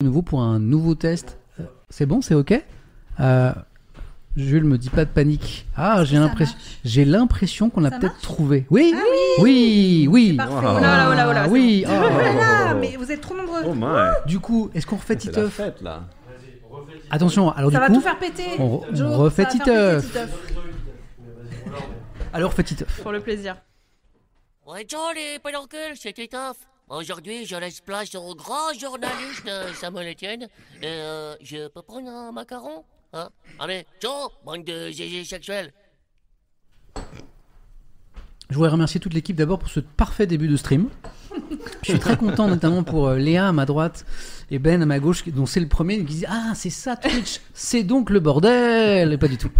de nouveau pour un nouveau test. Euh, C'est bon, c'est ok Euh, Jules me dit pas de panique. Ah, j'ai l'impression, j'ai l'impression qu'on a peut-être trouvé. Oui, Ah oui, oui. Parfait. Wow. Oh là là, oh là, oh là, oui. bon. oh. Oh là mais vous êtes trop nombreux. Oh my Du coup, est-ce qu'on refait Titeuf fête là. Attention, alors Ça du va coup, tout faire péter. on- on Joe, refait va Titeuf. Titeuf. alors refait Titeuf. Pour le plaisir. Ouais, ciao les pédoncules, c'est Titoff. Aujourd'hui, je laisse place au grand journaliste euh, Samuel Etienne. Et euh, je peux prendre un macaron hein? Allez, ciao, bande de zézés sexuels. Je voudrais remercier toute l'équipe d'abord pour ce parfait début de stream. Je suis très content, notamment pour euh, Léa à ma droite et Ben à ma gauche, dont c'est le premier qui dit Ah, c'est ça Twitch, c'est donc le bordel Et pas du tout.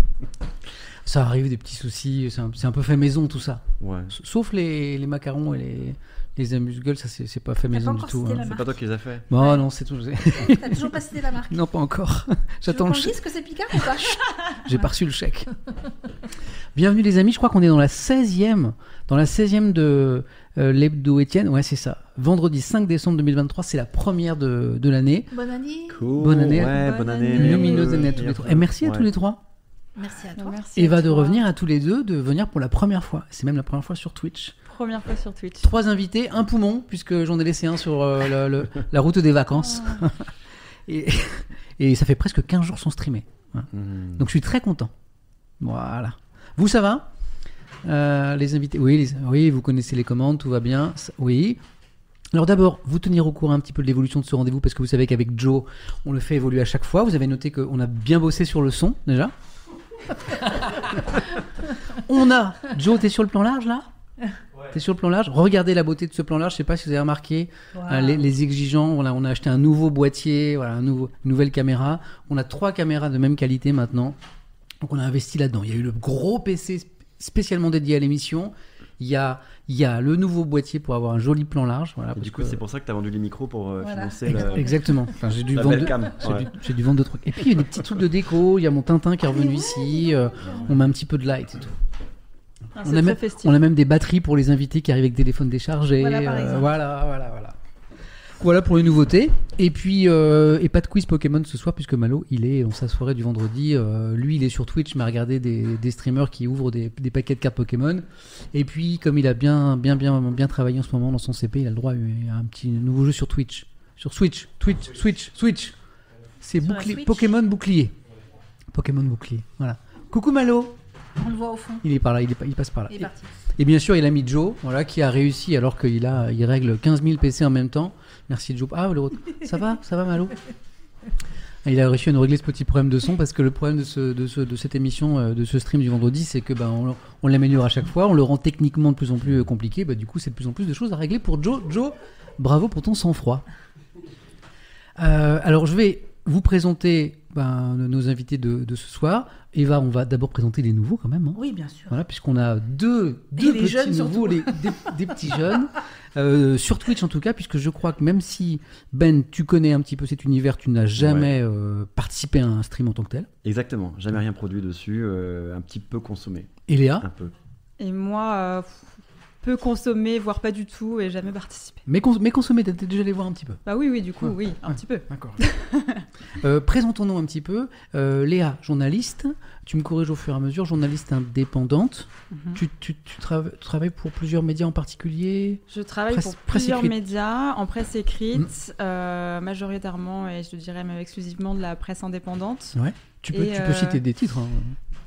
Ça arrive, des petits soucis, c'est un, peu fait maison tout ça. Ouais. Sauf les, les macarons et les, les amuse-gueules, ça c'est pas fait maison pas du tout. hein. C'est pas toi qui les as fait. Non, non, c'est tout. T'as toujours pas cité la marque. non, pas encore. Tu J'attends le chèque. dise que c'est Picard ou pas J'ai pas reçu le chèque. Bienvenue les amis, je crois qu'on est dans la 16e, dans la 16e de euh, l'hebdo Étienne. Ouais, c'est ça. Vendredi 5 décembre 2023, c'est la première de, de l'année. Bonne année. Cool. Bonne année. Ouais, Bonne bonne année. année. Lumineuse année à tous les trois. Et merci à tous les trois. Merci à toi. Merci. Et à va de revenir à tous les deux, de venir pour la première fois. C'est même la première fois sur Twitch. Première fois sur Twitch. Trois invités, un poumon, puisque j'en ai laissé un sur euh, le- le- la route des vacances. et, et ça fait presque 15 jours sans streamer. Mhm. Donc je suis très content. Voilà. Vous, ça va? Euh, Les invités oui, les- oui, vous connaissez les commandes, tout va bien. Ça- Oui. Alors d'abord, vous tenir au courant un petit peu de l'évolution de ce rendez-vous, parce que vous savez qu'avec Joe, on le fait évoluer à chaque fois. Vous avez noté qu'on a bien bossé sur le son, déjà. on a... Joe, t'es sur le plan large, là? T'es sur le plan large Regardez la beauté de ce plan large, je sais pas si vous avez remarqué. Euh, les, les exigeants, voilà, on a acheté un nouveau boîtier, voilà, un nouveau, une nouvelle caméra. On a trois caméras de même qualité maintenant. Donc on a investi là-dedans. Il y a eu le gros PC sp- spécialement dédié à l'émission. Il y a, il y a le nouveau boîtier pour avoir un joli plan large. Voilà, parce du coup, que- c'est pour ça que t'as vendu les micros pour euh, Voilà. financer le. Exactement. Enfin, j'ai dû La vendre. ouais. dû, j'ai dû vendre deux trucs. Et puis il y a des petits trucs de déco. Il y a mon Tintin qui est revenu ici. euh, on met un petit peu de light et tout. Ah, On a, même, festif. on a même des batteries pour les invités qui arrivent avec téléphone déchargé. Voilà, par euh, voilà, voilà, voilà. Voilà pour les nouveautés. Et puis, euh, et pas de quiz Pokémon ce soir, puisque Malo, il est dans sa soirée du vendredi. euh, lui, il est sur Twitch, mais à regarder des, des streamers qui ouvrent des, des paquets de cartes Pokémon. Et puis, comme il a bien, bien, bien, bien travaillé en ce moment dans son CP, il a le droit à un petit nouveau jeu sur Twitch. Sur Switch, Twitch, Switch, Switch. C'est bouclier. Pokémon bouclier. Pokémon bouclier. Voilà. Coucou Malo. On le voit au fond. Il est par là, il, est pas- il passe par là. Il est parti. Et bien sûr, il a mis Joe, voilà, qui a réussi alors qu'il a, il règle 15 000 PC en même temps. Merci Joe. Ah, ça va, ça va Malo? Il a réussi à nous régler ce petit problème de son parce que le problème de, ce, de, ce- de cette émission, euh, de ce stream du vendredi, c'est que on, on l'améliore à chaque fois, on le rend techniquement de plus en plus euh, compliqué. Bah, du coup, c'est de plus en plus de choses à régler pour Joe. Joe, bravo pour ton sang-froid. Euh, alors, je vais vous présenter ben, nos invités de, de ce soir. Eva, on va d'abord présenter les nouveaux quand même. hein. Oui, bien sûr. Voilà, puisqu'on a deux, deux petits jeunes, nouveaux, les- des, des petits jeunes, euh, sur Twitch en tout cas, puisque je crois que même si Ben, tu connais un petit peu cet univers, tu n'as jamais euh, participé à un stream en tant que tel. Exactement. Jamais rien produit dessus. euh, un petit peu consommé. Et Léa, Un peu. Et moi, euh, peu consommé, voire pas du tout, et jamais participé. mais, cons mais consommé, t'es déjà allé voir un petit peu. Bah oui, oui, du coup, Ouais. oui, un Ouais. petit peu. D'accord. euh, Présentons-nous un petit peu. Euh, Léa, journaliste, tu me corriges au fur et à mesure, journaliste indépendante. Mhm. Tu, tu, tu trava- tu travailles pour plusieurs médias en particulier? Je travaille Presse- pour plusieurs écrite. médias, en presse écrite, Mm. euh, majoritairement, et je dirais même exclusivement de la presse indépendante. tu peux, Et, tu peux euh, citer des titres. hein.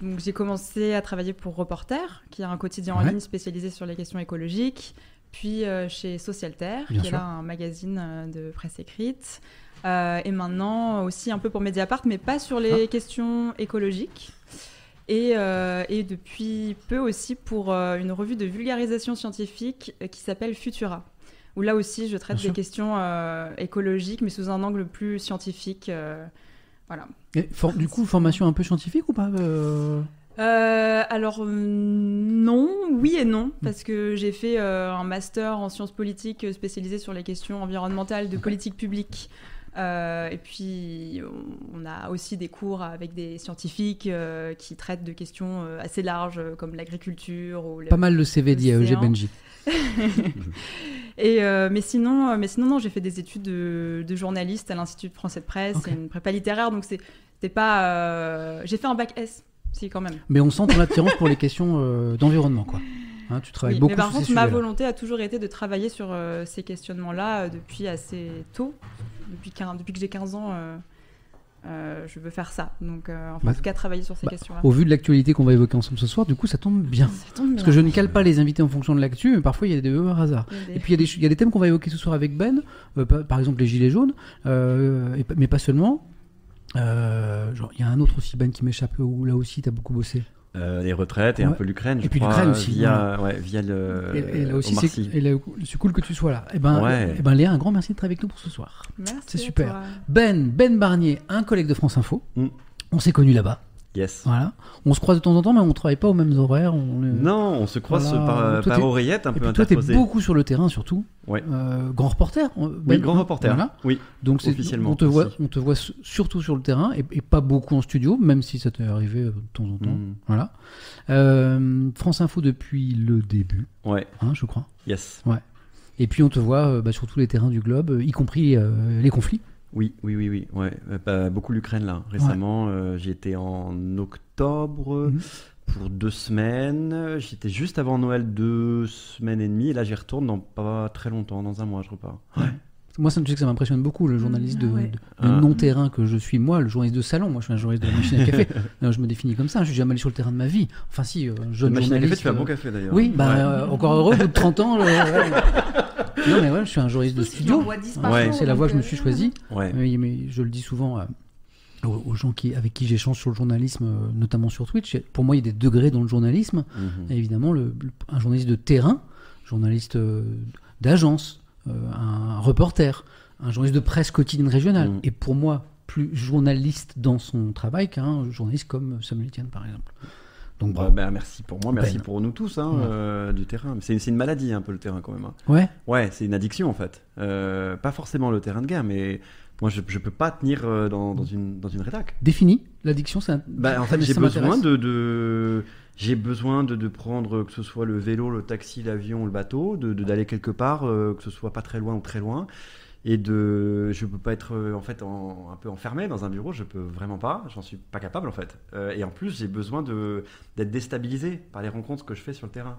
Donc j'ai commencé à travailler pour Reporter, qui est un quotidien Ouais. en ligne spécialisé sur les questions écologiques, puis euh, chez Socialter, Bien qui sûr. est là un magazine euh, de presse écrite, Euh, et maintenant aussi un peu pour Mediapart, mais pas sur les Ah. questions écologiques. Et, euh, et depuis peu aussi pour une revue de vulgarisation scientifique qui s'appelle Futura, où là aussi je traite Bien des sûr. questions écologiques, mais sous un angle plus scientifique. Voilà. Et for- du coup, formation un peu scientifique ou pas euh? Euh, alors euh, non, oui et non, parce que j'ai fait euh, un master en sciences politiques spécialisé sur les questions environnementales de politique publique Euh, et puis, on, a aussi des cours avec des scientifiques euh, qui traitent de questions euh, assez larges, comme l'agriculture ou le- Pas mal le CV dit à Eugé L'océan. Benji. Et euh, mais sinon, euh, mais sinon non, j'ai fait des études de, de journaliste à l'Institut français de presse, Ok. et une prépa littéraire, donc c'est pas. euh, J'ai fait un bac S, si quand même. Mais on sent ton attirance pour les questions euh, d'environnement, quoi. Hein, tu travailles Oui, beaucoup mais par sur ces contre, ma volonté a toujours été de travailler sur ces questionnements-là depuis assez tôt, depuis, 15 depuis que j'ai 15 ans. Euh, je veux faire ça. Donc, euh, enfin, Bah, en tout cas, travailler sur ces bah, questions-là. Au vu de l'actualité qu'on va évoquer ensemble ce soir, du coup, ça tombe bien. Ça tombe Parce bien. que je ne cale pas les invités en fonction de l'actu, mais parfois il y a des heureux hasards. Des- Et puis il y, a des, il y a des thèmes qu'on va évoquer ce soir avec Ben, euh, par, exemple les gilets jaunes, et mais pas seulement. Genre, Il y a un autre aussi, Ben, qui m'échappe, où là aussi tu as beaucoup bossé. Euh, les retraites et un peu l'Ukraine. Et je puis crois, l'Ukraine aussi, Via, ouais, via le. et, et là aussi, c'est Sy. et là, c'est cool que tu sois là. Et ben, Ouais. et ben Léa, un grand merci d'être avec nous pour ce soir. Merci c'est super. toi. Ben, Ben Barnier, un collègue de France Info. Mm. On s'est connus là-bas. Yes. Voilà. On se croise de temps en temps, mais on travaille pas aux mêmes horaires. On Non, on se croise Voilà. par, Toi, par oreillette un Et peu puis toi, t'es beaucoup sur le terrain, surtout. Ouais. Euh, grand reporter. Oui, grand hein, reporter. voilà. Oui. Donc Officiellement on te voit, on te voit su- surtout sur le terrain et, et pas beaucoup en studio, même si ça t'est arrivé de temps en temps. Mm. Voilà. Euh, France Info depuis le début, Ouais. hein, je crois. Yes. Et puis on te voit euh, bah, sur tous les terrains du globe, y compris les conflits. Oui, oui, oui, oui. Ouais. Euh, bah, beaucoup l'Ukraine là. Récemment, euh, j'y étais en octobre Mhm. pour deux semaines. J'étais juste avant Noël deux semaines et demie. Et là, j'y retourne dans pas très longtemps, dans un mois, je repars. Moi, ça, tu sais que ça m'impressionne beaucoup, le journaliste de, Ah ouais. de- Ah. le non-terrain que je suis, moi, le journaliste de salon. Moi, je suis un journaliste de la machine à café. Non, je me définis comme ça. Je suis jamais allé sur le terrain de ma vie. Enfin, si, euh, jeune machine à café, journaliste. tu fais un bon euh, café d'ailleurs. Oui, bah, Ouais. euh, encore heureux, au bout de 30 ans. Non, mais ouais, je suis un journaliste de studio. j'en vois 10 par Ouais. C'est la voie que je me suis choisie. Ouais. Oui, mais je le dis souvent euh, aux, gens qui, avec qui j'échange sur le journalisme, notamment sur Twitch. Pour moi, il y a des degrés dans le journalisme. Mhm. Et évidemment, le, le- un journaliste de terrain, journaliste euh, d'agence, un reporter, un journaliste de presse quotidienne régionale. Mhm. Et pour moi, plus journaliste dans son travail qu'un journaliste comme Samuel Etienne, par exemple. Donc, Bah, bravo. bah, merci pour moi, merci Ben. pour nous tous hein, Ouais. euh, du terrain. C'est une maladie un peu le terrain quand même. hein. Ouais, Ouais, c'est une addiction en fait. Euh, pas forcément le terrain de guerre, mais moi je, je peux pas tenir euh, dans, dans une dans une rédac. défini. L'addiction, c'est un. Bah, en fait, j'ai besoin de- j'ai besoin de, de prendre que ce soit le vélo, le taxi, l'avion, le bateau, de de- d'aller quelque part, euh, que ce soit pas très loin ou très loin. Et de, je peux pas être euh, en fait en- un peu enfermé dans un bureau, je peux vraiment pas, j'en suis pas capable en fait. Euh, et en plus, j'ai besoin d'être déstabilisé par les rencontres que je fais sur le terrain.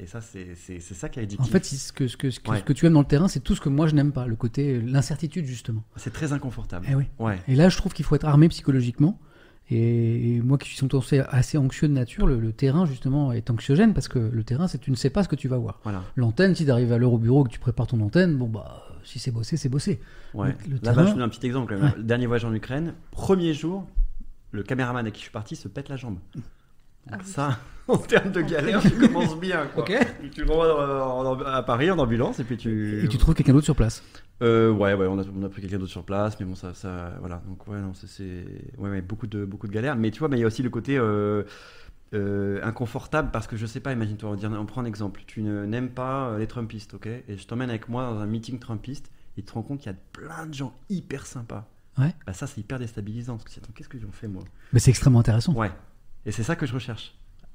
Et ça, c'est ça qui est addictif. En fait, ce que, ce, que, ce, que, Ouais. ce que tu aimes dans le terrain, c'est tout ce que moi je n'aime pas, le côté, l'incertitude justement. c'est très inconfortable. Eh oui. Ouais. Et là, je trouve qu'il faut être armé psychologiquement. Et, moi qui suis assez anxieux de nature, le, le terrain justement est anxiogène parce que le terrain, c'est tu ne sais pas ce que tu vas voir. Voilà. L'antenne, si tu arrives à l'heure au bureau et que tu prépares ton antenne, bon bah si c'est bossé, c'est bossé. Ouais. Le- le Là, terrain- bah, je te donne un petit exemple. Ouais. Le dernier voyage en Ukraine, premier jour, le caméraman avec qui je suis parti se pète la jambe. Ah oui. en termes de galère, tu commences bien. Quoi. Ok. Tu le renvoies en- en- à Paris en ambulance et puis tu. Et tu trouves quelqu'un d'autre sur place? Euh, ouais, ouais, on a, on a pris quelqu'un d'autre sur place, mais bon, ça, ça, voilà. Donc ouais, non, c'est, ouais, ouais, beaucoup de, beaucoup de galères. Mais tu vois, mais il y a aussi le côté euh, euh, inconfortable parce que je sais pas. Imagine-toi, on, on prend un exemple. Tu n'aimes pas les Trumpistes, ok? Et je t'emmène avec moi dans un meeting Trumpiste. Et tu te rends compte qu'il y a plein de gens hyper sympas. Ouais. Bah ça, c'est hyper déstabilisant. Parce que attends, qu'est-ce qu'ils ont fait moi? Mais c'est extrêmement intéressant. Ouais. Et c'est ça que je recherche.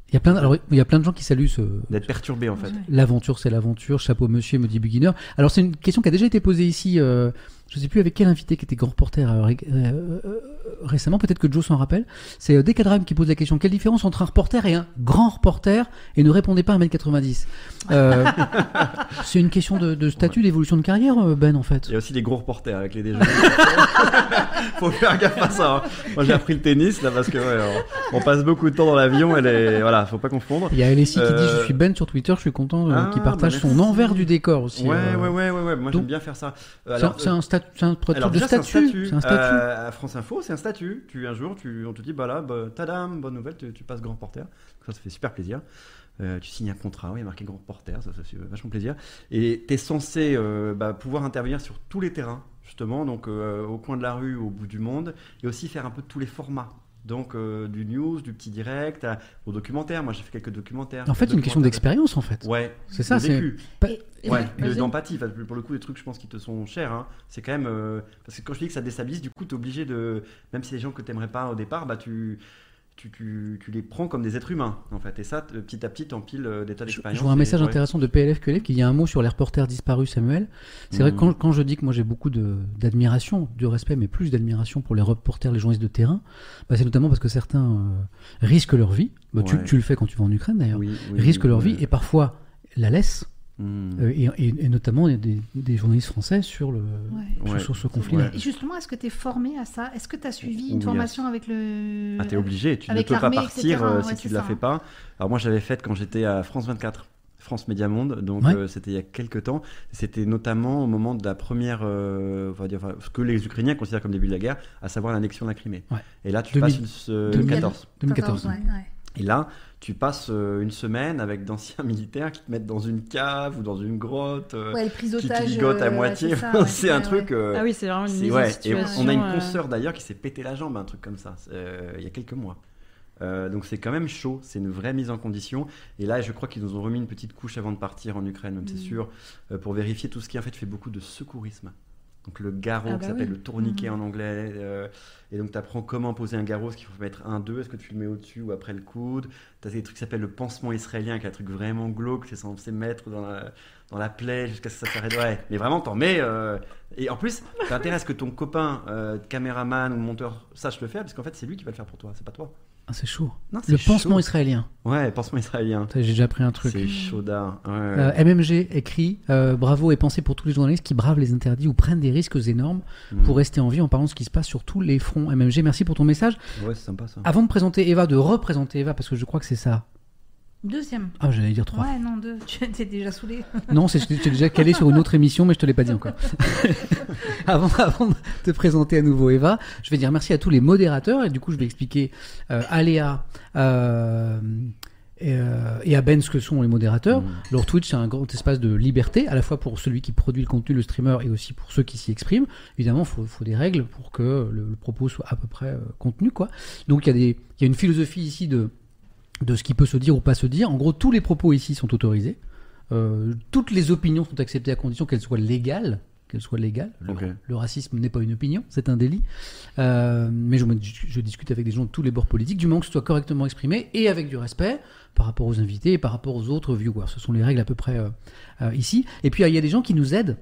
Il y a plein, de- alors, il y a plein de gens qui saluent ce, D'être perturbé en fait. L'aventure, c'est l'aventure. Chapeau monsieur, me dit Beginner. Alors, c'est une question qui a déjà été posée ici. euh, je ne sais plus avec quel invité qui était grand reporter euh, ré- euh, euh, récemment. Peut-être que Joe s'en rappelle. C'est euh, Decadram qui pose la question quelle différence entre un reporter et un grand reporter Et ne répondez pas à 1m90. Euh, c'est une question de, de statut, d'évolution de carrière, euh, Ben, en fait. Il y a aussi des gros reporters avec les déjeuners. Faut faire gaffe à ça. hein. Moi, j'ai appris le tennis là parce que ouais, on, on passe beaucoup de temps dans l'avion. Elle est voilà, faut pas confondre. Il y a LSI qui dit Euh, Je suis Ben sur Twitter, je suis content, euh, Ah, qui partage bah, son envers du décor aussi. Ouais, euh. ouais, ouais, ouais, ouais. Moi, j'aime bien faire ça. Euh, C'est un, statut, c'est un truc alors, de déjà, statut. C'est un statut. Euh, à France Info, c'est un statut. Tu un jour, tu, on te dit bah là, bah, tadam, bonne nouvelle, tu, tu passes grand reporter. Donc ça, ça fait super plaisir. Euh, tu signes un contrat, oui, il y a marqué grand reporter, ça, ça fait vachement plaisir. Et tu es censé euh, bah, pouvoir intervenir sur tous les terrains, justement, donc au coin de la rue, au bout du monde, et aussi faire un peu tous les formats. Donc euh, du news, du petit direct, à- au documentaire. Moi j'ai fait quelques documentaires. En fait, une question d'expérience, en fait. Ouais, C'est ça, c'est- Ouais, d'empathie. Enfin, pour le coup, des trucs, je pense, qui te sont chers. hein. C'est quand même. euh, parce que quand je dis que ça déstabilise, du coup, tu es obligé de. Même si les gens que tu n'aimerais pas au départ, bah, tu, tu, tu, tu les prends comme des êtres humains, en fait. Et ça, t- petit à petit, t'empiles euh, des tas Je, d'expériences. je vois un et- message ouais. intéressant de PLF QLF qui dit un mot sur les reporters disparus, Samuel. C'est vrai que Mhm. quand, quand je dis que moi j'ai beaucoup d'admiration, de, respect, mais plus d'admiration pour les reporters, les journalistes de terrain, bah, c'est notamment parce que certains euh, risquent leur vie. Bah, tu, Ouais. tu le fais quand tu vas en Ukraine d'ailleurs. Oui, oui, risquent oui, leur vie et parfois la laissent. Mhm. Euh, et, et- et notamment des, des journalistes français sur, le, Ouais. sur, Ouais. sur ce conflit-là. Ouais. Et justement, est-ce que tu es formé à ça? Est-ce que tu as suivi une Oui, formation avec le. Ah, t'es obligé, tu avec ne peux pas partir etc., euh, ouais, si tu ne la ça, fais pas. Alors moi, j'avais fait quand j'étais à France 24, France Média Monde, donc Ouais. euh, c'était il y a quelques temps. C'était notamment au moment de la première, euh, on va dire, enfin, ce que les Ukrainiens considèrent comme début de la guerre, à savoir l'annexion de la Crimée. Ouais. Et là, tu 2000 passes une, ce- 2014. 2014. Et là, tu passes euh, une semaine avec d'anciens militaires qui te mettent dans une cave ou dans une grotte, euh, Ouais, le prise qui te ligotent à euh, moitié. c'est ça, ouais, C'est un ouais, truc. euh, Ah oui, c'est vraiment une c'est- mise en ouais, et situation. on a une consoeur d'ailleurs qui s'est pété la jambe, un truc comme ça, euh, il y a quelques mois. Euh, donc c'est quand même chaud, c'est une vraie mise en condition. Et là, je crois qu'ils nous ont remis une petite couche avant de partir en Ukraine, même c'est Mm. sûr, euh, pour vérifier tout ce qui en fait fait beaucoup de secourisme. Donc le garrot Ah qui bah s'appelle oui. le tourniquet Mhm. en anglais. euh, et donc tu apprends comment poser un garrot, ce qu'il faut mettre un, deux, est-ce que tu le mets au-dessus ou après le coude? Tu as des trucs qui s'appellent le pansement israélien, qui est un truc vraiment glauque, c'est censé mettre dans la, dans la plaie jusqu'à ce que ça s'arrête. Ouais, mais vraiment t'en mets. euh, Et en plus, ce que ton copain, euh, caméraman ou monteur sache le faire, parce qu'en fait c'est lui qui va le faire pour toi, c'est pas toi. Ah, c'est chaud. Non, Le pansement chaud. israélien. Ouais, pansement israélien. J'ai déjà appris un truc. C'est chaud d'art. Ouais, ouais. Euh, MMG écrit euh, Bravo et pensez pour tous les journalistes qui bravent les interdits ou prennent des risques énormes Mm. pour rester en vie en parlant de ce qui se passe sur tous les fronts. MMG, merci pour ton message. Ouais, c'est sympa ça. Avant de présenter Eva, de représenter Eva, parce que je crois que c'est ça. Deuxième. Ah, j'allais dire trois. Ouais, non, deux. Tu étais déjà saoulé. Non, c'est j'étais déjà calé sur une autre émission, mais je te l'ai pas dit encore. avant, avant de te présenter à nouveau Eva, je vais dire merci à tous les modérateurs et du coup je vais expliquer euh, à Léa euh, et, euh, et à Ben ce que sont les modérateurs. Mm. Leur Twitch c'est un grand espace de liberté, à la fois pour celui qui produit le contenu, le streamer, et aussi pour ceux qui s'y expriment. Évidemment, il faut, faut des règles pour que le, le propos soit à peu près euh, contenu. Quoi. Donc il y, a des- il y a une philosophie ici de, de ce qui peut se dire ou pas se dire. En gros, tous les propos ici sont autorisés. Euh, toutes les opinions sont acceptées à condition qu'elles soient légales. Qu'elles soient légales. Le, racisme n'est pas une opinion, c'est un délit. Euh, mais je, discute avec des gens de tous les bords politiques, du moment que ce soit correctement exprimé et avec du respect par rapport aux invités et par rapport aux autres viewers. Ce sont les règles à peu près euh, ici. Et puis il y a des gens qui nous aident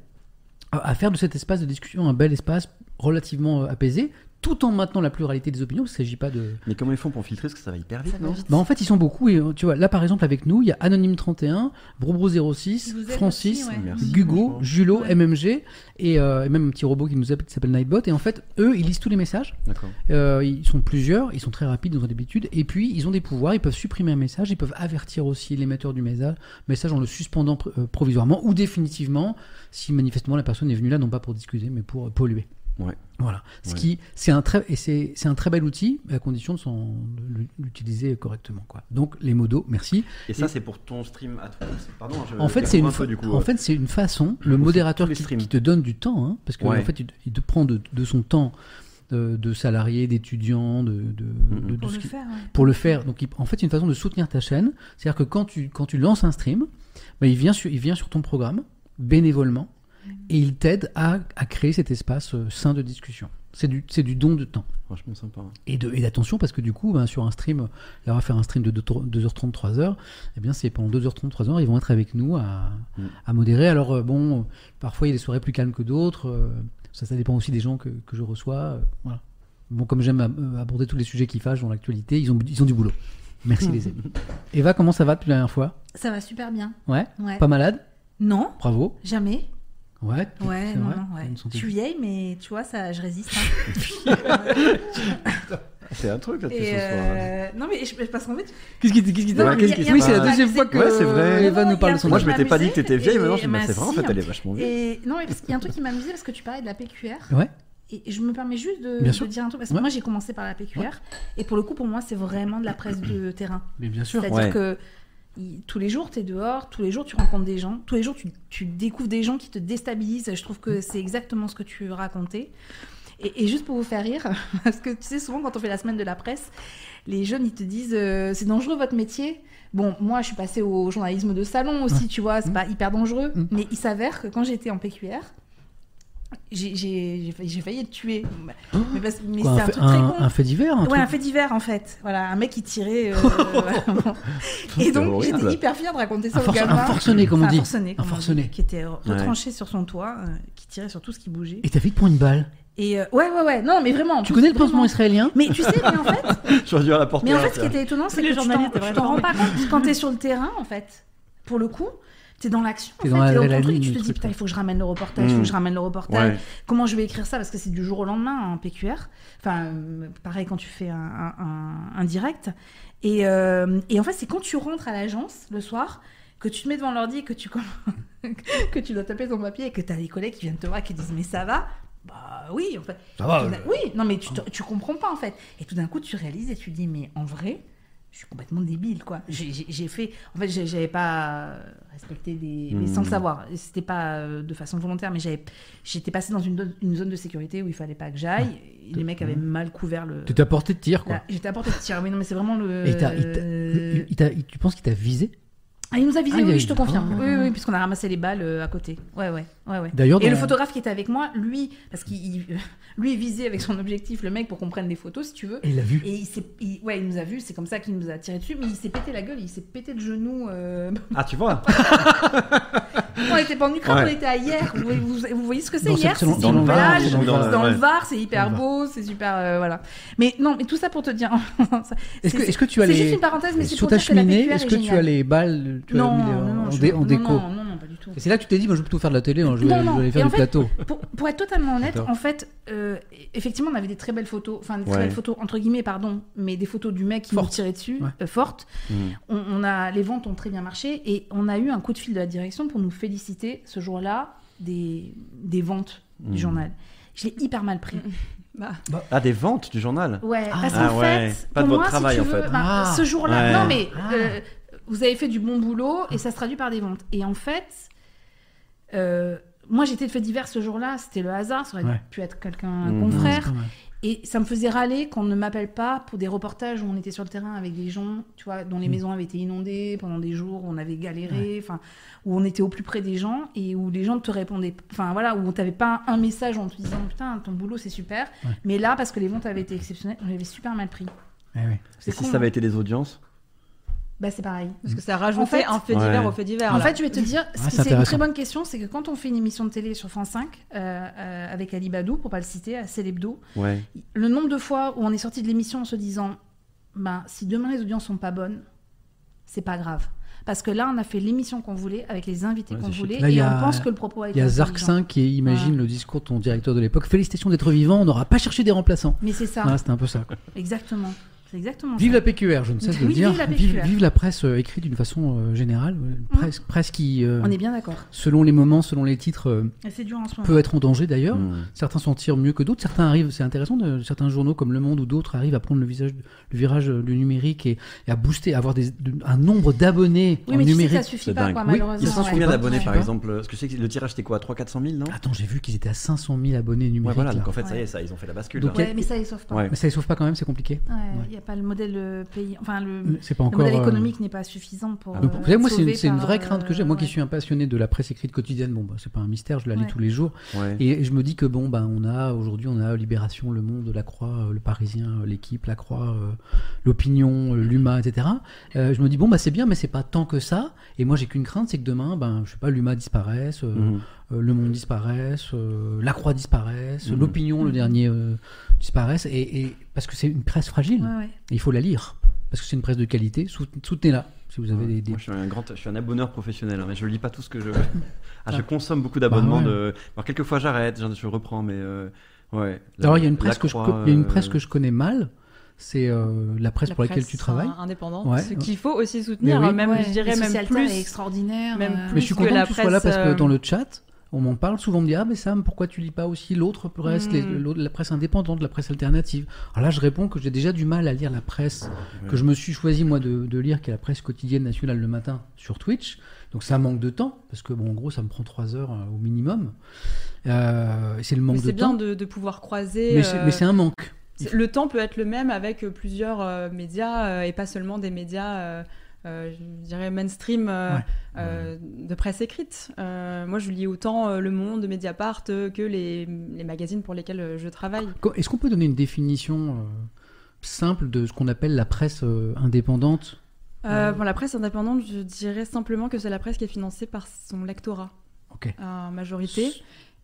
à, faire de cet espace de discussion un bel espace relativement apaisé, tout en maintenant la pluralité des opinions. Il ne s'agit pas de, Mais comment ils font pour filtrer Parce que ça va hyper vite, non vite. bah en fait, ils sont beaucoup. Et tu vois, là par exemple, avec nous, il y a Anonyme31, Brobro06, Ils vous aident Francis, ouais. Gugo, franchement. Julot, Ouais. MMG et, euh, et même un petit robot qui nous appelle, qui s'appelle Nightbot. Et en fait, eux, ils lisent tous les messages. Euh, ils sont plusieurs, ils sont très rapides, ils ont d'habitude. Et puis, ils ont des pouvoirs, ils peuvent supprimer un message, ils peuvent avertir aussi l'émetteur du message, message en le suspendant pr- euh, provisoirement ou définitivement si manifestement la personne est venue là non pas pour discuter mais pour euh, polluer. Ouais. Voilà. Ce Ouais. qui, c'est un très, et c'est, c'est un très bel outil à condition de, son, de l'utiliser correctement. Quoi. Donc, les modos, merci. Et ça, c'est pour ton stream à toi. Pardon, je En fait, c'est une, fa- en euh. fait, c'est une façon, le modérateur qui, te donne du temps, hein, parce que Ouais. en fait, il, il te prend de, de son temps de, de salarié, d'étudiant, de, de, de- de Pour ce le qui- faire, ouais. pour le faire. Donc, il- en fait, c'est une façon de soutenir ta chaîne. C'est-à-dire que quand tu, quand tu lances un stream, bah, il, vient sur, il vient sur ton programme, bénévolement, et il t'aide à, à créer cet espace euh, sain de discussion. C'est du, c'est du don de temps. Franchement sympa. Et, de, et d'attention, parce que du coup, ben, sur un stream, là, on va faire un stream de 2h30, 3h, eh bien, c'est pendant 2h30, 3h, ils vont être avec nous à, Mm. à modérer. Alors, euh, bon, parfois, il y a des soirées plus calmes que d'autres. euh, ça, ça dépend aussi des gens que, que je reçois. euh, voilà. Bon, comme j'aime aborder tous les sujets qui fâchent dans l'actualité, ils ont, ils ont du boulot. Merci, les amis. Eva, comment ça va depuis la dernière fois? Ça va super bien. Ouais? Ouais. Pas malade? Non, Bravo. jamais. Ouais, Ouais, non, vrai non, ouais. Je suis vieille, mais tu vois, ça, je résiste. hein. C'est un truc là tu euh, non, mais je, parce qu'en fait, Qu'est-ce qui, qu'est-ce qui Non, Oui, c'est la deuxième fois que Ouais, c'est vrai. Eva nous parle de son Moi, je m'étais pas dit que t'étais vieille, je me bah, bah, c'est vrai, en fait, elle est vachement vieille. Non, mais parce qu'il y a un truc qui m'amusait parce que tu parlais de la PQR. Ouais. Et je me permets juste de, de dire un truc parce que Ouais. moi j'ai commencé par la PQR et pour le coup pour moi c'est vraiment de la presse de terrain. Mais bien sûr. C'est-à-dire Ouais. que tous les jours tu es dehors, tous les jours tu rencontres des gens, tous les jours tu, tu découvres des gens qui te déstabilisent. Je trouve que c'est exactement ce que tu racontais. Et, et juste pour vous faire rire, parce que tu sais, souvent quand on fait la semaine de la presse, les jeunes ils te disent euh, c'est dangereux votre métier. Bon, moi je suis passée au journalisme de salon aussi, tu vois, c'est Mm. pas hyper dangereux. Mm. Mais il s'avère que quand j'étais en PQR, j'ai- j'ai j'ai failli, failli être tuée. Mais, parce- mais Quoi, c'est un, un fait, truc très un- con. un fait divers un Ouais, truc- un fait divers en fait. Voilà, un mec qui tirait. euh. Et donc j'étais hyper fière de raconter ça force- gamins. un forcené, comme on Enfin, dit. Un forcené, comme Un forcené. qui était retranché sur son toit, euh, qui tirait sur tout ce qui bougeait. Et t'as fait pour une balle. Et euh, ouais, ouais, ouais. Non, mais vraiment. en Tu plus, connais le vraiment. pansement israélien Mais tu sais, mais en fait, J'aurais dû la porter. mais en fait, ce qui était étonnant, c'est Les que tu t'en journalistes tu t'en le rends pas compte quand t'es sur le terrain, en fait. Pour le coup, t'es dans l'action. en T'es fait, dans dans truc, tu te dis putain, il faut que je ramène le reportage, il faut que je ramène le reportage. Ouais. Comment je vais écrire ça? Parce que c'est du jour au lendemain en PQR. Enfin, euh, pareil quand tu fais un, un- un- un direct. Et, euh, et en fait, c'est quand tu rentres à l'agence le soir que tu te mets devant l'ordi et que tu, que tu dois taper ton papier et que tu as les collègues qui viennent te voir et qui disent Mais ça va? Bah oui, en fait. Ça va, je- Oui, non, mais tu, te- tu comprends pas en fait. Et tout d'un coup, tu réalises et tu dis Mais en vrai, je suis complètement débile quoi. J'ai- fait. En fait, j'avais pas respecté des. Mais sans le savoir. C'était pas euh, de façon volontaire, mais j'étais passée dans une, zone de sécurité où il fallait pas que j'aille. Et Les mecs avaient mal couvert le. T'étais à portée de tir, quoi. J'étais à portée de tir. Oui, non, mais c'est vraiment le. Et il il tu penses qu'il t'a visé? Ah, il nous a visé, Ah, oui, a- je te confirme. Ah. Oui, oui, puisqu'on a ramassé les balles euh, à côté. Ouais, ouais, ouais, ouais. D'ailleurs, Et le dans- photographe qui était avec moi, lui, parce qu'il il- lui est visé avec son objectif, le mec, pour qu'on prenne des photos, si tu veux. Et il l'a vu. Et il, ouais, il nous a vus, c'est comme ça qu'il nous a tiré dessus, mais il s'est pété la gueule, il s'est pété le genou. euh, Ah, tu vois on était pas en Ukraine, Ouais. on était à hier. Vous, voyez- vous- vous voyez ce que c'est Dans hier? dans- C'est dans une le Var, dans le- dans. Var, c'est hyper Dans beau, c'est super. euh, voilà. Mais non, mais tout ça pour te dire. Est-ce que, c'est- tu as C'est les. juste une parenthèse, mais c'est Sur pour ta dire que la est-ce est que tu as les balles Non, non, non, en, déco non, non, non. Et c'est là que tu t'es dit, moi je vais plutôt faire de la télé, hein, je, vais, Non, non. je vais aller faire Et du en fait, plateau. Pour, pour être totalement honnête, en fait, euh, effectivement, on avait des très belles photos, enfin des très belles photos entre guillemets, pardon, mais des photos du mec qui nous Fortes. tirait dessus, Ouais. euh, fortes. Hmm. On, on a, les ventes ont très bien marché et on a eu un coup de fil de la direction pour nous féliciter ce jour-là des, des ventes du journal. Je l'ai hyper mal pris. Bah, Ah, des ventes du journal? Ouais, Ah. parce Ah qu'en ouais. fait, Pas de votre moi, travail, si tu en veux, fait. ben, Ah. ce jour-là, Ouais. non mais Ah. euh, vous avez fait du bon boulot et ça se traduit par des ventes. Et en fait, euh, moi j'étais de fait divers ce jour-là, c'était le hasard, ça aurait Ouais. pu être quelqu'un, un Mhm. confrère. Et ça me faisait râler qu'on ne m'appelle pas pour des reportages où on était sur le terrain avec des gens, tu vois, dont les Mm. maisons avaient été inondées pendant des jours, où on avait galéré, enfin, où on était au plus près des gens et où les gens te répondaient, enfin voilà, où t'avais pas un message en te disant putain ton boulot c'est super, Ouais. mais là parce que les ventes avaient été exceptionnelles, j'avais super mal pris. Ouais, ouais. Et si con, ça avait hein. été des audiences Bah c'est pareil. parce que ça rajoutait En fait- un fait divers Ouais. au fait divers. En là. fait, je vais te dire, c'est une très bonne question, c'est que quand on fait une émission de télé sur France 5 euh, euh, avec Ali Badou, pour pas le citer, à Célébdo, Ouais. le nombre de fois où on est sorti de l'émission en se disant ben, si demain les audiences sont pas bonnes, c'est pas grave. Parce que là, on a fait l'émission qu'on voulait, avec les invités Ouais, qu'on voulait, Là, il et a- on pense que le propos a Il été y a Zark intelligent. 5 qui imagine le discours de ton directeur de l'époque. Félicitations d'être vivant, on n'aura pas cherché des remplaçants. Mais c'est ça, Ah, C'était un peu ça. quoi. exactement. C'est exactement Vive ça. la PQR, je ne cesse de le Oui, dire. vive la Vive, PQR. vive la presse euh, écrite d'une façon euh, générale. Une Presse, presse qui, euh, On est bien d'accord. selon les moments, selon les titres, euh, dur en ce moment. peut être en danger d'ailleurs. Hmm. Certains s'en tirent mieux que d'autres. Certains arrivent, c'est intéressant, de, certains journaux comme Le Monde ou d'autres arrivent à prendre le, visage, le virage euh, du numérique et, et à booster, à avoir des, de- un nombre d'abonnés Oui, en mais tu sais que numérique. ça suffit pas, quoi, Oui, malheureusement. Ils sont ouais. combien d'abonnés par exemple Parce que je sais que le tirage c'était quoi 300-400 000 non? Attends, j'ai vu qu'ils étaient à 500 000 abonnés Ouais, numériques. voilà, là. donc en fait ça y Ouais. est, ça, ils ont fait la bascule. Ouais, mais ça, ils sauvent pas. Ouais. Mais ça les sauve pas quand même, c'est compliqué. Pas le modèle euh, pays. Enfin, le, modèle euh, économique n'est pas suffisant pour. Donc, euh, vous savez, moi, c'est une, vraie crainte que j'ai. Moi qui suis un passionné de la presse écrite quotidienne, bon, bah, c'est pas un mystère, je la lis Ouais. tous les jours. Ouais. Et je me dis que bon, ben, on a aujourd'hui, on a Libération, Le Monde, La Croix, Le Parisien, L'équipe, La Croix, euh, L'Opinion, L'Uma, etc. Euh, je me dis bon, bah c'est bien, mais c'est pas tant que ça. Et moi, j'ai qu'une crainte, c'est que demain, ben, je sais pas, L'Uma disparaisse, euh, Mhm. Euh, Le Monde disparaisse, euh, La Croix disparaisse, Mhm. L'Opinion, le Mhm. dernier, euh, disparaisse. Et, et- parce que c'est une presse fragile. Ouais, ouais. Et il faut la lire parce que c'est une presse de qualité. Sout- Soutenez-la si vous avez des, des- Moi, je suis un grand, je suis un abonneur professionnel, hein, mais je lis pas tout ce que je. Ah, je Ah. consomme beaucoup d'abonnements. Bah ouais. de... Alors quelquefois j'arrête, je, reprends, mais euh, ouais. La- Alors il y a une la presse que je, Croix, y a une euh, presse que je connais mal. C'est euh, la presse La pour laquelle presse, tu travailles. euh, Indépendante. Ouais. Ce qu'il faut aussi soutenir, Mais oui. même, Ouais, je dirais le même plus. est extraordinaire. même euh, plus Mais je suis que content la que tu sois là presse, parce que euh, dans le chat, on m'en parle. Souvent on me dit Ah, mais Sam, pourquoi tu lis pas aussi l'autre presse, les- Mm. l'autre- la presse indépendante, la presse alternative? Alors là, je réponds que j'ai déjà du mal à lire la presse que je me suis choisi moi de, de lire, qui est la presse quotidienne nationale le matin sur Twitch. Donc ça manque de temps, parce que bon, en gros, ça me prend trois heures euh, au minimum. Euh, c'est le Mais manque de c'est bien temps. de, de pouvoir croiser. Mais c'est euh, un manque. Le temps peut être le même avec plusieurs euh, médias euh, et pas seulement des médias, euh, je dirais mainstream euh, Ouais. euh, de presse écrite. Moi, je lis autant Le Monde, Mediapart que les, les magazines pour lesquels je travaille. Est-ce qu'on peut donner une définition simple de ce qu'on appelle la presse indépendante? Pour la presse indépendante, je dirais simplement que c'est la presse qui est financée par son lectorat Ok. en majorité.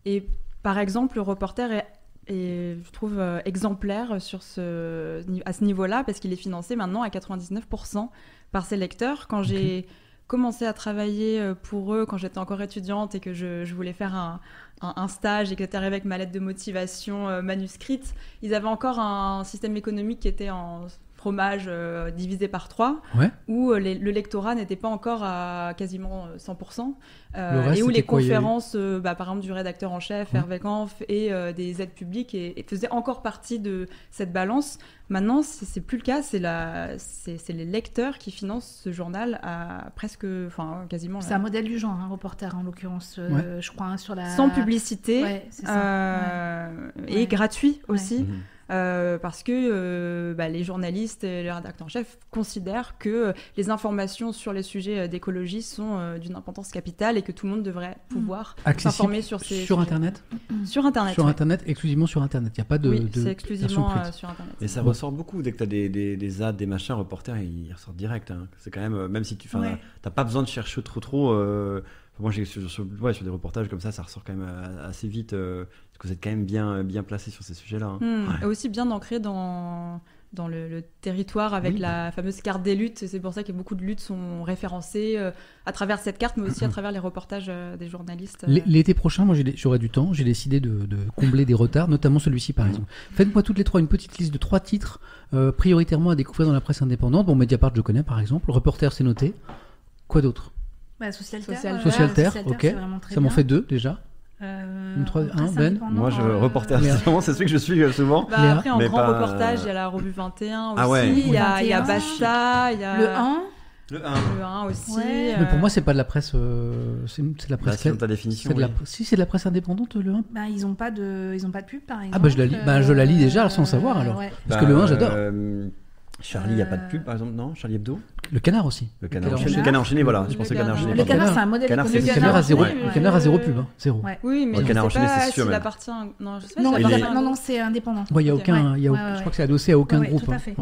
Et par exemple, le reporter est, je trouve, euh, exemplaire sur ce, à ce niveau-là parce qu'il est financé maintenant à 99% par ses lecteurs. Quand j'ai commencé à travailler euh, pour eux, quand j'étais encore étudiante et que je, je voulais faire un, un- un stage et que j'étais arrivée avec ma lettre de motivation euh, manuscrite, ils avaient encore un système économique qui était en fromage euh, divisé par trois, Ouais. où euh, les- le lectorat n'était pas encore à quasiment euh, 100%, euh, Le reste, et où les quoi, conférences, euh, bah, par exemple du rédacteur en chef, Ouais. Hervé Kampf, et euh, des aides publiques, et, et faisaient encore partie de cette balance. Maintenant, c'est plus le cas, c'est la- c'est c'est les lecteurs qui financent ce journal à presque, enfin quasiment, C'est un modèle du genre, un reporter en l'occurrence, euh, je crois, hein, sur la. sans publicité. Ouais, c'est ça. ouais. et Ouais. gratuit aussi. Mhm. Euh, parce que euh, bah, les journalistes et les rédacteurs en chef considèrent que euh, les informations sur les sujets d'écologie sont euh, d'une importance capitale et que tout le monde devrait pouvoir Accessible s'informer sur ces sur sujets. Internet Sur Internet. Sur ouais. Internet, exclusivement sur Internet. Il n'y a pas de, oui, de c'est exclusivement euh, sur Internet. Et ça ressort beaucoup dès que tu as des, des, des ads, des machins, reporters, ils ressortent direct. hein. C'est quand même, même si tu Ouais. t'as pas besoin de chercher trop trop. Euh, moi, j'ai sur, sur- ouais, sur des reportages comme ça, ça ressort quand même euh, assez vite. euh, parce que vous êtes quand même bien, bien placé sur ces sujets-là. hein. Hmm, Ouais. Et aussi bien ancré dans, dans le, le territoire avec Oui. la fameuse carte des luttes. C'est pour ça que beaucoup de luttes sont référencées euh, à travers cette carte, mais aussi à travers les reportages euh, des journalistes. euh. L'été prochain, moi j'aurai du temps, j'ai décidé de, de combler des retards, notamment celui-ci par exemple. Faites-moi toutes les trois une petite liste de trois titres euh, prioritairement à découvrir dans la presse indépendante. Bon, Mediapart, je connais par exemple. Reporter, c'est noté. Quoi d'autre? Bah, Socialterre. Socialterre. euh, Socialterre, Socialterre, ok. c'est Ça m'en fait deux déjà. Euh, Une trois- presse un, Ben indépendante, Moi, je euh, reporter, Léa. c'est c'est celui que je suis euh, souvent. Bah, après, en Mais grand pas- reportage, il y a la revue 21 aussi. Ah ouais. Il y a, il y a 21. Basta, il y a Le 1, Le 1. le 1 aussi. Ouais. Mais pour euh, moi, c'est pas de la presse. euh, c'est c'est de la Bah, presse. selon ta définition. c'est de la, oui. si c'est de la presse indépendante, le 1 bah, ils ont pas de, ils ont pas de pub par exemple. Ah, bah, je la lis- bah, je la lis déjà sans Euh, savoir, alors. ouais. Parce que le 1, j'adore. Euh, Charlie, il n'y a pas de Euh, pub par exemple, non? Charlie Hebdo? Le canard aussi. Le canard enchaîné. Le canard enchaîné, voilà. Le Je pensais canard. canard enchaîné. Le canard, c'est un modèle Canard, Le canard à zéro, le canard à zéro pub. hein, Zéro. Ouais. Oui, mais Le canard enchaîné, c'est sûr, appartient. Non, je sais pas Non, non, c'est indépendant. Ouais, il y a aucun, il y a, Ouais, je crois que c'est adossé à aucun Ouais, groupe. tout à hein. fait.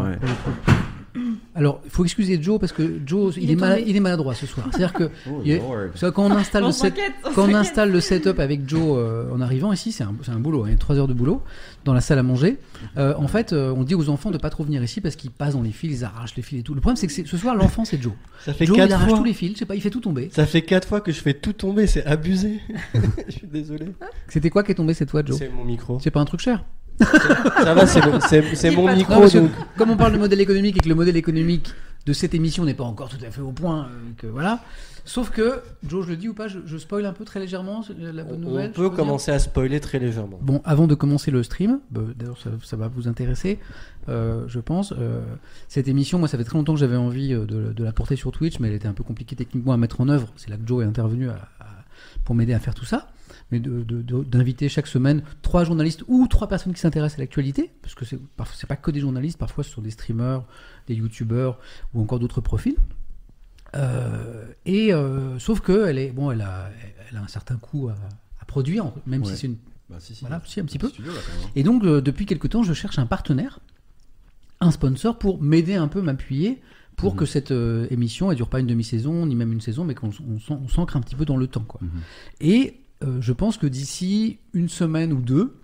Alors, il faut excuser Joe parce que Joe, il, Il est, tombé. il est maladroit ce soir. C'est-à-dire que Oh, quand on installe On le set- on quand on installe le setup avec Joe euh, en arrivant ici, c'est un, c'est un boulot, hein, il y a trois heures de boulot dans la salle à manger. Euh, en fait, euh, on dit aux enfants de pas trop venir ici parce qu'ils passent dans les fils, ils arrachent les fils et tout. Le problème, c'est que c'est- ce soir, l'enfant, c'est Joe. Ça fait Joe, il quatre arrache fois. tous les fils, je sais pas, il fait tout tomber. Ça fait quatre fois que je fais tout tomber, c'est abusé. je suis désolé. C'était quoi qui est tombé cette fois, Joe? C'est mon micro. C'est pas un truc cher? Ça va, c'est mon, micro Non, donc. Comme on parle de modèle économique et que le modèle économique de cette émission n'est pas encore tout à fait au point, euh, que voilà. Sauf que, Joe, je le dis ou pas, je, je spoil un peu très légèrement la bonne On nouvelle. je peut commencer à spoiler très légèrement. Bon, avant de commencer le stream, bah, d'ailleurs ça, ça va vous intéresser, euh, je pense. euh, cette émission, moi ça fait très longtemps que j'avais envie de, de la porter sur Twitch, mais elle était un peu compliquée techniquement à mettre en œuvre. C'est là que Joe est intervenu à- à- pour m'aider à faire tout ça. Mais d'inviter chaque semaine trois journalistes ou trois personnes qui s'intéressent à l'actualité, parce que c'est pas que des journalistes, parfois ce sont des streamers, des youtubeurs ou encore d'autres profils. Euh, et euh, sauf que elle est bon, elle a, elle a un certain coût à, à produire, même Ouais. si c'est une Bah, si, si. voilà, si, un petit peu. Studio, là. Et donc, euh, depuis quelque temps, je cherche un partenaire, un sponsor pour m'aider un peu, m'appuyer pour Mhm. que cette émission ne dure pas une demi-saison, ni même une saison, mais qu'on s'ancre un petit peu dans le temps. Quoi. Mhm. Et euh, je pense que d'ici une semaine ou deux,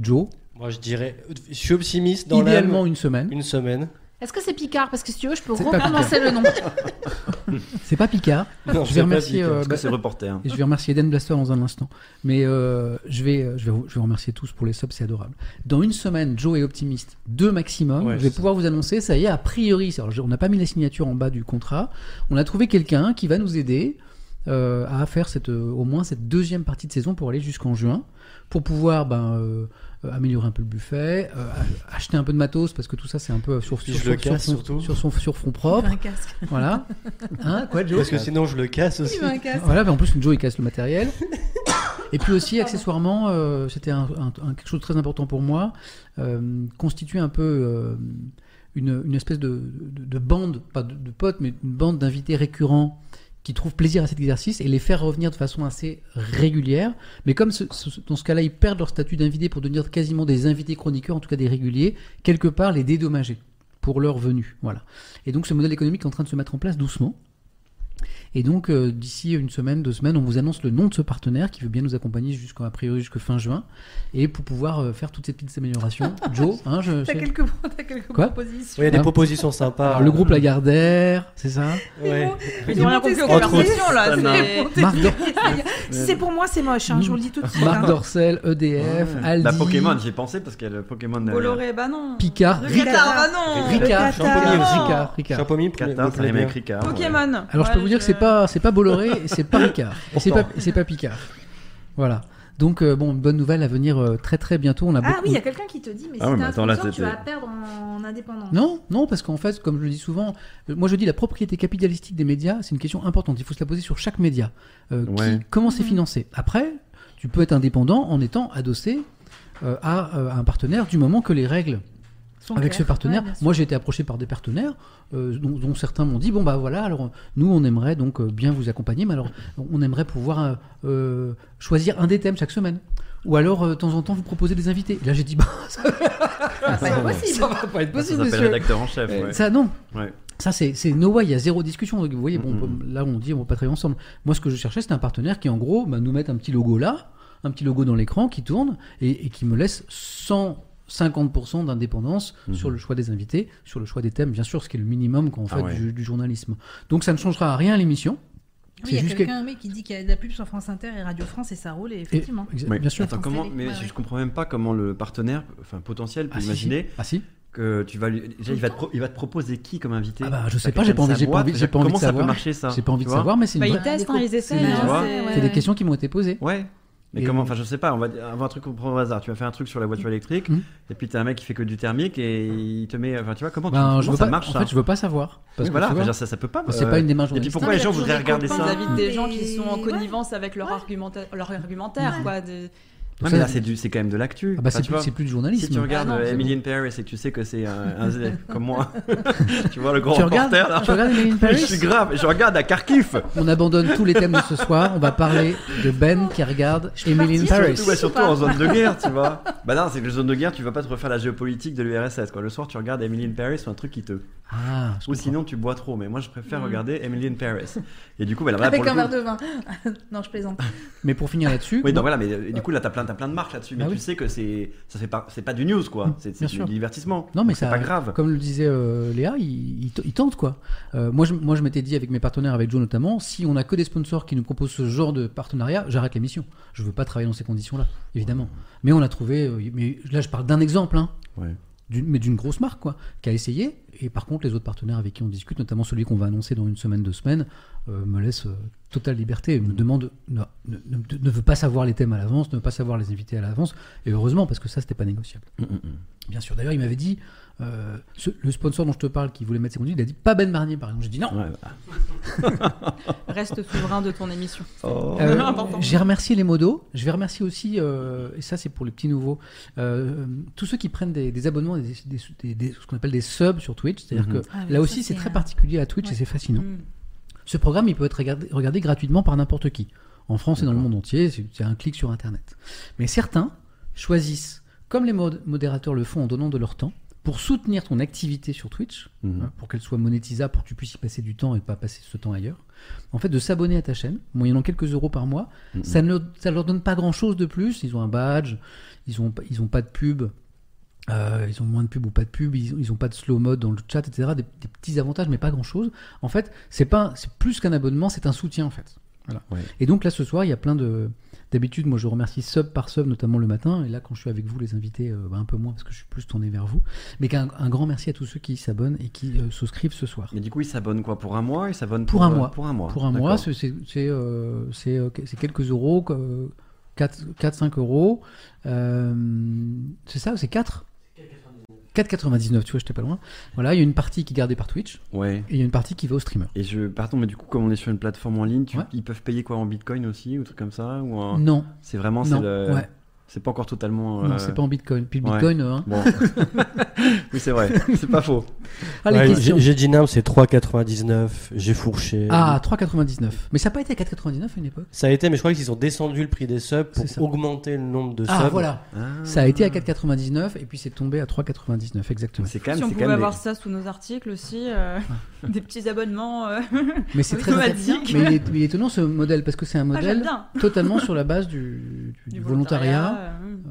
Joe, Moi je dirais, je suis optimiste dans idéalement une semaine, Une semaine. Est-ce que c'est Picard? Parce que si tu veux, je peux reprononcer le nom. c'est pas Picard. Non, je vais remercier, euh, Parce que bah, c'est reporter. hein. Et je vais remercier Dan Blaster dans un instant. Mais euh, je, vais, euh, je, vais, vous- je vais vous remercier tous pour les subs, c'est adorable. Dans une semaine, Joe est optimiste, deux maximum. Ouais, je vais pouvoir vous annoncer, ça y est, a priori, alors, on n'a pas mis la signature en bas du contrat, on a trouvé quelqu'un qui va nous aider euh, à faire cette, euh, au moins cette deuxième partie de saison pour aller jusqu'en juin, pour pouvoir ben, euh, euh, améliorer un peu le buffet, euh, ach- acheter un peu de matos, parce que tout ça c'est un peu sur, sur, je le sur- sur casse, son- surtout. sur son sur front propre. Un casque. voilà. Hein, quoi, Joe? Parce que sinon je le casse aussi. Un casque. voilà, mais en plus, Joe il casse le matériel. Et puis aussi, accessoirement, euh, c'était un, un- un- quelque chose de très important pour moi, euh, constituer un peu euh, une, une espèce de, de- de bande, pas de, de potes, mais une bande d'invités récurrents qui trouvent plaisir à cet exercice et les faire revenir de façon assez régulière. Mais comme dans ce cas-là, ils perdent leur statut d'invité pour devenir quasiment des invités chroniqueurs, en tout cas des réguliers, quelque part les dédommager pour leur venue. Voilà. Et donc ce modèle économique est en train de se mettre en place doucement. Et donc, euh, d'ici une semaine, deux semaines, on vous annonce le nom de ce partenaire qui veut bien nous accompagner jusqu'à a priori jusqu'à fin juin, et pour pouvoir euh, faire toutes ces petites améliorations. Joe, hein, je, T'as quelques, t'as quelques Quoi? propositions. Oui, il y a des Hein propositions sympas. Alors, le groupe Lagardère, c'est ça? Ouais. Ils ont rien compris aux conversations là. c'est- Si pour moi, c'est moche, hein, je vous le dis tout de suite. Marc hein. Dorcel, EDF, Ouais. Aldi, Bah, Pokémon, j'y ai pensé parce qu'il y a le Pokémon. euh, Bolloré, bah non. Picard, Ricard, bah non. Ricard. Ricard, Ricard, Ricard. Pokémon. Alors je peux vous dire que c'est pas c'est pas Bolloré et c'est pas Ricard c'est pas c'est Picard. Voilà. Donc euh, bon, bonne nouvelle à venir euh, très très bientôt. On a Ah beaucoup. oui, il y a quelqu'un qui te dit, mais Ah si un attends, là, tu vas perdre en indépendance. Non, non, parce qu'en fait, comme je le dis souvent, euh, moi je dis la propriété capitalistique des médias, c'est une question importante. Il faut se la poser sur chaque média. Euh, qui- comment c'est Mhm. financé? Après, tu peux être indépendant en étant adossé euh, à, euh, à un partenaire du moment que les règles avec ce partenaire. Ouais. Moi, j'ai été approché par des partenaires euh, dont, dont certains m'ont dit bon bah voilà, alors nous on aimerait donc euh, bien vous accompagner, mais alors on aimerait pouvoir euh, euh, choisir un des thèmes chaque semaine. Ou alors euh, de temps en temps vous proposer des invités. Et là j'ai dit bah ça, C'est pas possible. ça va pas être Ça possible, s'appelle monsieur. rédacteur en chef. Ouais. Ça non. Ouais. Ça, c'est c'est no way, il y a zéro discussion. Donc, vous voyez, bon, là, on dit, on va pas travailler ensemble. Moi, ce que je cherchais, c'était un partenaire qui, en gros, bah, nous mette un petit logo là, un petit logo dans l'écran qui tourne et, et qui me laisse 150% d'indépendance Mhm. sur le choix des invités, sur le choix des thèmes, bien sûr, ce qui est le minimum quand on Ah fait ouais. du, du journalisme. Donc, ça ne changera rien à l'émission. Oui, il y a que- quelqu'un oui, qui dit qu'il y a de la pub sur France Inter et Radio France et ça roule, et Et- effectivement. Ouais. Bien sûr. Attends, comment. Mais Ouais, je, ouais. je comprends même pas comment le partenaire, enfin potentiel, peut Ah, imaginer si. Ah, si. que tu vas lui. Déjà, il va, te pro- il va te proposer qui comme invité? Ah bah, je sais pas, j'ai pas envie- j'ai pas envie- j'ai pas envie Comment de ça savoir. peut marcher ça? J'ai pas envie de savoir, mais c'est une Bah, ils vraie- testent, hein, ils essayent. c'est- hein, des questions qui m'ont été posées. Ouais. Mais Et- comment Enfin, je sais pas. On va avoir un truc qu'on prend au hasard. Tu vas faire un truc sur la voiture électrique, Mhm. et puis t'as un mec qui fait que du thermique et il te met. Enfin, tu vois comment, tu- Ben, comment je veux ça pas, marche en ça fait, je veux pas savoir. Parce Oui, que Voilà. ça, ça peut pas. c'est euh, pas une démarche Et puis pourquoi Non, les gens voudraient regarder ça invitent des gens qui sont en ouais. connivence avec leur, argumenta- leur argumentaire. Ouais. Quoi, Ouais, mais là, c'est du- c'est quand même de l'actu. Ah bah, Enfin, c'est plus, vois, c'est plus du journalisme. Si tu regardes Ah non, euh, c'est Emily in Paris et que tu sais que c'est un, un zé comme moi, tu vois le grand Tu regardes, reporter là tu regardes Emily in Paris Je suis grave, je regarde à Kharkiv. On abandonne tous les thèmes de ce soir. On va parler de Ben qui regarde Emily in Paris. Surtout, ouais, surtout en zone de guerre, tu vois. Bah non, c'est que zone de guerre, tu vas pas te refaire la géopolitique de l'URSS. Quoi. Le soir, tu regardes Emily in Paris ou un truc qui te. Ah, Ou comprends. sinon, tu bois trop. Mais moi, je préfère Mm. regarder Emily in Paris. Et du coup, bah, là, Avec pour un verre de vin. non, je plaisante. Mais pour finir là-dessus, Oui, non, voilà, mais euh, du coup, là, t'as plein, t'as plein de marques là-dessus. Mais Bah tu oui. sais que c'est, ça fait pas, c'est pas du news, quoi. C'est, c'est du divertissement. Non, mais c'est pas grave. Comme le disait euh, Léa, il, il, il tente quoi. Euh, moi, je, moi, je m'étais dit avec mes partenaires, avec Joe notamment, si on a que des sponsors qui nous proposent ce genre de partenariat, j'arrête l'émission. Je veux pas travailler dans ces conditions-là, évidemment. Mais on a trouvé. euh, mais là, je parle d'un exemple, hein, Ouais. mais d'une grosse marque quoi, qui a essayé. Et par contre, les autres partenaires avec qui on discute, notamment celui qu'on va annoncer dans une semaine, deux semaines, euh, me laissent euh, totale liberté. Me demande, ne, ne, veut pas savoir les thèmes à l'avance, ne veut pas savoir les invités à l'avance. Et heureusement, parce que ça, c'était pas négociable. Mm, mm, mm. Bien sûr. D'ailleurs, il m'avait dit, euh, ce- le sponsor dont je te parle, qui voulait mettre ses conduits, il a dit pas Ben Barnier, par exemple. J'ai dit non. Ouais, bah. Reste souverain de ton émission. Oh. Euh. J'ai remercié les modos. Je vais remercier aussi, euh, et ça c'est pour les petits nouveaux, euh, tous ceux qui prennent des, des abonnements, et des, des- des- des- ce qu'on appelle des subs sur Twitch. C'est-à-dire Mhm. que Ah là aussi c'est très particulier à Twitch et c'est fascinant. Mm. Ce programme il peut être regardé, regardé gratuitement par n'importe qui. En France et dans le monde entier, c'est c'est un clic sur Internet. Mais certains choisissent, comme les mod- modérateurs le font en donnant de leur temps, pour soutenir ton activité sur Twitch, Mhm. hein, pour qu'elle soit monétisable, pour que tu puisses y passer du temps et pas passer ce temps ailleurs, en fait de s'abonner à ta chaîne, moyennant quelques euros par mois. Mhm. Ça ne ça leur donne pas grand-chose de plus. Ils ont un badge, ils ont, ils ont pas de pub, euh, ils ont moins de pub ou pas de pub, ils, ont- ils ont pas de slow mode dans le chat, etc. Des, des petits avantages, mais pas grand-chose. En fait, c'est pas, c'est plus qu'un abonnement, c'est un soutien en fait. Voilà. Ouais. Et donc là, ce soir, il y a plein de. D'habitude, moi, je remercie sub par sub, notamment le matin. Et là, quand je suis avec vous, les invités, euh, bah, un peu moins parce que je suis plus tourné vers vous. Mais qu'un un grand merci à tous ceux qui s'abonnent et qui euh, souscrivent ce soir. Mais du coup, ils s'abonnent quoi? Pour un mois Ils s'abonnent Pour pour, un euh, mois. Pour un mois. Pour un mois, c'est quelques euros, 4-5 euros. Euh, c'est ça, c'est 4 4,99, tu vois, j'étais pas loin. Voilà, il y a une partie qui est gardée par Twitch Ouais. et il y a une partie qui va au streamer. Et je, pardon, mais du coup, comme on est sur une plateforme en ligne, tu- Ouais. ils peuvent payer quoi en bitcoin aussi ou truc comme ça ou en- Non, C'est vraiment, non, c'est le- ouais, c'est pas encore totalement. non, euh, c'est pas en bitcoin. Puis le ouais. bitcoin, hein. Bon. oui, c'est vrai, c'est pas faux. Ah, Ouais, j'ai dit non, c'est 3,99. J'ai fourché. Ah, 3,99. Mais ça n'a pas été à 4,99 à une époque? Ça a été, mais je crois qu'ils ont descendu le prix des subs pour augmenter le nombre de Ah, subs. voilà. Ça a été à 4,99 et puis c'est tombé à 3,99, exactement. C'est quand même, Si on c'est quand pouvait même avoir des- ça sous nos articles aussi, euh, des petits abonnements. euh. Mais c'est très. Mais il est, il est étonnant ce modèle parce que c'est un Ah, modèle totalement sur la base du, du- du volontariat.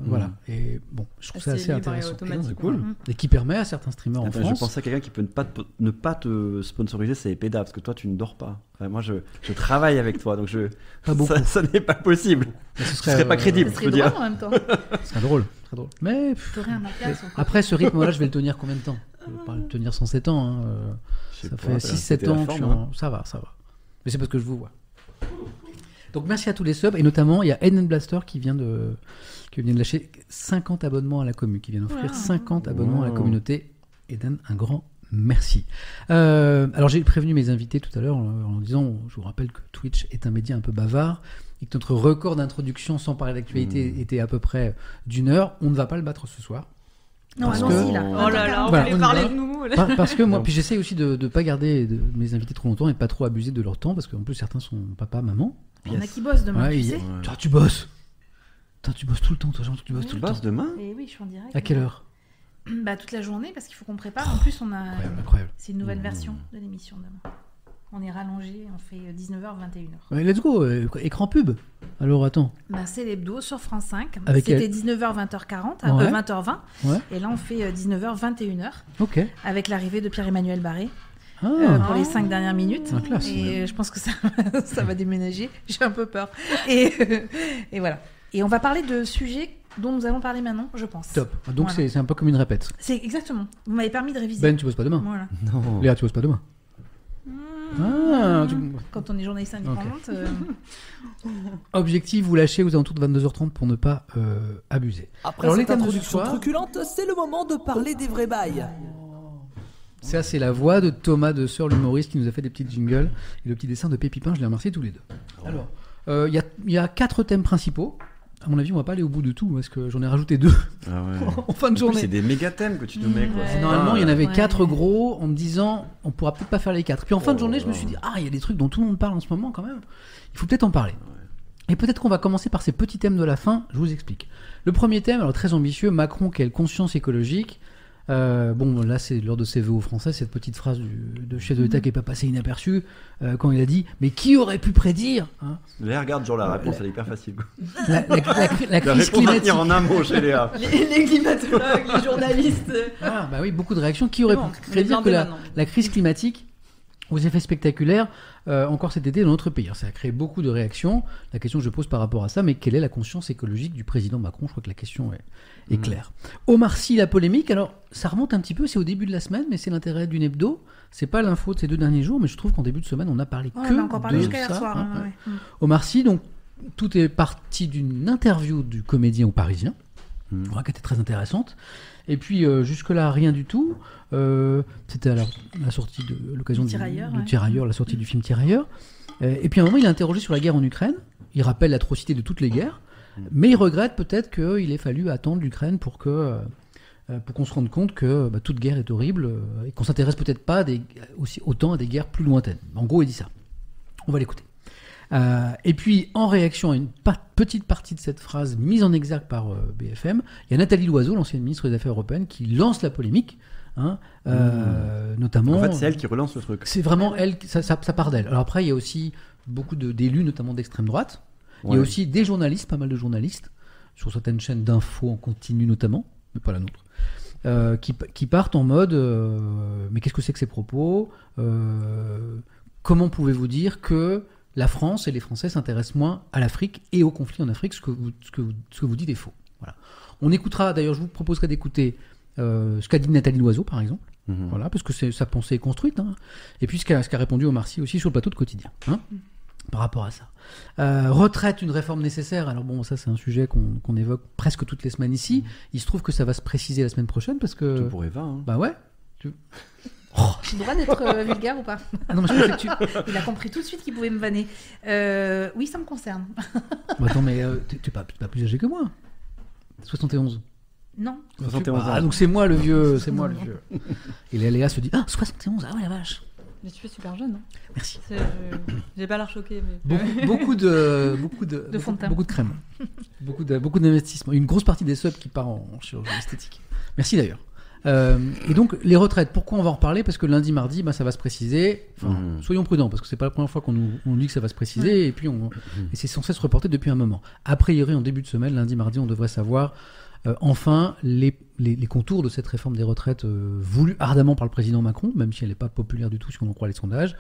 Voilà. Et bon, je trouve ça assez intéressant. C'est cool. ouais. Et qui permet à certains streamers en France. je pensais à quelqu'un qui peut ne pas te, ne pas te sponsoriser, c'est Epeda, parce que toi tu ne dors pas. Enfin, moi je, je travaille avec toi, donc je, Pas beaucoup. ça, ça n'est pas possible. Mais ce Ce serait pas euh, crédible. Ce je drôle dire. en même temps. Ce serait drôle. Très drôle. Mais pff, un après ce rythme-là, je vais le tenir combien de temps? Je vais pas le tenir 107 ans. hein, euh, Ça pas, fait t'as- 6-7 c'était la ans que je suis hein. en... Ça va, ça va. Mais c'est parce que je vous vois. Donc merci à tous les subs. Et notamment, il y a Eden Blaster qui vient de, qui vient de lâcher 50 abonnements à la commu, qui vient d'offrir Wow. 50 abonnements à la communauté. Eden, un grand merci. Euh, alors j'ai prévenu mes invités tout à l'heure en, en disant, je vous rappelle que Twitch est un média un peu bavard et que notre record d'introduction sans parler d'actualité Hmm. était à peu près d'une heure. On ne va pas le battre ce soir. Non, Parce allons-y que- là. Oh là là, on Voilà, voulait on parler va. de nous. là. Par- parce que moi, Non. puis j'essaie aussi de ne pas garder de, mes invités trop longtemps et de pas trop abuser de leur temps parce qu'en plus certains sont papa, maman. Il y en a qui bossent demain, Ouais, tu sais. Toi, tu bosses. Tu bosses tout le temps, toi, Jean, tu bosses Oui. tout Tu le temps. bosses demain Et oui, je suis en direct. À quelle heure? Bah toute la journée parce qu'il faut qu'on prépare. En plus, on a. Incroyable, incroyable. C'est une nouvelle version de l'émission demain. On est rallongé, on fait 19h, 21h. Ouais, let's go, euh, écran pub. Alors attends. Bah, c'est l'hebdo sur France 5. Avec C'était 19h, 20h40, Ouais. euh, 20h20. Ouais. Et là, on fait euh, 19h, 21h Ok. avec l'arrivée de Pierre-Emmanuel Barré Ah, euh, pour les 5 dernières minutes. Ah, classe. Et je pense que ça, ça va déménager. J'ai un peu peur. Et, et voilà. Et on va parler de sujets dont nous allons parler maintenant, je pense. top. Donc Voilà. c'est un peu comme une répète. C'est exactement. Vous m'avez permis de réviser. Ben, tu bosses pas demain. Voilà. Non. Léa, tu bosses pas demain. Ah, tu- Quand on est journaliste indépendante, euh, Objectif, vous lâchez aux alentours de 22h30 pour ne pas euh, abuser. Après Alors, les cette thèmes de ce introduction soir- truculente, c'est le moment de parler des vrais bails. Ça, c'est la voix de Thomas de Sœur, l'humoriste, qui nous a fait des petites jingles et le petit dessin de Pépipin. Je les remercie tous les deux. Alors, euh, y, il y a quatre thèmes principaux. À mon avis, on va pas aller au bout de tout parce que j'en ai rajouté deux Ah ouais. en fin de En journée. C'est des méga thèmes que tu nous mets quoi. Ouais. Normalement, pas- il y en avait Ouais. quatre gros en me disant on pourra peut-être pas faire les quatre. Puis en fin de Oh journée, je me suis dit ah, il y a des trucs dont tout le monde parle en ce moment quand même. Il faut peut-être en parler. Et peut-être qu'on va commencer par ces petits thèmes de la fin. Je vous explique. Le premier thème, alors très ambitieux, Macron, quelle conscience écologique. Euh, bon, là, c'est lors de ses vœux aux Français, cette petite phrase du, de chef de l'État qui est pas passée inaperçue, euh, quand il a dit Mais qui aurait pu prédire hein, Léa, regarde, genre la réponse, elle est hyper facile. la, la- la- la La crise climatique en un mot chez Léa. Les, les climatologues, les journalistes. Ah, bah oui, beaucoup de réactions. Qui aurait Bon, pu prédire que la crise climatique aux effets spectaculaires euh, encore cet été dans notre pays. Alors, ça a créé beaucoup de réactions. La question que je pose par rapport à ça, mais quelle est la conscience écologique du président Macron? Je crois que la question est, est Mhm. claire. Omar Sy, la polémique. Alors, ça remonte un petit peu, c'est au début de la semaine, mais c'est l'intérêt d'une hebdo. C'est pas l'info de ces deux derniers jours, mais je trouve qu'en début de semaine, on n'a parlé ouais, que on a encore parlé de jusqu'à hier ça, soir. hein, hein, ouais. ouais. Mm. Omar Sy, donc, tout est parti d'une interview du comédien au Parisien, voilà, qui était très intéressante. Et puis, euh, jusque-là, rien du tout. Euh, C'était à la, la sortie de l'occasion Du Tirailleur, du ouais. Tirailleur, la sortie du film Tirailleur. Euh, et puis, à un moment, il est interrogé sur la guerre en Ukraine. Il rappelle l'atrocité de toutes les guerres. Mais il regrette peut-être qu'il ait fallu attendre l'Ukraine pour que. pour qu'on se rende compte que bah, toute guerre est horrible et qu'on s'intéresse peut-être pas des- aussi, autant à des guerres plus lointaines. En gros, il dit ça. On va l'écouter. Euh, et puis, en réaction à une pa- petite partie de cette phrase mise en exergue par euh, BFM, il y a Nathalie Loiseau, l'ancienne ministre des Affaires européennes, qui lance la polémique, hein, euh, notamment. En fait, c'est elle qui relance le truc. C'est vraiment elle, ça, ça, ça part d'elle. Alors après, il y a aussi beaucoup de- d'élus, notamment d'extrême droite. Il y a aussi des journalistes, pas mal de journalistes, sur certaines chaînes d'infos en continu notamment, mais pas la nôtre, euh, qui, qui partent en mode euh, Mais qu'est-ce que c'est que ces propos Euh, Comment pouvez-vous dire que la France et les Français s'intéressent moins à l'Afrique et au conflit en Afrique Ce que vous, ce que vous, ce que vous dites est faux. Voilà. On écoutera, d'ailleurs, je vous proposerai d'écouter euh, ce qu'a dit Nathalie Loiseau, par exemple. Mhm. Voilà, parce que c'est- sa pensée est construite. hein. Et puis ce qu'a ce qu'a répondu Omar Sy aussi sur le plateau de quotidien. hein. par rapport à ça. Euh, retraite, une réforme nécessaire. Alors bon, ça c'est un sujet qu'on qu'on évoque presque toutes les semaines ici. Il se trouve que ça va se préciser la semaine prochaine parce que... Tout pour Eva. hein. Bah ouais. J'ai le droit d'être euh, vulgaire ou pas Ah non, mais je que tu... Il a compris tout de suite qu'il pouvait me vanner. Euh, oui, ça me concerne. Bah attends, mais euh, t'es t'es pas, t'es pas plus âgé que moi. 71. Non. 71 Ah, donc c'est moi le vieux, c'est moi le vieux. Et Léa, Léa se dit, ah, 71, ah ouais la vache. Mais tu fais super jeune. Hein. Merci. C'est- J'ai pas l'air choquée. Mais... Beaucoup, beaucoup de, beaucoup de, De fond de beaucoup, teint. beaucoup de crème, beaucoup de, beaucoup d'investissement. Une grosse partie des subs qui part en, en chirurgie esthétique. Merci d'ailleurs. Euh, et donc les retraites, pourquoi on va en reparler? Parce que lundi, mardi, bah, ça va se préciser. Enfin, Mhm. soyons prudents parce que c'est pas la première fois qu'on nous, on dit que ça va se préciser et puis on, et c'est censé se reporter depuis un moment. A priori, en début de semaine, lundi, mardi, on devrait savoir euh, enfin les, les, les contours de cette réforme des retraites euh, voulue ardemment par le président Macron, même si elle n'est pas populaire du tout si on en croit les sondages.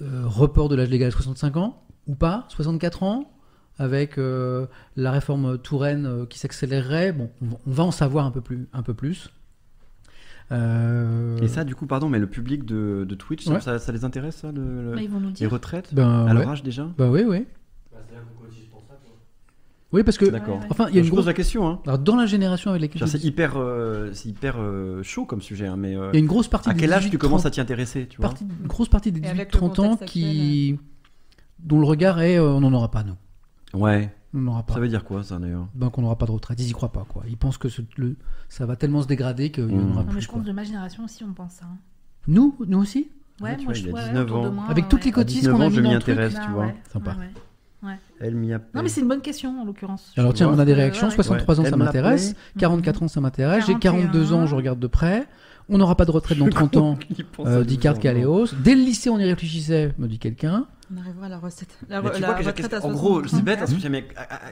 Euh, report de l'âge légal à 65 ans ou pas? 64 ans? Avec euh, la réforme Touraine euh, qui s'accélérerait? Bon, on va- on va en savoir un peu plus. Un peu plus. Euh, Et ça, du coup, pardon, mais le public de, de Twitch, ça- Ouais. ça, ça les intéresse, ça, le- le- Bah, ils vont nous les retraites ben, À leur ouais. âge déjà Bah oui, oui. Oui, parce que. D'accord. Enfin, il y a Je une pose grosse. la question. Hein. Alors, dans la génération avec laquelle. Je- C'est hyper, euh, c'est hyper euh, chaud comme sujet, hein, mais euh, Il y a une grosse partie à quel âge 18, tu commences 30 à t'y intéresser tu vois une grosse partie des Et avec le 18-30 ans qui. dont le regard est euh, on n'en aura pas, nous. Ouais, On pas. ça veut dire quoi ça d'ailleurs? Ben, qu'on n'aura pas de retraite. Ils y croient pas, quoi. Ils pensent que ce- le, ça va tellement se dégrader qu'il n'y en Mmh. aura Non, mais plus. je quoi. pense de ma génération aussi, on pense ça. hein. Nous, nous aussi? Ouais, moi vois, je il a ouais, 19 autour de ans. moi, Avec ouais. toutes les cotises 19 qu'on a mis je dans m'y intéresse, Bah, tu vois. ouais, Sympa. ouais, ouais. Elle m'y a. Non, mais c'est une bonne question en l'occurrence. Alors tiens, vois on a des réactions. ouais, ouais. 63 ans, ça m'intéresse. appelé. 44 ans, ça m'intéresse. J'ai 42 ans, 41. je regarde de près. On n'aura pas de retraite dans 30 ans, euh, dit Carte. Caléos. Dès le lycée, on y réfléchissait, me dit quelqu'un. On arrivera à la recette. La, Mais re- tu la retraite à en gros, 60 c'est bête, hein, ce que je dis, mais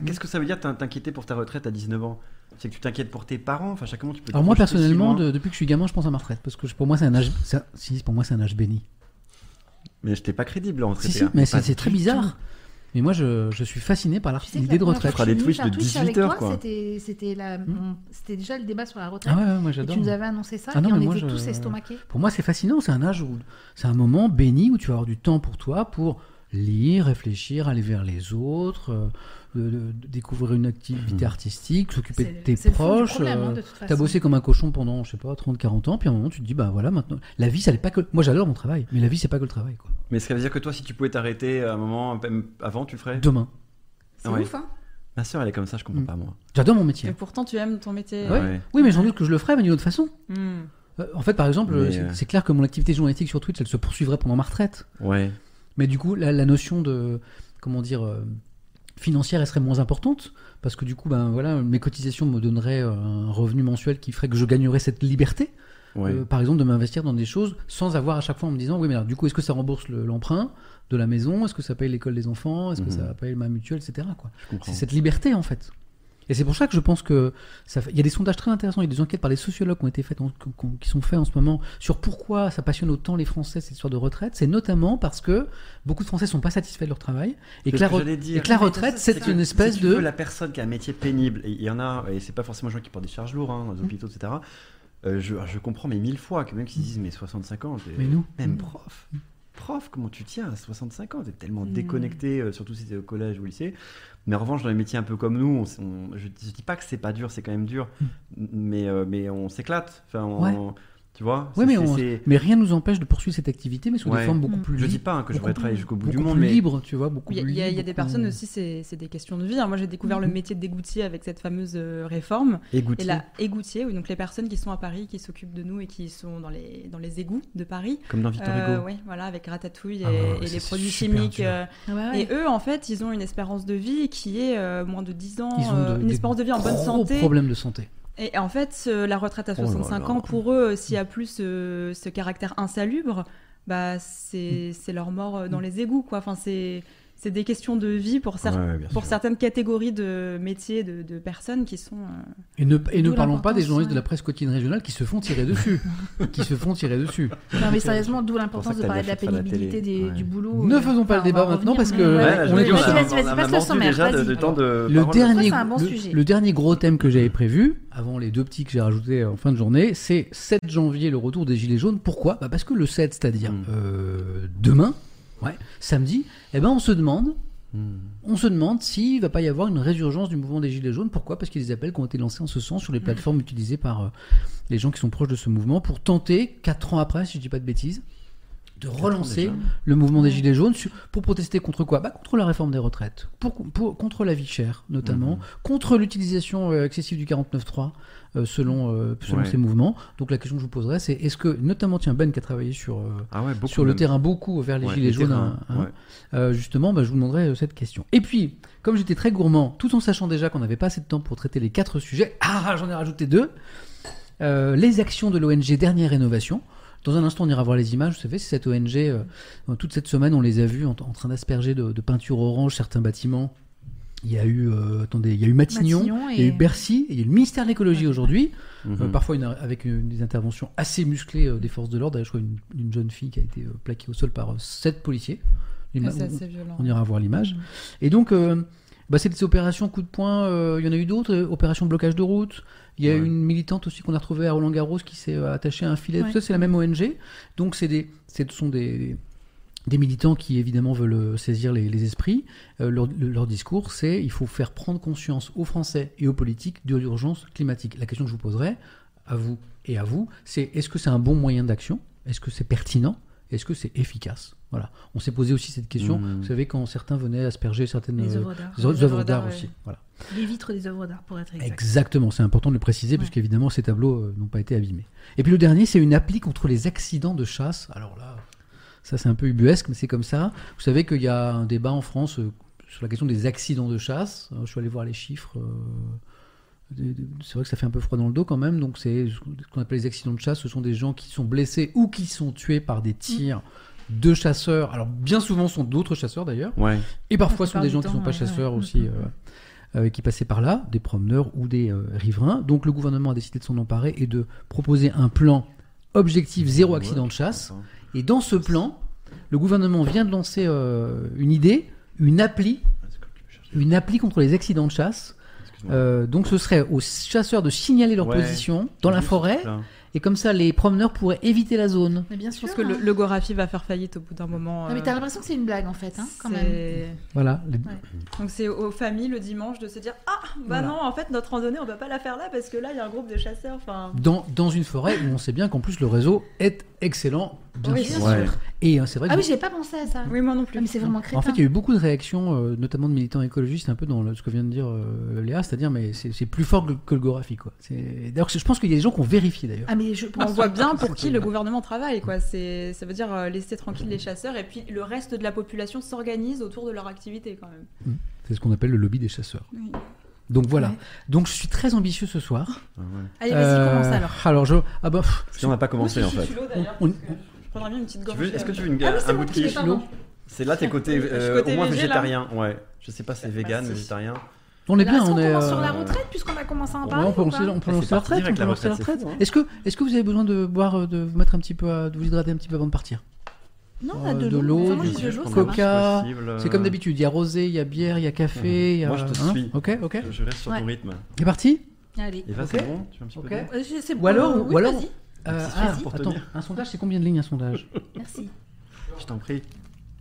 qu'est-ce que ça veut dire t'in- t'inquiéter pour ta retraite à 19 ans? C'est que tu t'inquiètes pour tes parents? Enfin, chaque moment tu peux. Alors moi, si personnellement, de- depuis que je suis gamin, je pense à ma retraite. Parce que pour moi, c'est un âge... c'est un- Si, pour moi, c'est un âge béni. Mais je t'ai pas crédible en Si, retraité. si, hein. mais c'est très tout. bizarre. Mais moi, je, je suis fasciné par la- Tu sais l'idée de retraite. Tu feras des Twitch de faire Twitch 18 heures, avec toi, quoi. C'était, c'était, la, Hmm. on- c'était déjà le débat sur la retraite. Ah ouais, ouais, moi j'adore. tu nous avais annoncé ça, Ah et non, on était je- tous estomaqués. Pour moi, c'est fascinant. C'est un âge où c'est un moment béni où tu vas avoir du temps pour toi, pour lire, réfléchir, aller vers les autres, euh, de- de- de découvrir une activité artistique, s'occuper de tes proches. hein, euh, T'as bossé comme un cochon pendant, je sais pas, 30, 40 ans, puis à un moment, tu te dis, bah voilà, maintenant. La vie, ça n'est pas que. Moi, j'adore mon travail, mais la vie, c'est pas que le travail, quoi. Mais ça veut dire que toi, si tu pouvais t'arrêter à un moment même avant, tu le ferais? Demain. C'est Ouais. ouf, hein Ma soeur, elle est comme ça, je comprends Mm. pas moi. J'adore mon métier. Et pourtant, tu aimes ton métier. Ouais. Ouais. Oui, mais j'en doute que je le ferais, mais d'une autre façon. Hmm. Euh, En fait, par exemple, c'est euh, c'est clair que mon activité journalistique sur Twitch, elle se poursuivrait pendant ma retraite. Ouais. Mais du coup, la, la notion de, comment dire, euh, financière, elle serait moins importante. Parce que du coup, ben voilà, mes cotisations me donneraient euh, un revenu mensuel qui ferait que je gagnerais cette liberté, Ouais. euh, par exemple, de m'investir dans des choses sans avoir à chaque fois en me disant, oui, mais alors du coup, est-ce que ça rembourse le- l'emprunt de la maison? Est-ce que ça paye l'école des enfants? Est-ce que Mhm. ça paye ma mutuelle, etc. Quoi. C'est cette liberté, en fait. Et c'est pour ça que je pense que ça fait- il y a des sondages très intéressants, il y a des enquêtes par des sociologues qui ont été faites, en- qui- sont faits en ce moment sur pourquoi ça passionne autant les Français cette histoire de retraite. C'est notamment parce que beaucoup de Français sont pas satisfaits de leur travail et que la, que re- j'allais dire. et que la Ouais, mais retraite c'est une espèce si tu de veux, la personne qui a un métier pénible, et il y en a, et c'est pas forcément les gens qui portent des charges lourdes hein, dans les hôpitaux, etc. euh, je, je comprends, mais mille fois que même se disent, mais 65 ans, Mais nous même Mm. prof, prof, comment tu tiens à 65 ans? T'es tellement Mm. déconnecté, euh, surtout si t'es au collège ou au lycée. Mais en revanche, dans les métiers un peu comme nous, on s- on- je, je dis pas que c'est pas dur, c'est quand même dur, mais, euh, mais on s'éclate. Enfin, on- Ouais. Tu vois Oui, c'est- mais, on- mais rien nous empêche de poursuivre cette activité, mais sous Ouais. des formes beaucoup Mm. plus Je dis libres. pas hein, que je voudrais travailler jusqu'au bout du monde, plus mais libre, tu vois, beaucoup Il y a, plus il y a- il y a libre, des personnes aussi, c'est des questions de vie. hein. Moi, j'ai découvert le Mhm. métier d'égoutier avec cette fameuse euh, réforme. Et égoutier. là, égoutier, oui, donc les personnes qui sont à Paris, qui s'occupent de nous et qui sont dans les, dans les égouts de Paris. Comme dans Victor Euh, Hugo. oui, voilà, avec Ratatouille et, Ah ouais, ouais, et les produits chimiques. euh, Ouais, ouais. Et eux, en fait, ils ont une espérance de vie qui est euh, moins de 10 ans, Ils ont euh, de- une espérance de vie en bonne gros santé. problèmes de santé. Et en fait, ce- la retraite à Oh là 65 là. ans, pour eux, euh, s'il y a plus ce, ce caractère insalubre, bah, Mm. c'est c'est leur mort euh, dans les égouts. Quoi. Enfin, c'est c'est des questions de vie pour, cer- Ouais, ouais, bien pour certaines catégories de métiers, de, de personnes qui sont... euh, Et ne, et ne parlons pas des journalistes de la presse quotidienne régionale qui se font tirer dessus. qui se font tirer dessus. Non, mais sérieusement, d'où l'importance de parler de la pénibilité télé. des- Ouais. du boulot. Ne euh, faisons pas enfin, le débat maintenant parce que Ouais, Ouais, là, on je est Vas-y, passe le sommaire, le dernier gros thème que j'avais prévu, avant les deux petits que j'ai rajoutés en fin de journée, c'est 7 janvier, le retour des Gilets jaunes. Pourquoi? Bah Parce que le 7, c'est-à-dire Mm. euh, demain, Ouais. Samedi, eh ben on se demande, Hmm. on se demande s'il va pas y avoir une résurgence du mouvement des Gilets jaunes. Pourquoi? Parce qu'il y a des appels qui ont été lancés en ce sens sur les plateformes utilisées par euh, les gens qui sont proches de ce mouvement pour tenter, quatre ans après, si je dis pas de bêtises, de relancer le mouvement des Gilets jaunes sur- pour protester contre quoi? Bah, Contre la réforme des retraites, pour, pour- contre la vie chère notamment, Mhm. contre l'utilisation euh, excessive du 49.3 euh, selon, euh, selon Ouais. ces mouvements. Donc la question que je vous poserai, c'est est-ce que, notamment, tiens, Ben qui a travaillé sur, euh, Ah ouais, sur le même. terrain beaucoup vers les Ouais, Gilets les jaunes, terrains, hein, hein, euh, justement, bah, je vous demanderai euh, cette question. Et puis, comme j'étais très gourmand, tout en sachant déjà qu'on n'avait pas assez de temps pour traiter les quatre sujets, ah, j'en ai rajouté deux. Euh, les actions de l'ONG Dernière Rénovation. Dans un instant, on ira voir les images. Vous savez, c'est cette ONG, euh, toute cette semaine, on les a vus en, en train d'asperger de, de peinture orange certains bâtiments. Il y a eu, euh, attendez, il y a eu Matignon, Matignon il y a eu Bercy, et il y a eu le ministère de l'écologie aujourd'hui. Mhm. Euh, parfois une- avec une- des interventions assez musclées euh, des forces de l'ordre. D'ailleurs, Je crois une, une jeune fille qui a été euh, plaquée au sol par euh, sept policiers. Ah, C'est on- assez violent. on ira voir l'image. Et donc, euh, bah, c'est des opérations coup de poing. euh, Il y en a eu d'autres. euh, opération blocage de route. Il y a Ouais. une militante aussi qu'on a retrouvée à Roland Garros qui s'est euh, attachée à un filet. Ouais. Tout ça, c'est la même ONG. Donc, c'est des, ce sont des, des militants qui évidemment veulent euh, saisir les, les esprits. Euh, leur, le- leur discours, c'est il faut faire prendre conscience aux Français et aux politiques de l'urgence climatique. La question que je vous poserai à vous et à vous, c'est est-ce que c'est un bon moyen d'action? Est-ce que c'est pertinent? Est-ce que c'est efficace? Voilà. On s'est posé aussi cette question. Mhm. Vous savez, quand certains venaient asperger certaines Les euh, œuvres d'art. les œuvres d'art aussi. ouais. Voilà. Les vitres des œuvres d'art, pour être exact. Exactement, c'est important de le préciser, Ouais. puisqu'évidemment ces tableaux euh, n'ont pas été abîmés. Et puis le dernier, c'est une appli contre les accidents de chasse. Alors là, ça c'est un peu ubuesque, mais c'est comme ça. Vous savez qu'il y a un débat en France euh, sur la question des accidents de chasse. Euh, Je suis allé voir les chiffres. euh, C'est vrai que ça fait un peu froid dans le dos quand même. Donc c'est ce qu'on appelle les accidents de chasse. Ce sont des gens qui sont blessés ou qui sont tués par des tirs de chasseurs. Alors bien souvent, ce sont d'autres chasseurs d'ailleurs. Ouais. Et parfois, ce sont des gens qui ne sont pas ouais, chasseurs ouais. aussi, euh, euh, qui passaient par là, des promeneurs ou des euh, riverains. Donc le gouvernement a décidé de s'en emparer et de proposer un plan objectif zéro accident de chasse. Et dans ce plan, le gouvernement vient de lancer euh, une idée, une appli, une appli contre les accidents de chasse. Euh, donc ce serait aux chasseurs de signaler leur Ouais. position dans la forêt, et comme ça les promeneurs pourraient éviter la zone. Mais bien Je sûr. pense que le, hein. le Gorafi va faire faillite au bout d'un moment. Non, mais euh, t'as l'impression que c'est une blague en fait, hein, quand même. Voilà. Les- Donc c'est aux familles le dimanche de se dire ah bah Voilà. non en fait notre randonnée on va pas la faire là parce que là il y a un groupe de chasseurs enfin Dans, dans une forêt où on sait bien qu'en plus le réseau est excellent, bien Oui, sûr. bien Ouais. sûr. Et euh, c'est vrai que Ah oui, j'avais pas pensé à ça. oui moi non plus Ah, mais c'est vraiment crétin. En fait, il y a eu beaucoup de réactions, euh, notamment de militants écologistes, un peu dans le- ce que vient de dire euh, Léa, c'est-à-dire, mais c'est c'est plus fort que, que le Gorafi, quoi. C'est- D'ailleurs, je pense qu'il y a des gens qui ont vérifié, d'ailleurs. Ah, mais je pense on voit bien pour qui le gouvernement travaille quoi c'est ça veut dire euh, laisser tranquille les chasseurs et puis le reste de la population s'organise autour de leur activité quand même C'est ce qu'on appelle le lobby des chasseurs. Oui. Donc voilà. Ouais. Donc je suis très ambitieux ce soir. Ah ouais. Allez, vas-y, Euh, commence alors. Alors, je. Ah bah. pff, Parce qu'on n'a pas commencé en fait. on- on- je prendrais bien une petite veux- Est-ce que tu veux une, Ah un c'est bout de quiche. C'est là, t'es côté, Je suis euh, côté au moins végé, là. végétarien. Ouais. Je sais pas si c'est vegan, végétarien. on est Là, bien, on est. commence sur euh, la retraite, puisqu'on a commencé à en ouais, parler on peut lancer, pas on peut lancer c'est la retraite. On peut la lancer la retraite. Est-ce que, est-ce que vous avez besoin de boire, euh, de vous mettre un petit peu, à, de vous hydrater un petit peu avant de partir? Non, Euh, on a de, de l'eau. du coca. C'est euh, comme d'habitude. Il y a rosé, il y a bière, il y a café. il y a- Moi, je te hein suis. Ok, ok. Je, je reste sur Ouais. ton rythme. C'est parti? Allez. Et va, Ok. c'est bon? Tu veux un petit peu Euh, Ou alors- Euh, ou alors-. Euh, ah, pour te attends, un sondage, c'est combien de lignes un sondage Merci. Je t'en prie.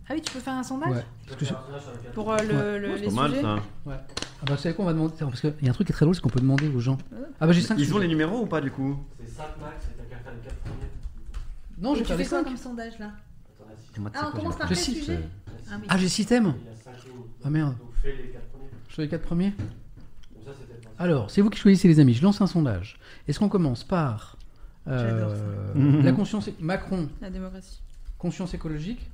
Ah oui, tu peux faire un sondage Ouais. Parce que je- pour euh, le, le- Ouais, les C'est pas mal sujets ça. Ah bah, vous savez quoi, on va demander. attends, Parce qu'il y a un truc qui est très drôle, c'est qu'on peut demander aux gens. Ah bah j'ai 5 Ils ont les numéros ou pas du coup Non, Et j'ai tu pas les fais quoi 5. comme sondage là sais Ah, on quoi, commence j'ai par quel sujet Ah oui. Ah, j'ai 6 thèmes Ah merde. Je fais les 4 premiers Alors, c'est vous qui choisissez les amis, je lance un sondage. Est-ce qu'on commence par euh, Mhm. la conscience Macron, la démocratie conscience écologique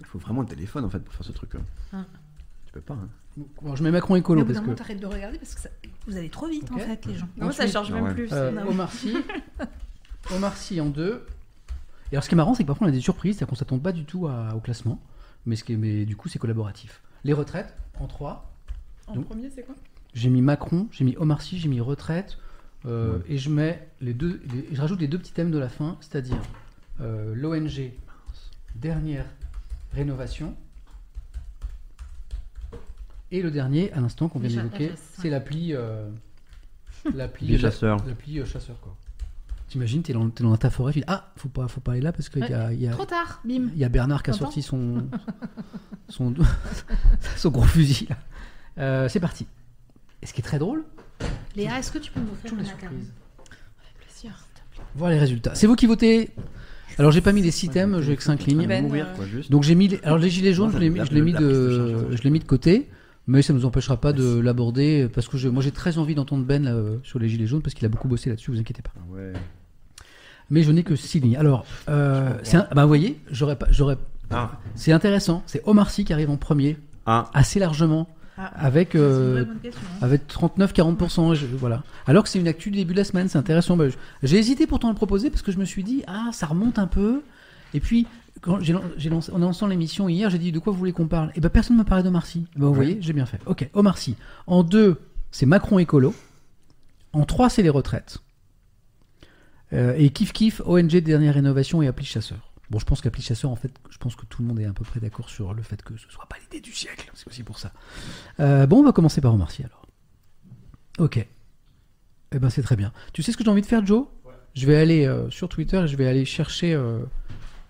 Il faut vraiment le téléphone en fait pour faire ce truc. Ah. Tu peux pas. Hein. Bon, je mets Macron Mais écolo au bout parce d'un que moment, t'arrêtes de regarder parce que ça- vous allez trop vite en Ok. fait, les gens. moi ça Ensuite- charge Ah même ouais. plus Euh, Ah. Omar Sy. Omar Sy en deux. Et alors, ce qui est marrant, c'est que parfois on a des surprises, c'est-à-dire qu'on s'attend pas du tout à- au classement, mais, ce qui est- mais du coup, c'est collaboratif. Les retraites, en trois. en Donc- premier c'est quoi? J'ai mis Macron, j'ai mis Omar Sy, j'ai mis retraite, euh, Ouais. et je mets les deux, les- je rajoute les deux petits thèmes de la fin, c'est-à-dire euh, l'ONG dernière rénovation. Et le dernier, à l'instant qu'on vient d'évoquer, c'est ouais. l'appli, euh, l'appli, Les chasseurs. l'appli euh, chasseur quoi. T'imagines, t'es dans, dans ta forêt, tu dis Ah, faut pas, faut pas aller là parce qu'il y a, il y, a, Trop tard, bim. il y a Bernard qui a sorti son, son, son gros fusil. là. Euh, c'est parti. Et ce qui est très drôle, Léa, est-ce que tu peux m'offrir Toujours un les macaron surprises. Plaisir. Voir les résultats. C'est vous qui votez. Alors j'ai pas mis les six thèmes, j'ai que 5 lignes. Ben, mourir, euh, quoi, juste. Donc j'ai mis, les- alors les gilets jaunes, je l'ai mis, la- je l'ai mis de je l'ai mis de côté, mais ça nous empêchera pas de l'aborder parce que je, moi j'ai très envie d'entendre Ben là, sur les gilets jaunes parce qu'il a beaucoup bossé là-dessus, vous inquiétez pas. Ah Ouais. Mais je n'ai que six lignes. Alors, euh, c'est un- bah vous voyez, j'aurais pas, j'aurais, Ah. c'est intéressant. C'est Omar Sy qui arrive en premier, Ah. assez largement, Ah, avec euh, question, hein. avec 39-40%. je- Voilà. Alors que c'est une actu du début de la semaine, c'est intéressant. Bah, j'ai hésité pourtant à le proposer parce que je me suis dit, ah, ça remonte un peu. Et puis, quand j'ai lan- j'ai lancé, en lançant l'émission hier, j'ai dit, de quoi vous voulez qu'on parle? Et ben personne ne me parlait d'Omar Sy. Eh ben, vous Ouais. voyez, j'ai bien fait. Ok, Omar Sy. En deux, c'est Macron écolo. En trois, c'est les retraites. Euh, et kiff kiff, ONG dernière rénovation et appli chasseur. Bon, je pense qu'appli chasseur, en fait, je pense que tout le monde est à peu près d'accord sur le fait que ce soit pas l'idée du siècle. C'est aussi pour ça. Euh, bon, on va commencer par Sy alors. Ok. Eh ben c'est très bien. Tu sais ce que j'ai envie de faire, Joe? Je vais aller euh, sur Twitter et je vais aller chercher euh,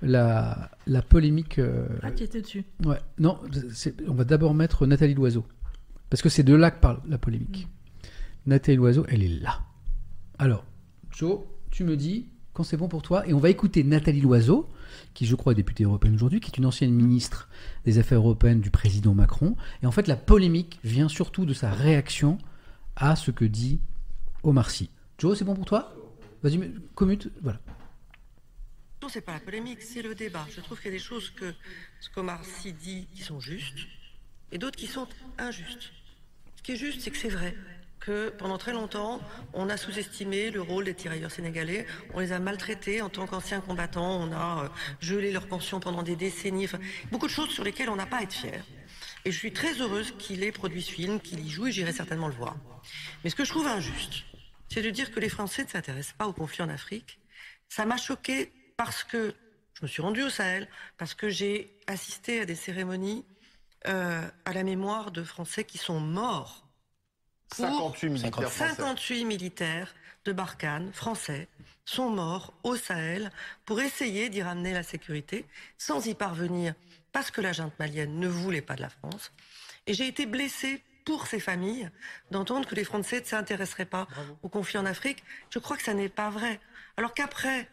la, la polémique. euh, Ah, qui était dessus? Ouais, non, on va d'abord mettre Nathalie Loiseau. Parce que c'est de là que parle la polémique. Nathalie Loiseau, elle est là. Alors, Joe, tu me dis quand c'est bon pour toi. Et on va écouter Nathalie Loiseau, qui je crois est députée européenne aujourd'hui, qui est une ancienne ministre des Affaires européennes du président Macron. Et en fait, la polémique vient surtout de sa réaction à ce que dit Omar Sy. Joe, c'est bon pour toi? Vas-y, commute, voilà. Non, c'est pas la polémique, c'est le débat. Je trouve qu'il y a des choses que ce qu'Omar Sy dit qui sont justes et d'autres qui sont injustes. Ce qui est juste, c'est que c'est vrai que pendant très longtemps, on a sous-estimé le rôle des tirailleurs sénégalais. On les a maltraités en tant qu'anciens combattants. On a euh, gelé leurs pensions pendant des décennies. Beaucoup de choses sur lesquelles on n'a pas à être fier. Et je suis très heureuse qu'il ait produit ce film, qu'il y joue et j'irai certainement le voir. Mais ce que je trouve injuste, c'est de dire que les Français ne s'intéressent pas au conflit en Afrique. Ça m'a choqué parce que je me suis rendue au Sahel, parce que j'ai assisté à des cérémonies euh, à la mémoire de Français qui sont morts. Pour- 58 militaires français. 58 militaires de Barkhane, français, sont morts au Sahel pour essayer d'y ramener la sécurité, sans y parvenir, parce que la junte malienne ne voulait pas de la France. Et j'ai été blessée pour ces familles d'entendre que les Français ne s'intéresseraient pas au conflit en Afrique. Je crois que ça n'est pas vrai. Alors qu'après,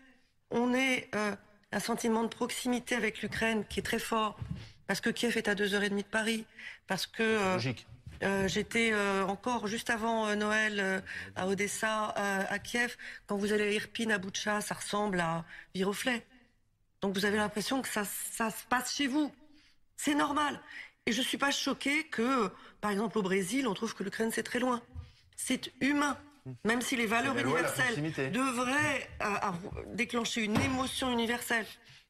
on ait euh, un sentiment de proximité avec l'Ukraine qui est très fort, parce que Kiev est à deux heures et demie de Paris, parce que euh, Logique. Euh, J'étais euh, encore juste avant euh, Noël à Odessa, à Kiev. Quand vous allez à Irpin, à Boutcha, ça ressemble à Viroflay. Donc vous avez l'impression que ça, ça se passe chez vous. C'est normal. Et je ne suis pas choquée que, par exemple, au Brésil, on trouve que l'Ukraine, c'est très loin. C'est humain. Même si les valeurs universelles devraient déclencher une émotion universelle,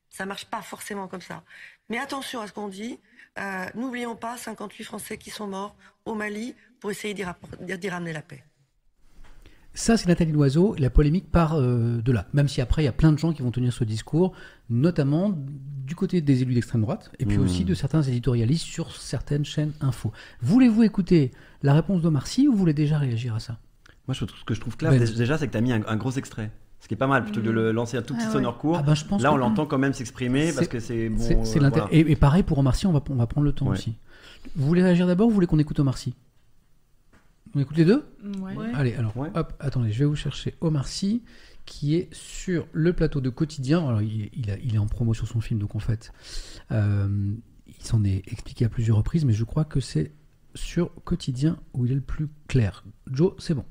ça marche pas forcément comme ça. Mais attention à ce qu'on dit. Euh, N'oublions pas 58 Français qui sont morts au Mali pour essayer d'y ramener la paix. Ça, c'est Nathalie Loiseau. La polémique part euh, de là. Même si après, il y a plein de gens qui vont tenir ce discours, notamment du côté des élus d'extrême droite, et puis Mmh. aussi de certains éditorialistes sur certaines chaînes info. Voulez-vous écouter la réponse d'Omar Sy ou vous voulez déjà réagir à ça? Moi, je trouve, ce que je trouve clair, Ben. dé- déjà, c'est que tu as mis un, un gros extrait. Ce qui est pas mal, plutôt que de le lancer un tout petit Ah ouais. sonore court. Ah je pense Là, que- on l'entend quand même s'exprimer parce que c'est bon. C'est c'est euh, voilà. et, et pareil pour Omar Sy, on va, on va prendre le temps Ouais. aussi. Vous voulez réagir d'abord ou vous voulez qu'on écoute Omar Sy? On écoute les deux? Ouais. Ouais. Allez, alors, Ouais. hop, attendez, je vais vous chercher Omar Sy, qui est sur le plateau de Quotidien. Alors, il, il a- il est en promo sur son film, donc en fait, euh, il s'en est expliqué à plusieurs reprises, mais je crois que c'est sur Quotidien où il est le plus clair. Joe, c'est bon.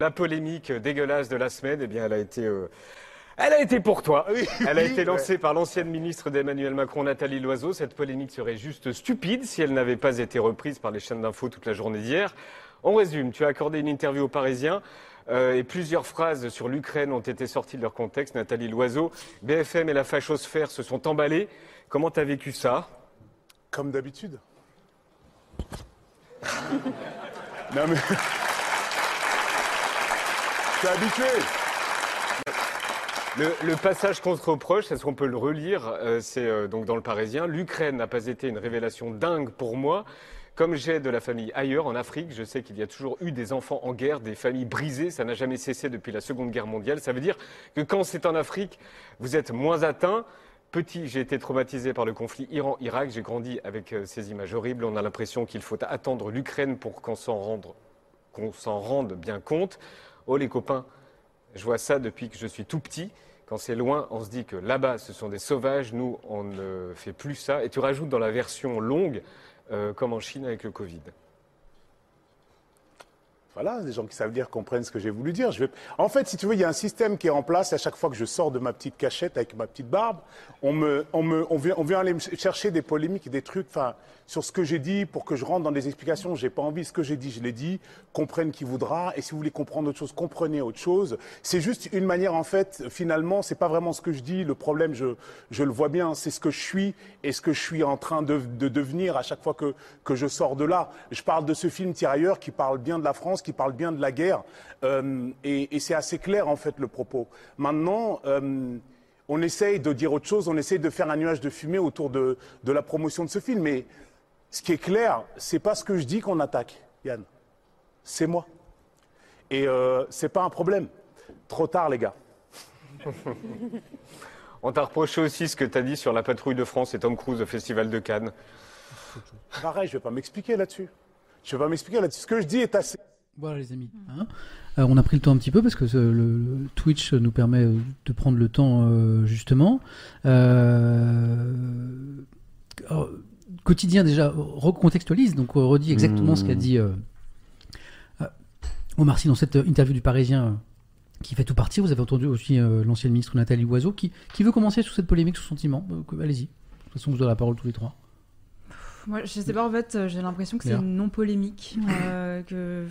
La polémique dégueulasse de la semaine, eh bien, elle a été, euh, elle a été pour toi. Elle a été lancée par l'ancienne ministre d'Emmanuel Macron, Nathalie Loiseau. Cette polémique serait juste stupide si elle n'avait pas été reprise par les chaînes d'infos toute la journée d'hier. On résume, tu as accordé une interview aux Parisiens euh, et plusieurs phrases sur l'Ukraine ont été sorties de leur contexte. Nathalie Loiseau, BFM et la fachosphère se sont emballés. Comment t'as vécu ça? Comme d'habitude. non mais. T'es habitué Le, passage contre-reproche, est-ce qu'on peut le relire Euh, C'est euh, donc dans le Parisien. L'Ukraine n'a pas été une révélation dingue pour moi. Comme j'ai de la famille ailleurs, en Afrique, je sais qu'il y a toujours eu des enfants en guerre, des familles brisées. Ça n'a jamais cessé depuis la Seconde Guerre mondiale. Ça veut dire que quand c'est en Afrique, vous êtes moins atteint. Petit, j'ai été traumatisé par le conflit Iran-Irak. J'ai grandi avec euh, ces images horribles. On a l'impression qu'il faut attendre l'Ukraine pour qu'on qu'on s'en rende bien compte. Oh les copains, je vois ça depuis que je suis tout petit. Quand c'est loin, on se dit que là-bas, ce sont des sauvages. Nous, on ne fait plus ça. Et tu rajoutes dans la version longue, euh, comme en Chine avec le Covid. Voilà, les gens qui savent lire comprennent ce que j'ai voulu dire. En fait, si tu veux, il y a un système qui est en place. À chaque fois que je sors de ma petite cachette avec ma petite barbe, on, me, on, me, on, vient, aller me chercher des polémiques, des trucs sur ce que j'ai dit pour que je rentre dans des explications. J'ai pas envie. Ce que j'ai dit, je l'ai dit. Comprenne qui voudra. Et si vous voulez comprendre autre chose, comprenez autre chose. C'est juste une manière, en fait, finalement, c'est pas vraiment ce que je dis. Le problème, je, je le vois bien, c'est ce que je suis et ce que je suis en train de, de devenir à chaque fois que, que je sors de là. Je parle de ce film Tirailleurs qui parle bien de la France, qui parle bien de la guerre. Euh, et, et c'est assez clair, en fait, le propos. Maintenant, euh, on essaye de dire autre chose, on essaye de faire un nuage de fumée autour de, de la promotion de ce film. Mais ce qui est clair, c'est pas ce que je dis qu'on attaque, Yann. C'est moi. Et euh, c'est pas un problème. Trop tard, les gars. On t'a reproché aussi ce que tu as dit sur la patrouille de France et Tom Cruise au Festival de Cannes. Pareil, je vais pas m'expliquer là-dessus. Je vais pas m'expliquer là-dessus. Ce que je dis est assez. Voilà les amis. hein. Euh, on a pris le temps un petit peu parce que euh, le, le Twitch nous permet euh, de prendre le temps euh, justement. Euh, alors, quotidien déjà recontextualise, donc euh, redit exactement Mmh. ce qu'a dit euh, euh, Omar Sy dans cette interview du Parisien qui fait tout partir. Vous avez entendu aussi euh, l'ancienne ministre Nathalie Loiseau qui, qui veut commencer sur cette polémique, sur sentiment. Euh, Allez-y. De toute façon, vous avez la parole tous les trois. Moi, je sais pas, en fait, j'ai l'impression que c'est Léa. non polémique. euh, que...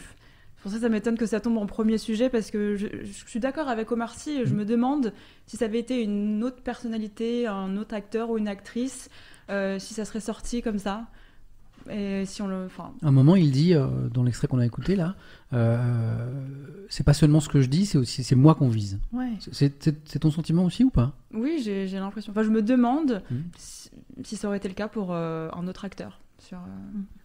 Pour ça, ça m'étonne que ça tombe en premier sujet parce que je, je suis d'accord avec Omar Sy. et Je Mm. me demande si ça avait été une autre personnalité, un autre acteur ou une actrice, euh, si ça serait sorti comme ça. Et si on le. À un moment, il dit, euh, dans l'extrait qu'on a écouté là, euh, c'est pas seulement ce que je dis, c'est aussi c'est moi qu'on vise. Ouais. C'est- ton sentiment aussi ou pas? Oui, j'ai l'impression. Enfin, je me demande Mm. si, si ça aurait été le cas pour euh, un autre acteur. Sur, euh,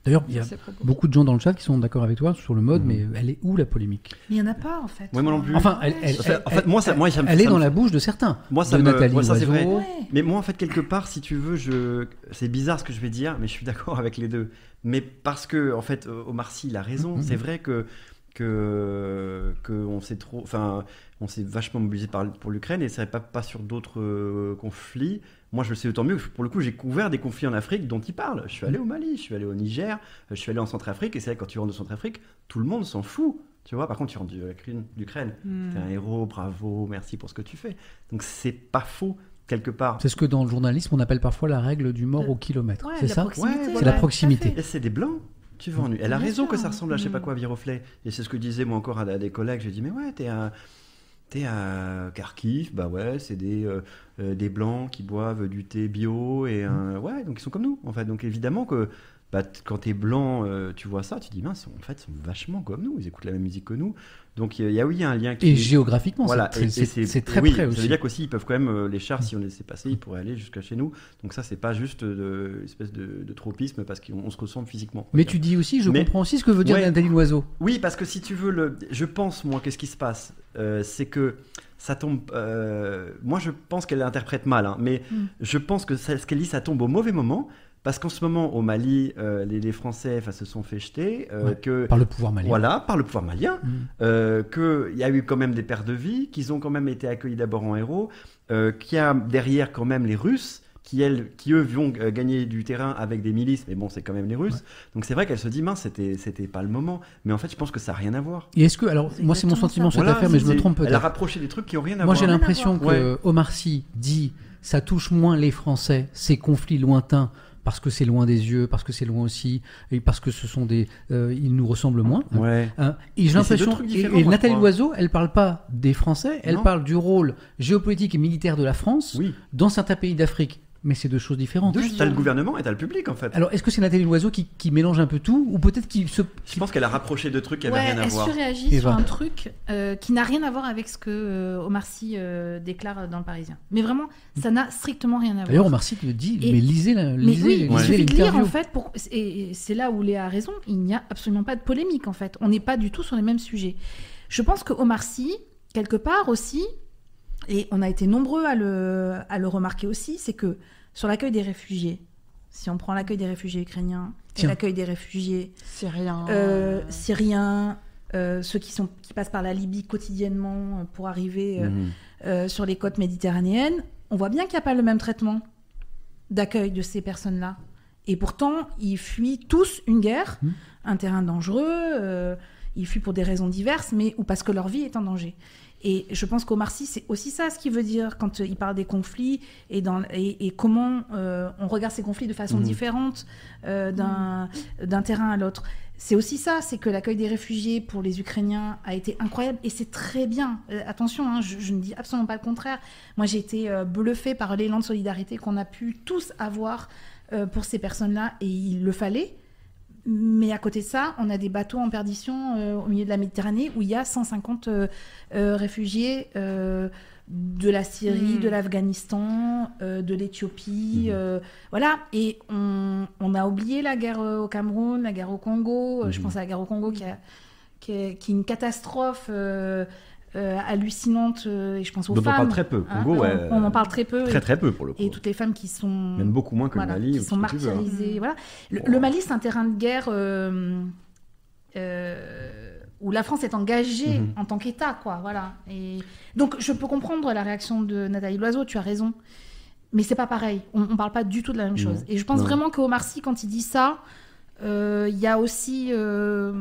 D'ailleurs, il y a beaucoup de gens dans le chat qui sont d'accord avec toi sur le mode, Mhm. mais elle est où la polémique? Mais il n'y en a pas, en fait. Ouais, moi non plus. Enfin, elle, elle- En fait- en elle- fait, moi, ça- moi, ça me- elle ça est me- dans la bouche de certains. Moi, ça de me- Nathalie ouais, ça, c'est vrai. Ouais. Mais moi, en fait, quelque part, si tu veux, je... c'est bizarre ce que je vais dire, mais je suis d'accord avec les deux. Mais parce que, en fait, Omar Sy, il a raison. Mhm. C'est vrai que que, que on s'est trop, enfin, on s'est vachement mobilisé pour l'Ukraine et c'est pas pas sur d'autres euh, conflits. Moi, je le sais autant mieux. que Pour le coup, j'ai couvert des conflits en Afrique dont il parle. Je suis allé au Mali, je suis allé au Niger, euh, je suis allé en Centrafrique et c'est vrai que quand tu rentres de Centrafrique, tout le monde s'en fout. Tu vois, par contre, tu rentres de l'Ukraine, d'Ukraine. Mm. T'es un héros, bravo, merci pour ce que tu fais. Donc c'est pas faux quelque part. C'est ce que dans le journalisme on appelle parfois la règle du mort au kilomètre. Ouais, c'est la ça Ouais, C'est voilà, la tout à proximité. Et c'est des blancs. Tu vas en... Elle a raison que ça ressemble à je sais pas Mm. quoi, Viroflay. Et c'est ce que disais moi encore à, à des collègues. J'ai dit, mais ouais, t'es à, t'es à Kharkiv, bah ouais, c'est des, euh, euh, des blancs qui boivent du thé bio. Et un... ouais, donc ils sont comme nous. En fait. Donc évidemment que bah, quand t'es blanc, euh, tu vois ça, tu dis, mince, en fait, ils sont vachement comme nous. Ils écoutent la même musique que nous. Donc il y a, oui, il y a un lien qui Et est- géographiquement, voilà, c'est- très oui, près Ça aussi. veut dire qu'aussi, ils peuvent quand même, euh, les chars, si on les laissait passer, ils pourraient aller jusqu'à chez nous. Donc ça, c'est pas juste de, une espèce de, de tropisme parce qu'on on se ressemble physiquement. Mais tu dis aussi, je Mais- comprends aussi ce que veut dire Ouais. Nathalie Loiseau. Oui, parce que si tu veux, le, je pense, moi, qu'est-ce qui se passe Euh, C'est que ça tombe. euh, moi, je pense qu'elle l'interprète mal, hein, mais Mm. je pense que ça- ce qu'elle dit, ça tombe au mauvais moment. Parce qu'en ce moment, au Mali, euh, les, les Français enfin, se sont fait jeter. euh, Ouais, que, Par le pouvoir malien. voilà, par le pouvoir malien. Mm. Euh, qu'il y a eu quand même des pertes de vie, qu'ils ont quand même été accueillis d'abord en héros, euh, qu'il y a derrière quand même les Russes, qui, elles, qui eux vont euh, gagner du terrain avec des milices, mais bon, c'est quand même les Russes. Donc c'est vrai qu'elle se dit, mince, c'était, c'était pas le moment. Mais en fait, je pense que ça n'a rien à voir. Et est-ce que, alors, C'est moi c'est mon sentiment sur cette Voilà, affaire, mais je me trompe Elle a peut-être. rapproché des trucs qui ont rien à Moi voir. j'ai Rien à l'impression que Omar Sy dit ça touche moins les Français, ces conflits lointains, parce que c'est loin des yeux, parce que c'est loin aussi, et parce que ce sont des, euh, ils nous ressemblent moins. Ouais. Hein, et j'ai l'impression, Nathalie. Loiseau, elle parle pas des Français, elle Non. parle du rôle géopolitique et militaire de la France Oui. dans certains pays d'Afrique Mais c'est deux choses différentes. T'as le gouvernement et t'as le public en fait. Alors, est-ce que c'est Nathalie Loiseau qui, qui mélange un peu tout Ou peut-être qu'il se. Je pense qu'elle a rapproché deux trucs qui avaient Ouais, rien à elle voir. surréagit Et sur un truc euh, qui n'a rien à voir avec ce que euh, Omar Sy euh, déclare dans le Parisien. Mais vraiment, ça n'a strictement rien à voir. D'ailleurs, Omar Sy le dit, Et- mais lisez, la, Mais lisez, oui, lisez il suffit de lire en fait. Pour... Et et c'est là où Léa a raison. Il n'y a absolument pas de polémique en fait. On n'est pas du tout sur les mêmes sujets. Je pense que Omar Sy, quelque part aussi, et on a été nombreux à le, à le remarquer aussi, c'est que sur l'accueil des réfugiés, si on prend l'accueil des réfugiés ukrainiens et l'accueil des réfugiés Syriens. euh, syriens, euh, ceux qui, sont, qui passent par la Libye quotidiennement euh, pour arriver euh, Mhm. euh, sur les côtes méditerranéennes, on voit bien qu'il n'y a pas le même traitement d'accueil de ces personnes-là. Et pourtant, ils fuient tous une guerre, Mhm. un terrain dangereux, euh, ils fuient pour des raisons diverses, mais ou parce que leur vie est en danger. Et je pense qu'Omar Sy, c'est aussi ça ce qu'il veut dire quand euh, il parle des conflits et, dans, et, et comment euh, on regarde ces conflits de façon Mhm. différente euh, d'un terrain à l'autre. C'est aussi ça, c'est que l'accueil des réfugiés pour les Ukrainiens a été incroyable et c'est très bien. Euh, attention, hein, je, je ne dis absolument pas le contraire. Moi, j'ai été bluffée par l'élan de solidarité qu'on a pu tous avoir pour ces personnes-là et il le fallait. Mais à côté de ça, on a des bateaux en perdition euh, au milieu de la Méditerranée où il y a 150 euh, euh, réfugiés euh, de la Syrie, Mm. de l'Afghanistan, euh, de l'Éthiopie. Euh, voilà. Et on, on a oublié la guerre au Cameroun, la guerre au Congo. Je Mhm. pense à la guerre au Congo qui, a- qui est, qui est une catastrophe euh, hallucinante. euh, et je pense aux Dont on femmes. parle très peu. hein, Congo, on- ouais. on, en parle très peu. Très et, très peu pour le coup. et toutes les femmes qui sont Même beaucoup moins que voilà, le Mali. qui ou sont hein. martyrisées. Voilà. Le, Mali, c'est un terrain de guerre euh, euh, où la France est engagée Mhm. en tant qu'État, quoi. Voilà. Et donc, je peux comprendre la réaction de Nathalie Loiseau. Tu as raison, mais c'est pas pareil. On, on parle pas du tout de la même Non. chose. Et je pense Non. vraiment qu'Omar Sy, quand il dit ça, euh, il y a aussi euh,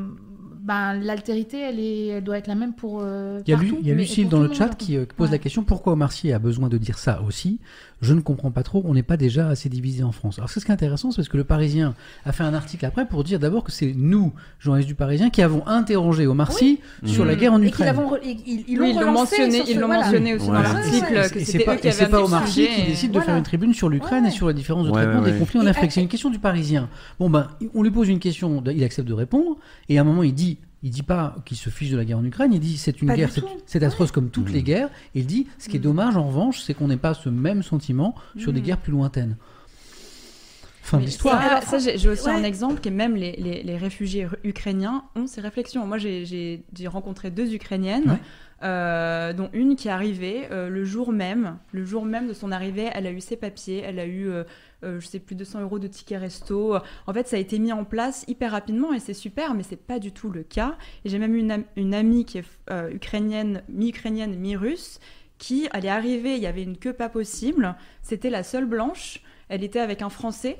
ben, l'altérité. Elle est, elle doit être la même pour. euh, Il y a, Lu- partout, il y a Lucille dans le chat qui euh, pose Ouais. la question pourquoi Omar Sy a besoin de dire ça aussi? Je ne comprends pas trop, on n'est pas déjà assez divisé en France. Alors, ce qui est intéressant, c'est parce que le Parisien a fait un article après pour dire d'abord que c'est nous, journalistes du Parisien, qui avons interrogé Omar Sy sur Mhm. la guerre en Ukraine. et- ils ils Oui, l'ont ils l'ont relancé mentionné, sur ce- ils l'ont voilà. mentionné aussi Ouais. dans l'article Et c'est pas, eux qui et c'est pas Omar Sy qui décide de Voilà. faire une tribune sur l'Ukraine Ouais. et sur la différence de Ouais, traitement ouais, des conflits en Et Afrique. C'est une question du Parisien. Bon ben, on lui pose une question, il accepte de répondre, et à un moment il dit, il dit pas qu'il se fiche de la guerre en Ukraine, il dit c'est une Pas guerre, c'est- atroce comme toutes les guerres. Il dit, ce qui est dommage en revanche, c'est qu'on n'ait pas ce même sentiment sur des Mhm. guerres plus lointaines. Fin de l'histoire. ça, j'ai aussi ouais. un exemple que même les, les- les réfugiés ukrainiens ont ces réflexions. Moi, j'ai- rencontré deux Ukrainiennes, Ouais. Euh, dont une qui est arrivée euh, le jour même. Le jour même de son arrivée, elle a eu ses papiers, elle a eu, euh, euh, je sais plus, 200 euros de tickets resto. En fait, ça a été mis en place hyper rapidement et c'est super, mais c'est pas du tout le cas. Et j'ai même une, une amie qui est ukrainienne, mi-ukrainienne, mi-russe, qui, elle est arrivée, il y avait une queue pas possible. C'était la seule blanche. Elle était avec un Français.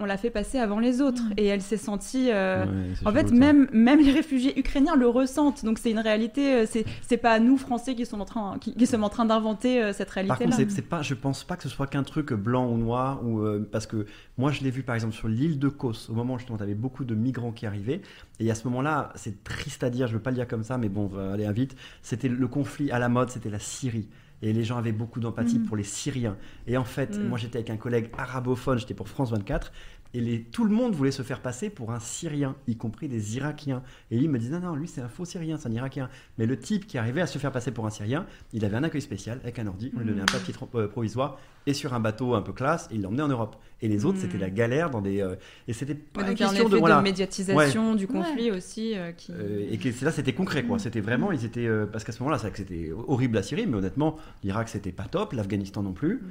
On l'a fait passer avant les autres et elle s'est sentie. euh, Ouais, en fait, même, même les réfugiés ukrainiens le ressentent. Donc c'est une réalité. euh, C'est c'est pas nous Français qui sommes en train, qui, qui sommes en train d'inventer euh, cette Par réalité-là. contre, c'est- pas, je pense pas que ce soit qu'un truc blanc ou noir, ou euh, parce que moi je l'ai vu par exemple sur l'île de Kos, au moment où justement tu avais beaucoup de migrants qui arrivaient, et à ce moment-là, c'est triste à dire, je veux pas le dire comme ça, mais bon, on va aller vite, c'était le conflit à la mode, c'était la Syrie. Et les gens avaient beaucoup d'empathie Mhm. pour les Syriens. Et en fait, Mhm. moi j'étais avec un collègue arabophone, j'étais pour France 24, et les, tout le monde voulait se faire passer pour un Syrien, y compris des Irakiens. Et lui il me dit non, non, lui c'est un faux Syrien, c'est un Irakien. Mais le type qui arrivait à se faire passer pour un Syrien, il avait un accueil spécial avec un ordi, on lui donnait un papier tro- euh, provisoire et sur un bateau un peu classe, et il l'emmenait en Europe. Et les autres, Mm. c'était la galère dans des. euh, et c'était pas une donc il y a un question effet de. de, Voilà. médiatisation du conflit aussi euh, qui. Euh, et que là, c'était concret, quoi. C'était vraiment, ils étaient, euh, parce qu'à ce moment-là, c'est vrai que c'était horrible la Syrie, mais honnêtement, l'Irak c'était pas top, l'Afghanistan non plus.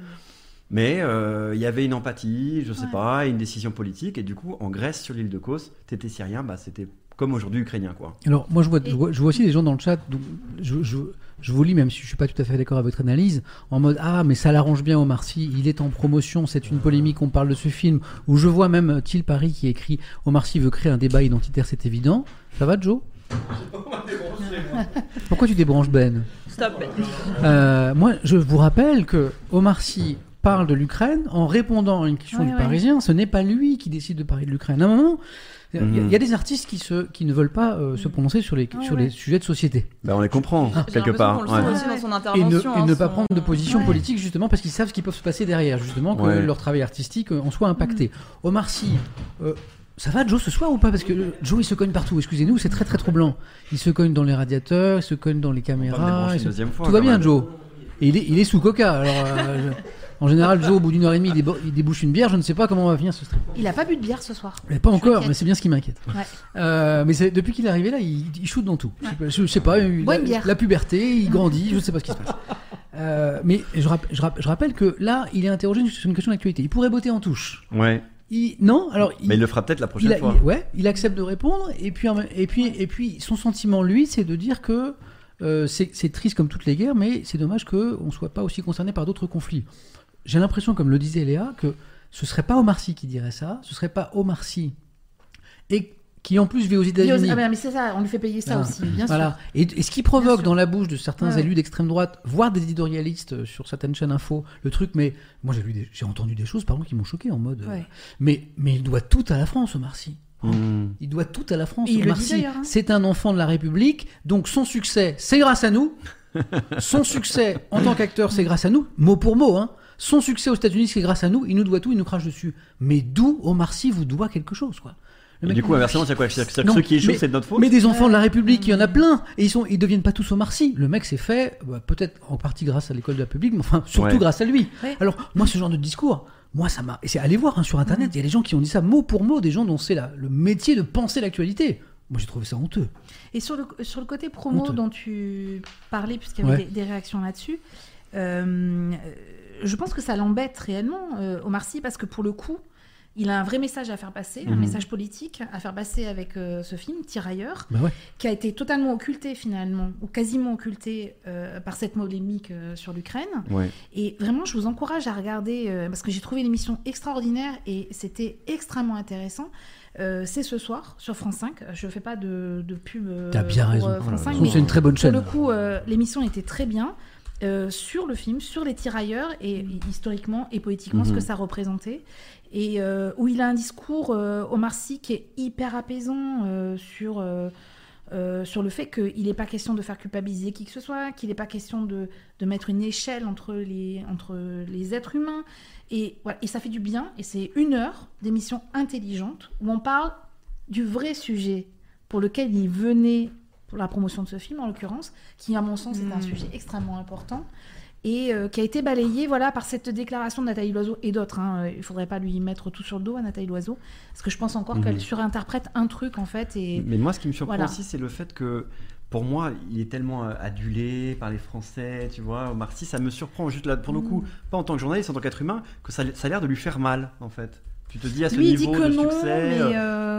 Mais euh, il y avait une empathie, je sais Ouais. pas, et une décision politique, et du coup, en Grèce, sur l'île de Kos, t'étais syrien, bah c'était comme aujourd'hui ukrainien, quoi. Alors, moi, je vois, je vois, je vois aussi des gens dans le chat, donc, je, je, je vous lis, même si je suis pas tout à fait d'accord avec votre analyse, en mode Ah, mais ça l'arrange bien, Omar Sy, il est en promotion, c'est une polémique, on parle de ce film. Ou je vois même euh, Thiel Paris qui écrit Omar Sy veut créer un débat identitaire, c'est évident. Ça va, Joe? Pourquoi tu débranches Ben? Stop. Euh, moi, je vous rappelle que Omar Sy parle de l'Ukraine en répondant à une question Ouais, du ouais. Parisien. Ce n'est pas lui qui décide de parler de l'Ukraine. À un moment, il y a- y, a des artistes qui, se, qui ne veulent pas euh, se prononcer sur les, Ouais, sur ouais. les sujets de société. Bah, on les comprend, J'ai quelque part. son Et ne, et hein, ne pas prendre de position Ouais. politique justement parce qu'ils savent ce qui peut se passer derrière, justement, que Ouais. leur travail artistique euh, en soit impacté. Omar Sy, euh, ça va Joe ce soir ou pas? Parce que Joe il se cogne partout, excusez-nous, c'est très très troublant. Il se cogne dans les radiateurs, il se cogne dans les caméras. se- deuxième fois, Tout va bien même. Joe. Et il est, il est sous coca. Alors, euh, je- En général, Joe, au bout d'une heure et demie, il, débo- il débouche une bière. Je ne sais pas comment on va finir ce stream. Il a pas bu de bière ce soir. Mais pas encore, mais c'est bien ce qui m'inquiète. Ouais. Euh, mais c'est- depuis qu'il est arrivé là, il, il shoot dans tout. Je sais pas, je, sais pas, la, une bière. la puberté, il grandit, je ne sais pas ce qui se passe. Euh, mais je, rapp- je rapp- je rappelle que là, il est interrogé sur une question d'actualité. Il pourrait botter en touche. Ouais. Il, non, alors Mais il le fera peut-être la il prochaine a- fois. il- ouais, il accepte de répondre et puis et puis et puis son sentiment lui, c'est de dire que euh, c'est c'est triste comme toutes les guerres, mais c'est dommage que on soit pas aussi concerné par d'autres conflits. J'ai l'impression, comme le disait Léa, que ce serait pas Omar Sy qui dirait ça, ce serait pas Omar Sy et qui en plus vit aux États-Unis. Ah, mais c'est ça, on lui fait payer ça Ah, aussi, bien voilà. sûr. Et, et ce qui provoque dans la bouche de certains Ouais, élus d'extrême droite, voire des éditorialistes euh, sur certaines chaînes info, le truc, mais moi j'ai lu des- j'ai entendu des choses, par exemple, qui m'ont choqué en mode. euh, Ouais. mais, mais il doit tout à la France, Omar Sy. Hmm. Il doit tout à la France. Et il le Omar dit Sy, hein. c'est un enfant de la République, donc son succès, c'est grâce à nous. son succès en tant qu'acteur, c'est grâce à nous, mot pour mot. Hein. Son succès aux États-Unis, c'est grâce à nous. Il nous doit tout, il nous crache dessus. Mais d'où Omar Sy vous doit quelque chose, quoi. Le Et mec- du coup, inversement, c'est quoi? C'est-à-dire que Non, ceux qui échouent, c'est de notre faute? Mais des enfants de la République, il y en a plein. Et ils sont, ils deviennent pas tous Omar Sy. Le mec s'est fait, bah, peut-être en partie grâce à l'école de la République, mais enfin, surtout Ouais. grâce à lui. Ouais. Alors, moi, ce genre de discours, moi, ça m'a. Et c'est allez voir hein, sur Internet, il y a des gens qui ont dit ça mot pour mot, des gens dont c'est la- le métier de penser l'actualité. Moi, j'ai trouvé ça honteux. Et sur le, sur le côté promo Honteux. dont tu parlais, puisqu'il y avait Ouais. des, des réactions là-dessus, euh, je pense que ça l'embête réellement, euh, Omar Sy, parce que pour le coup, il a un vrai message à faire passer, un Mhm. message politique à faire passer avec euh, ce film, Tirailleurs, Bah ouais. qui a été totalement occulté finalement, ou quasiment occulté euh, par cette polémique euh, sur l'Ukraine. Ouais. Et vraiment, je vous encourage à regarder, parce que j'ai trouvé l'émission extraordinaire et c'était extrêmement intéressant. Euh, c'est ce soir sur France 5. Je ne fais pas de, de pub euh, T'as bien pour, raison. euh, France là. 5, Je trouve mais que c'est une très bonne pour chaîne. le coup, l'émission était très bien euh, sur le film, sur les tirailleurs et historiquement et poétiquement ce que ça représentait. Et euh, où il a un discours, euh, Omar Sy, qui est hyper apaisant sur, sur le fait qu'il n'est pas question de faire culpabiliser qui que ce soit, qu'il n'est pas question de, de mettre une échelle entre les, entre les êtres humains. Et, voilà, et ça fait du bien. Et c'est une heure d'émission intelligente où on parle du vrai sujet pour lequel il venait pour la promotion de ce film, en l'occurrence, qui, à mon sens, est un Mm. sujet extrêmement important et euh, qui a été balayé voilà, par cette déclaration de Nathalie Loiseau et d'autres. hein. Il ne faudrait pas lui mettre tout sur le dos à Nathalie Loiseau, parce que je pense encore qu'elle surinterprète un truc, en fait. Et... Mais moi, ce qui me surprend Voilà. aussi, c'est le fait que, pour moi, il est tellement euh, adulé par les Français, tu vois. Omar Sy, ça me surprend juste là, pour le coup, pas en tant que journaliste, en tant qu'être humain, que ça, ça a l'air de lui faire mal, en fait. Tu te dis à ce Lui, il dit niveau que de non, succès. mais... euh,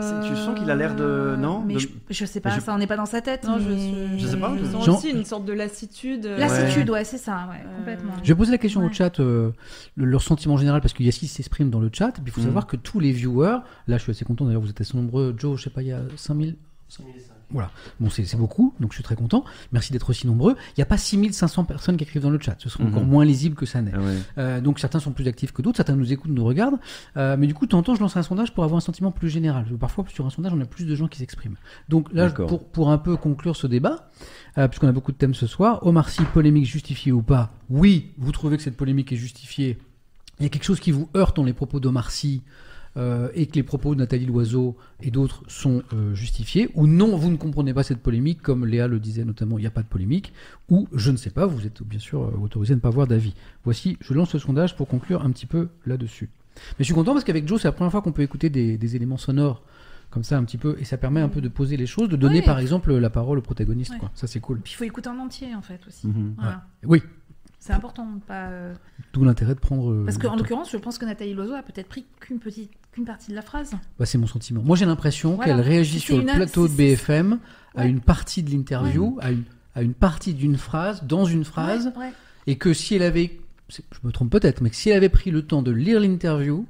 euh, tu sens qu'il a l'air de- non Mais De- je, je sais pas, Mais je- ça, on n'est pas dans sa tête. Non, je, mais- Je sais pas, je sens Jean- aussi une sorte de lassitude. euh, Lassitude, ouais, c'est ça, ouais, Euh, complètement. Je vais poser la question au chat, euh, le- leur sentiment général, parce qu'il y a ce qui s'exprime dans le chat. Et puis il faut Mhm. savoir que tous les viewers, là je suis assez content d'ailleurs, vous êtes assez nombreux. Joe, je sais pas, il y a 5000. Voilà, bon c'est beaucoup, donc je suis très content. Merci d'être aussi nombreux. Il n'y a pas 6500 personnes qui écrivent dans le chat, ce serait encore Mhm. moins lisible que ça n'est. Ah ouais. Euh, donc certains sont plus actifs que d'autres, certains nous écoutent, nous regardent. Euh, mais du coup, temps, je lance un sondage pour avoir un sentiment plus général. Parfois, sur un sondage, on a plus de gens qui s'expriment. Donc là, pour, pour un peu conclure ce débat, euh, puisqu'on a beaucoup de thèmes ce soir, Omar Sy, polémique justifiée ou pas Oui, vous trouvez que cette polémique est justifiée. Il y a quelque chose qui vous heurte dans les propos d'Omar Sy euh, et que les propos de Nathalie Loiseau et d'autres sont euh, justifiés, ou non, vous ne comprenez pas cette polémique, comme Léa le disait notamment, il n'y a pas de polémique, ou je ne sais pas, vous êtes bien sûr euh, autorisé à ne pas avoir d'avis. Voici, je lance le sondage pour conclure un petit peu là-dessus. Mais je suis content parce qu'avec Joe, c'est la première fois qu'on peut écouter des, des éléments sonores comme ça un petit peu, et ça permet un peu de poser les choses, de donner Ouais. par exemple la parole au protagoniste. Ouais. Quoi. Ça c'est cool. Puis il faut écouter en entier, en fait, aussi. Mhm. Voilà. Oui, C'est important de pas. euh, d'où l'intérêt de prendre... euh, Parce qu'en l'occurrence, je pense que Nathalie Loiseau a peut-être pris qu'une petite, qu'une partie de la phrase. Bah, c'est mon sentiment. Moi, j'ai l'impression Voilà. qu'elle réagit sur le une- plateau de BFM à Ouais. une partie de l'interview, à, une, à une partie d'une phrase, dans une phrase, Ouais, ouais. et que si elle avait, je me trompe peut-être, mais que si elle avait pris le temps de lire l'interview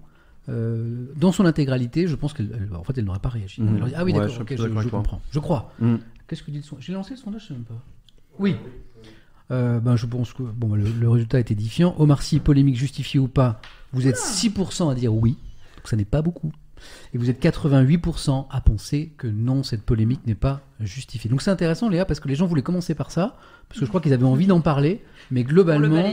euh, dans son intégralité, je pense qu'elle, elle- en fait, elle n'aurait pas réagi. Mhm. Dit, ah oui, Ouais, d'accord, je comprends. Je crois. Mm. Qu'est-ce que dit le son J'ai lancé le sondage, je sais même pas. Oui. Euh, ben, je pense que bon, le, le résultat est édifiant. Omar Sy, polémique justifiée ou pas, vous êtes 6% à dire oui, ça n'est pas beaucoup. Et vous êtes 88% à penser que non, cette polémique n'est pas justifiée. Donc c'est intéressant, Léa, parce que les gens voulaient commencer par ça, parce que je crois qu'ils avaient envie d'en parler, mais globalement,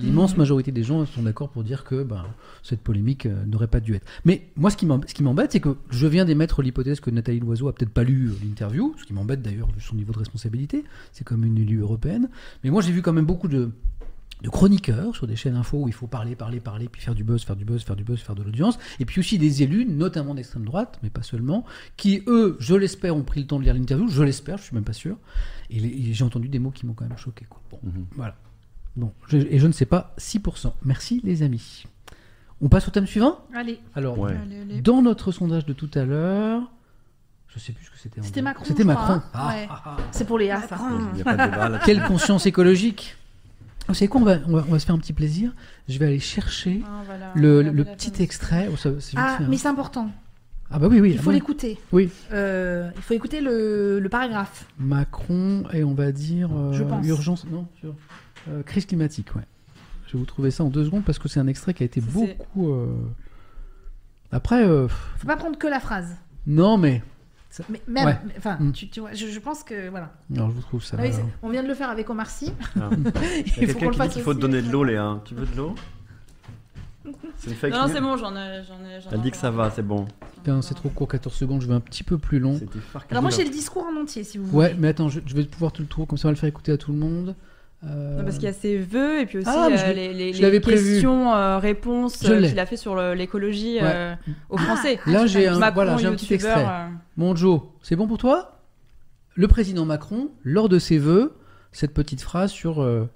l'immense majorité des gens sont d'accord pour dire que ben, cette polémique euh, n'aurait pas dû être. Mais moi, ce qui m'em- ce qui m'embête, c'est que je viens d'émettre l'hypothèse que Nathalie Loiseau a peut-être pas lu euh, l'interview, ce qui m'embête d'ailleurs vu son niveau de responsabilité. C'est comme une élue européenne. Mais moi, j'ai vu quand même beaucoup de, de chroniqueurs sur des chaînes info où il faut parler, parler, parler, puis faire du buzz, faire du buzz, faire du buzz, faire de l'audience. Et puis aussi des élus, notamment d'extrême droite, mais pas seulement, qui, eux, je l'espère, ont pris le temps de lire l'interview. Je l'espère, je suis même pas sûr. Et, les- et j'ai entendu des mots qui m'ont quand même choqué. Quoi. Bon, voilà. Bon, je- et je ne sais pas 6%. Merci les amis. On passe au thème suivant? Allez. Alors, Ouais. Allez, allez. dans notre sondage de tout à l'heure, je sais plus ce que c'était. C'était. Macron. C'était Macron. Ah, Ouais. ah, ah. C'est pour Léa, ça. Il n'y a pas de débat là. Quelle conscience écologique Vous savez quoi on va, on, va, on va se faire un petit plaisir. Je vais aller chercher Ah, voilà, le, voilà, le voilà, petit extrait. Oh, ça- c'est Ah, hein. mais c'est important. Ah bah oui, oui. Il faut oui. l'écouter. Oui. Euh, il faut écouter le, le paragraphe. Macron et on va dire euh, Je pense. urgence, non, sur, euh, crise climatique, ouais. Je vais vous trouver ça en deux secondes parce que c'est un extrait qui a été Ça, c'est- beaucoup. euh, Après, Faut pas prendre que la phrase. non mais. Mais même, Ouais. enfin, Mm. tu, tu vois, je, je pense que voilà. Alors je vous trouve ça. Ah oui, on vient de le faire avec Omar Sy. Ah. Il y a Il faut quelqu'un qu'on le qui dit fasse qu'il faut te donner de l'eau, Léa. Tu veux de l'eau? C'est Non, non, c'est bon, j'en ai. J'en ai j'en ai Elle dit que ça va, c'est bon. Putain, c'est trop court, 14 secondes. Je vais un petit peu plus long. Alors moi j'ai le discours en entier si vous Ouais, voulez. mais attends, je, je vais pouvoir tout le trouver, comme ça on va le faire écouter à tout le monde. Euh, Non, parce qu'il y a ses vœux et puis aussi Ah, je euh, les, les- je l'avais les prévu. questions, euh, euh, qu'il a fait sur l'écologie Ouais. euh, aux Français. Là, j'ai un, Macron, voilà, j'ai un petit extrait. Mon Joe, c'est bon pour toi? Le président Macron, lors de ses vœux, cette petite phrase sur, euh,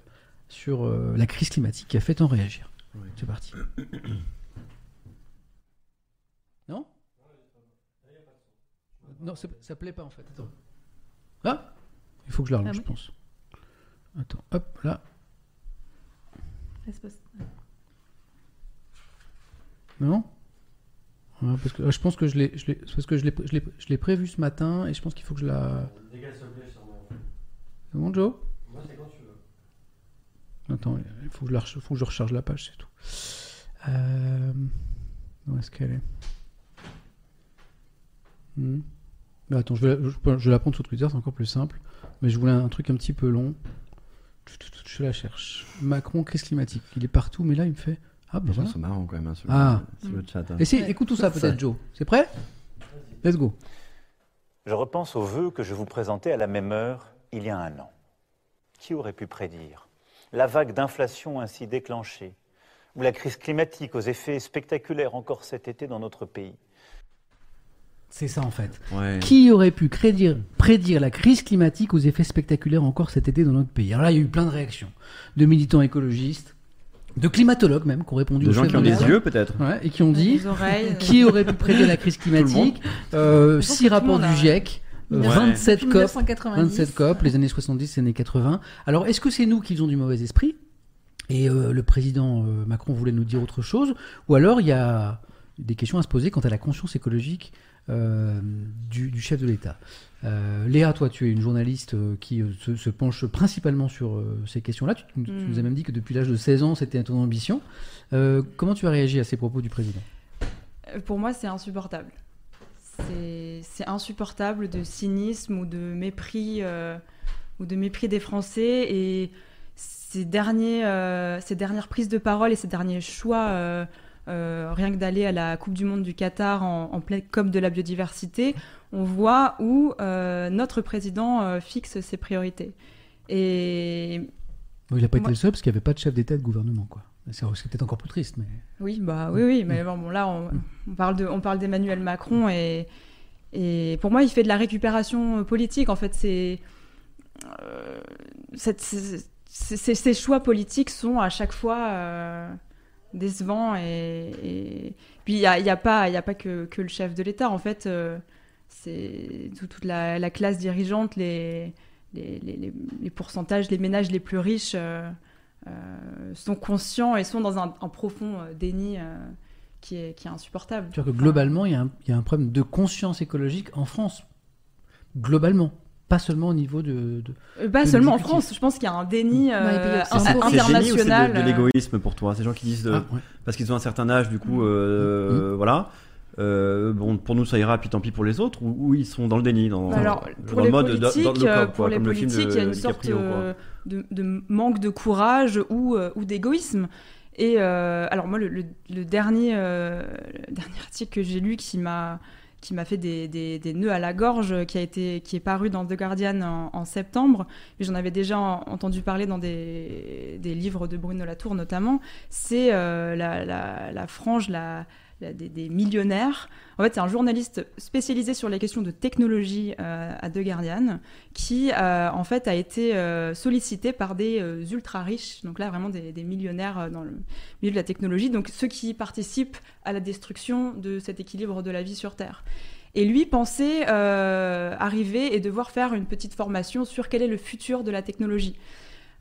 sur euh, la crise climatique qui a fait en réagir. C'est parti. non? Non, ça, ça plaît pas en fait. Attends. Ah Il faut que je la relance, Ah je oui. pense. Attends, hop, là. Non? Ouais, parce que, euh, Je pense que je l'ai, je l'ai- c'est parce que je l'ai, je l'ai, je l'ai prévu ce matin et je pense qu'il faut que je la. C'est bon, Joe? Attends, il faut que je, la, reche- faut que je recharge la page, c'est tout. Euh, Où est-ce qu'elle est, Hmm. Mais Attends, je vais, la, je, je vais la prendre sur Twitter, c'est encore plus simple. Mais je voulais un truc un petit peu long. Je la cherche. Macron, crise climatique. Il est partout, mais là, il me fait. Ah, bah voilà. sont marrants quand même hein, sur, Ah. le, sur le chat. hein. Et si, écoute tout ça peut-être, Joe. C'est prêt? Let's go. Je repense aux vœux que je vous présentais à la même heure il y a un an. Qui aurait pu prédire? La vague d'inflation ainsi déclenchée, ou la crise climatique aux effets spectaculaires encore cet été dans notre pays C'est ça en fait. Ouais. Qui aurait pu prédire, prédire la crise climatique aux effets spectaculaires encore cet été dans notre pays? Alors là, il y a eu plein de réactions. De militants écologistes, de climatologues même, qui ont répondu De gens qui ont de des yeux peut-être. Ouais, et qui ont dit oreilles. qui aurait pu prédire la crise climatique euh, Six rapports du GIEC, euh, Ouais. 27 Depuis COP, 1990. 27 COP, les années 70, les années 80. Alors, est-ce que c'est nous qui ont du mauvais esprit? Et euh, le président euh, Macron voulait nous dire autre chose? Ou alors il y a des questions à se poser quant à la conscience écologique euh, du, du chef de l'État Euh, Léa, toi, tu es une journaliste euh, qui euh, se, se penche principalement sur euh, ces questions-là. Tu, tu Mm. nous as même dit que depuis l'âge de 16 ans, c'était ton ambition. Euh, comment tu as réagi à ces propos du président? Euh, Pour moi, c'est insupportable. C'est insupportable de cynisme ou de mépris euh, ou de mépris des Français et ces derniers, euh, ces dernières prises de parole et ces derniers choix, euh, euh, rien que d'aller à la Coupe du Monde du Qatar en, en pleine COP de la biodiversité, on voit où euh, notre président euh, fixe ses priorités. Et Bon, il n'a pas Moi- été le seul parce qu'il n'y avait pas de chef d'État et de gouvernement. quoi. C'est peut-être encore plus triste. Mais... Oui, bah oui, oui, mais bon, bon, là, on, on parle de, on parle d'Emmanuel Macron et, et pour moi, il fait de la récupération politique. En fait, cette- c'est- ces choix politiques sont à chaque fois décevants et, et- puis il y a, a pas, y a pas que, que le chef de l'État. En fait, euh, c'est tout- toute la, la classe dirigeante, les, les, les- pourcentages, les ménages les plus riches. euh, euh, sont conscients et sont dans un, un profond déni qui, est, qui est insupportable. Tu vois que globalement, il y, il y a un problème de conscience écologique en France. Globalement. Pas seulement au niveau de. de- Euh, Pas de seulement en. France, je pense qu'il y a un déni euh, génie ou international. c'est de, de euh, l'égoïsme pour toi? Ces gens qui disent, euh, Ah, ouais. parce qu'ils ont un certain âge, du coup, euh, voilà. Euh, bon, pour nous ça ira, puis tant pis pour les autres, ou, ou ils sont dans le déni, dans, Bah Alors, dans pour le mode dans le euh, pour quoi, les comme le film politiques, de il y a une sorte euh, de, de manque de courage ou, euh, ou d'égoïsme. Et euh, alors moi, le, le- le dernier, euh, le dernier article que j'ai lu qui m'a qui m'a fait des, des- des nœuds à la gorge, qui a été qui est paru dans The Guardian en, en septembre, j'en avais déjà en- entendu parler dans des, des livres de Bruno Latour notamment. C'est euh, la, la, la frange la- des, millionnaires. En fait, c'est un journaliste spécialisé sur les questions de technologie euh, à The Guardian qui, euh, en fait, a été euh, sollicité par des ultra riches, donc là vraiment des, millionnaires dans le milieu de la technologie, donc ceux qui participent à la destruction de cet équilibre de la vie sur Terre. Et lui pensait arriver et devoir faire une petite formation sur quel est le futur de la technologie.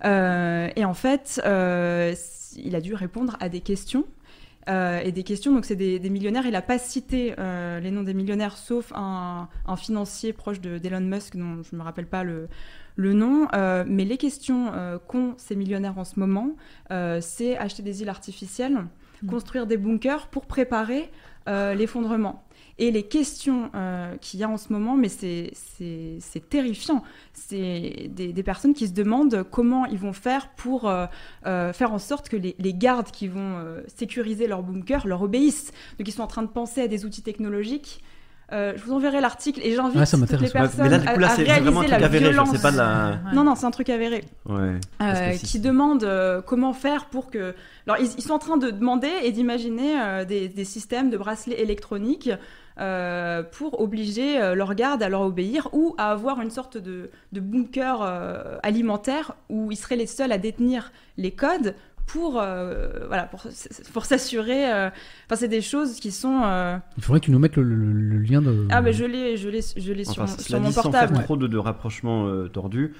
Et en fait, il a dû répondre à des questions. Euh, et des questions, donc c'est des, des millionnaires. Il n'a pas cité euh, les noms des millionnaires, sauf un, un financier proche de- d'Elon Musk, dont je ne me rappelle pas le, le nom. Euh, mais les questions qu'ont ces millionnaires en ce moment, c'est acheter des îles artificielles, construire des bunkers pour préparer l'effondrement. Et les questions euh, qu'il y a en ce moment, mais c'est- terrifiant. C'est des, des personnes qui se demandent comment ils vont faire pour euh, euh, faire en sorte que les, les gardes qui vont euh, sécuriser leur bunker leur obéissent. Donc ils sont en train de penser à des outils technologiques. Euh, je vous enverrai l'article et j'invite Ah, ça toutes les m'intéresse. Ouais, personnes mais là, du coup, là, à, à un truc la avéré, violence. c'est pas de la. Non, non, c'est un truc avéré. Ouais. Euh, si- qui demandent euh, comment faire pour que. Alors, ils, ils sont en train de demander et d'imaginer euh, des, des systèmes de bracelets électroniques euh, pour obliger euh, leurs gardes à leur obéir ou à avoir une sorte de, de bunker euh, alimentaire où ils seraient les seuls à détenir les codes pour, euh, voilà, pour, pour s'assurer. euh, Enfin, c'est des choses qui sont. euh, Il faudrait que tu nous mettes le, le- le lien de. Ah, mais je l'ai, je l'ai, je l'ai sur, Enfin, sur dit, mon sans portable. faire trop de, de rapprochements euh, tordus,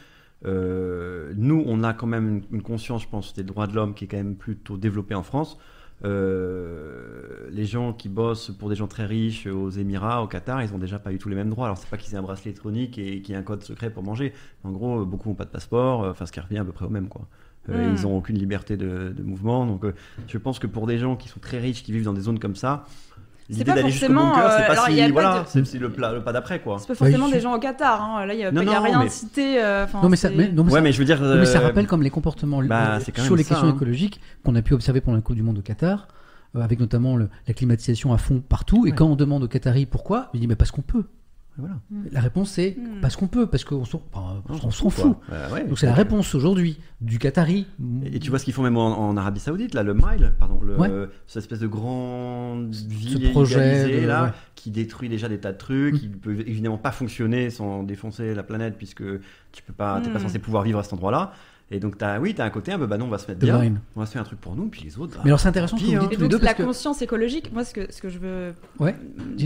euh, nous, on a quand même une, une conscience, je pense, des droits de l'homme qui est quand même plutôt développée en France. Euh, les gens qui bossent pour des gens très riches aux Émirats, au Qatar, ils ont déjà pas eu tous les mêmes droits. Alors, c'est pas qu'ils aient un bracelet électronique et qu'il y ait un code secret pour manger. En gros, beaucoup n'ont pas de passeport, euh, enfin, ce qui revient à peu près au même, quoi. Euh, Mm. Ils n'ont aucune liberté de, de mouvement. Donc, euh, je pense que pour des gens qui sont très riches, qui vivent dans des zones comme ça, l'idée pas d'aller jusqu'au forcément, bunker, c'est euh, pas alors, si. il y a pas voilà, de- c'est le, le pas d'après, quoi. C'est pas forcément Bah, des gens au Qatar. Hein. Là, il a, Non, y a non, rien mais- cité. euh, Non mais, ça, mais, non, mais Ouais, ça- mais je veux dire. non, mais ça euh, rappelle comme les comportements bah, euh, sur les ça, questions hein. écologiques qu'on a pu observer pendant la Coupe du Monde au Qatar, euh, avec notamment le- la climatisation à fond partout. Et Ouais. quand on demande aux Qataris pourquoi, il dit mais parce qu'on peut. Voilà. La réponse c'est Mm. parce qu'on peut, parce qu'on s'en enfin, Non, on s'en fout. Bah, ouais. Donc c'est la réponse aujourd'hui du Qatari. Et, et tu vois ce qu'ils font même en, en Arabie Saoudite, là, le Mile, pardon, le, Ouais. cette espèce de grande ville projet de- là, ouais. qui détruit déjà des tas de trucs, Mm. qui peut évidemment pas fonctionner sans défoncer la planète, puisque tu peux pas, t'es pas Mm. censé pouvoir vivre à cet endroit-là. Et donc, t'as, oui, t'as un côté un peu, bah non, on va se mettre The bien, line. on va se faire un truc pour nous, puis les autres. bah, Mais alors c'est intéressant ce que vous hein. dites Et tous les donc deux la parce que conscience écologique, moi ce que, ce que je veux Ouais,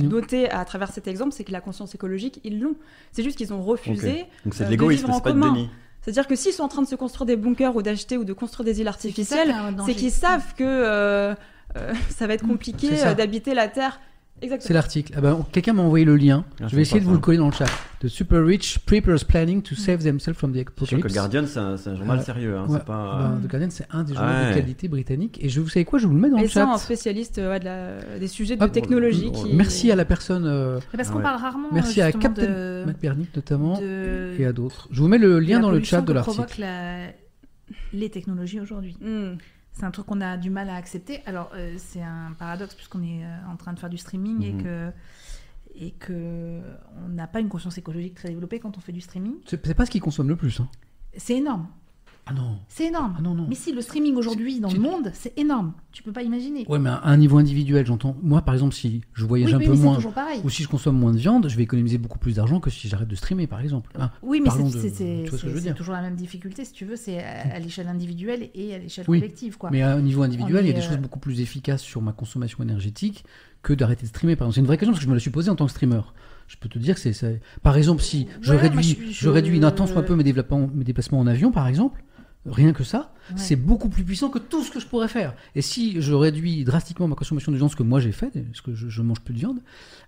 noter à travers cet exemple, c'est que la conscience écologique, ils l'ont. C'est juste qu'ils ont refusé. Donc c'est euh, de de l'égoïsme, vivre en c'est pas de commun. déni. C'est-à-dire que s'ils sont en train de se construire des bunkers ou d'acheter ou de construire des îles artificielles, c'est qu'ils savent que euh, euh, ça va être compliqué ça. euh, d'habiter la Terre. C'est Exactement. l'article. Ah ben, Quelqu'un m'a envoyé le lien. Ah, je c'est vais essayer de vous ça. le coller dans le chat. The super rich preppers planning to save themselves from the Sachant que apocalypse. le Guardian, c'est un, c'est un journal Ouais. sérieux, hein, Ouais. c'est pas. Ben, The Guardian, c'est un des journaux de Ouais. qualité britannique. Et je vous savez quoi, je vous le mets dans Et le ça, chat. un spécialiste euh, ouais, de la- des sujets de Ah, technologie. bon, qui... Merci à la personne. euh, Mais Parce qu'on ouais. parle rarement merci euh, à Captain de, Matt Bernick notamment de- et à d'autres. Je vous mets le lien dans le chat de que l'article. la- les technologies aujourd'hui. Hmm. C'est un truc qu'on a du mal à accepter. Alors, euh, c'est un paradoxe puisqu'on est euh, en train de faire du streaming et Mhm. que et que on n'a pas une conscience écologique très développée quand on fait du streaming. C'est c'est pas ce qui consomme le plus. hein. C'est énorme. Ah non. C'est énorme. Ah non, non. Mais si le streaming aujourd'hui dans le monde, c'est énorme. Tu peux pas imaginer. Ouais, mais à un niveau individuel, j'entends. Moi, par exemple, si je voyage oui, un oui, peu moins, ou si je consomme moins de viande, je vais économiser beaucoup plus d'argent que si j'arrête de streamer, par exemple. Hein. Oui, mais c'est- ce toujours la même difficulté, si tu veux, c'est à, à l'échelle individuelle et à l'échelle Oui, collective. Quoi. Mais à un niveau individuel, il y a des euh, choses beaucoup plus efficaces sur ma consommation énergétique que d'arrêter de streamer. Par exemple, c'est une vraie question parce que je me la suis posée en tant que streamer. Je peux te dire que c'est, par exemple, si je Ouais, réduis, je- je, réduis je- un peu mes déplacements, mes déplacements en avion, par exemple, rien que ça, Ouais. c'est beaucoup plus puissant que tout ce que je pourrais faire. Et si je réduis drastiquement ma consommation de viande, ce que moi j'ai fait, parce que je, je mange plus de viande,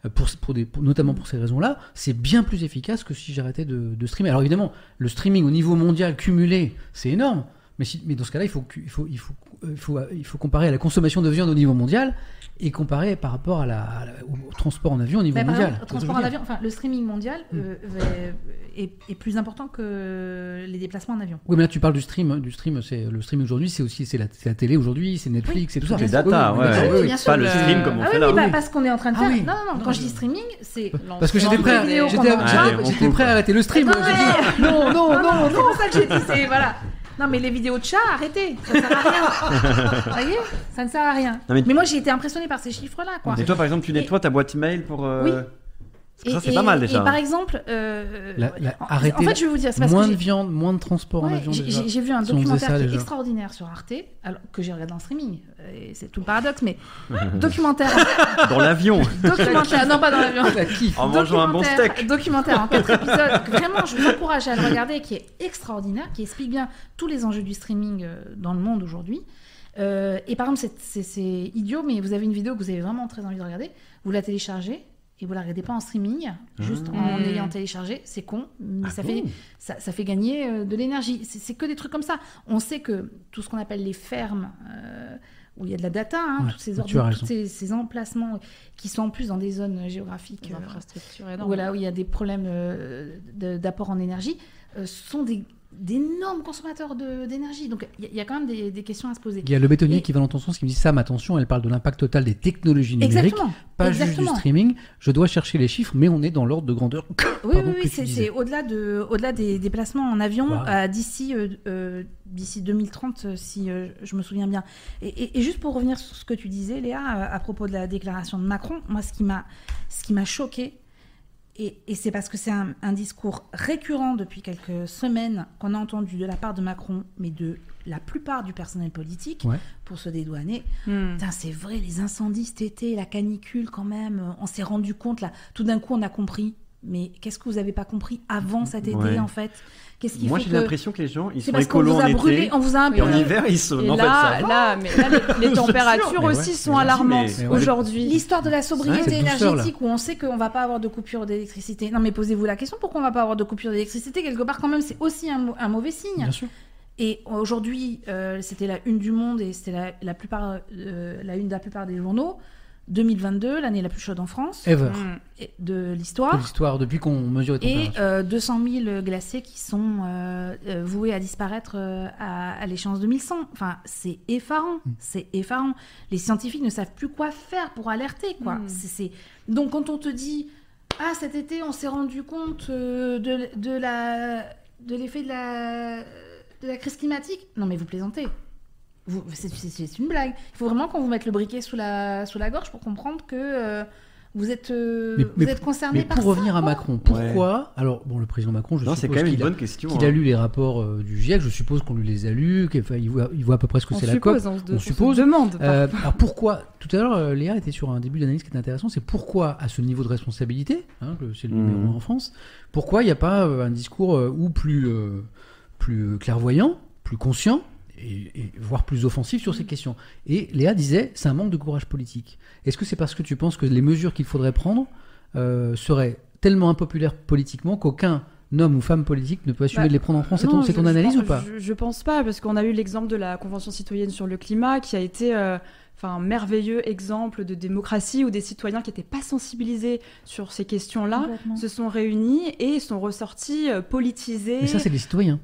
euh, pour, pour des, pour- notamment pour ces raisons-là, c'est bien plus efficace que si j'arrêtais de, de streamer. Alors évidemment, le streaming au niveau mondial cumulé, c'est énorme. Mais, si- mais dans ce cas-là, il faut, il, faut, il, faut, euh, il, faut, il faut comparer à la consommation de viande au niveau mondial et comparer par rapport à la, à la- au transport en avion au niveau Bah, mondial. exemple, transport en avion, enfin, le streaming mondial Mm. euh, est, est plus important que les déplacements en avion. Oui, mais là tu parles du stream. Du stream, c'est le stream aujourd'hui, c'est aussi c'est la, c'est la télé aujourd'hui, c'est Netflix, c'est tout ça. Les data, Oui, ouais, Pas le stream comme on ah fait oui, là. oui, bah, oui. parce qu'on est en train de Ah faire. oui. Non, non, non, quand je- je dis streaming, c'est. Parce que j'étais prêt, à- j'étais, prêt arrêter le stream. Non, dit, non, non, Non, non, c'est pour ça que j'ai dit, c'est. Voilà. Non, mais les vidéos de chats, arrêtez. Ça sert à rien. Vous voyez Ça ne sert à rien. Non, mais- mais... moi, j'ai été impressionnée par ces chiffres-là, quoi. Et toi, par exemple, tu nettoies ta boîte email pour. euh, Oui. Ça, c'est Et- pas mal déjà. Et par exemple, euh, La- la- en- arrêter en fait, je vais vous dire, c'est parce moins que de viande, moins de transport en avion. j'ai- vu un Si documentaire ça, qui est extraordinaire sur Arte, alors, que j'ai regardé en streaming. Et C'est tout le paradoxe, mais documentaire, Dans l'avion. documentaire, non pas dans l'avion. En mangeant un bon steak. Documentaire en quatre épisodes. que Vraiment, je vous encourage à le regarder, qui est extraordinaire, qui explique bien tous les enjeux du streaming euh, dans le monde aujourd'hui. Euh, et par exemple, c'est idiot, mais vous avez une vidéo que vous avez vraiment très envie de regarder, vous la téléchargez et vous la regardez pas en streaming, juste en Mm. ayant téléchargé. C'est con, mais Ah ça, bon fait, ça, ça fait gagner euh, de l'énergie. C'est que des trucs comme ça. On sait que tout ce qu'on appelle les fermes, euh, où il y a de la data, hein, Ouais, tous ces, ordres, tous ces, ces emplacements qui sont en plus dans des zones géographiques Des euh, voilà, où il y a des problèmes euh, de- d'apport en énergie, sont des d'énormes consommateurs d'énergie. Donc il y, a- il y a quand même des, des questions à se poser. Il y a le bétonnier Et- qui va dans ton sens qui me dit Sam, attention, elle parle de l'impact total des technologies numériques, Exactement. pas juste du streaming. Je dois chercher les chiffres, mais on est dans l'ordre de grandeur. Oui, Pardon, oui, oui, c'est au-delà de, au-delà des déplacements en avion Wow. euh, d'ici, euh, euh, d'ici 2030, euh, si euh, je me souviens bien. Et, et- et juste pour revenir sur ce que tu disais, Léa, euh, à propos de la déclaration de Macron, moi, ce qui m'a, ce qui m'a choqué, et, et c'est parce que c'est un, un discours récurrent depuis quelques semaines qu'on a entendu de la part de Macron, mais de la plupart du personnel politique, Ouais. pour se dédouaner. Putain, c'est vrai, les incendies cet été, la canicule quand même, euh, on s'est rendu compte là. Tout d'un coup, on a compris. Mais qu'est-ce que vous avez pas compris avant cet été Ouais. en fait? Qu'est-ce Moi, j'ai que l'impression que les gens, ils sont parce écolos vous en a brûlé, été. on vous a un Et en peu- hiver, ils sont. Et en fait, là, là, mais là, les, les températures Mais ouais. aussi sont alarmantes aujourd'hui. L'histoire de la sobriété Ouais, cette douceur, énergétique où on sait qu'on va pas avoir de coupure d'électricité. Non mais posez-vous la question pourquoi on va pas avoir de coupure d'électricité quelque part quand même? C'est aussi un, mau- un mauvais signe. Bien sûr. Et aujourd'hui euh, c'était la une du monde et c'était la, la plupart euh, la une de la plupart des journaux. 2022 l'année la plus chaude en France Ever. Et- de De l'histoire. l'histoire, depuis qu'on mesure les Et températures. euh, 200 000 glaciers qui sont euh, euh, voués à disparaître euh, à, à l'échéance 2100. Enfin, c'est effarant. Mm. C'est effarant. Les scientifiques ne savent plus quoi faire pour alerter, quoi. Mm. C'est- c'est- Donc, quand on te dit Ah, cet été, on s'est rendu compte de, de la de l'effet de la, de la crise climatique. Non, mais vous plaisantez. Vous- C'est c'est- c'est une blague. Il faut vraiment qu'on vous mette le briquet sous la, sous la gorge pour comprendre que euh, vous êtes, euh, Mais- vous mais- êtes concerné Mais par pour ça, revenir à. Macron, pourquoi Alors, bon, le président Macron, je Non, c'est suppose quand même une qu'il a- bonne question. qu'il a hein. lu les rapports euh, du GIEC, je suppose qu'on lui les a lus, qu'il voit, il voit à peu près ce que On c'est la COP. on, se- on on se suppose. demande. Euh, alors pourquoi Tout à l'heure, Léa était sur un début d'analyse qui était intéressant. C'est pourquoi, à ce niveau de responsabilité, hein, que c'est le Mhm. numéro un en France, pourquoi il n'y a pas un discours euh, ou plus euh, plus clairvoyant, plus conscient et, et voire plus offensif sur ces questions Et Léa disait, c'est un manque de courage politique. Est-ce que c'est parce que tu penses que les mesures qu'il faudrait prendre euh, seraient tellement impopulaires politiquement qu'aucun homme ou femme politique ne peut assumer Bah, de les prendre en France? C'est ton, c'est je- ton je analyse pense- ou pas? je, je pense pas, parce qu'on a eu l'exemple de la Convention citoyenne sur le climat, qui a été euh, enfin, un merveilleux exemple de démocratie où des citoyens qui n'étaient pas sensibilisés sur ces questions-là se sont réunis et sont ressortis euh, politisés. Mais ça, c'est des citoyens.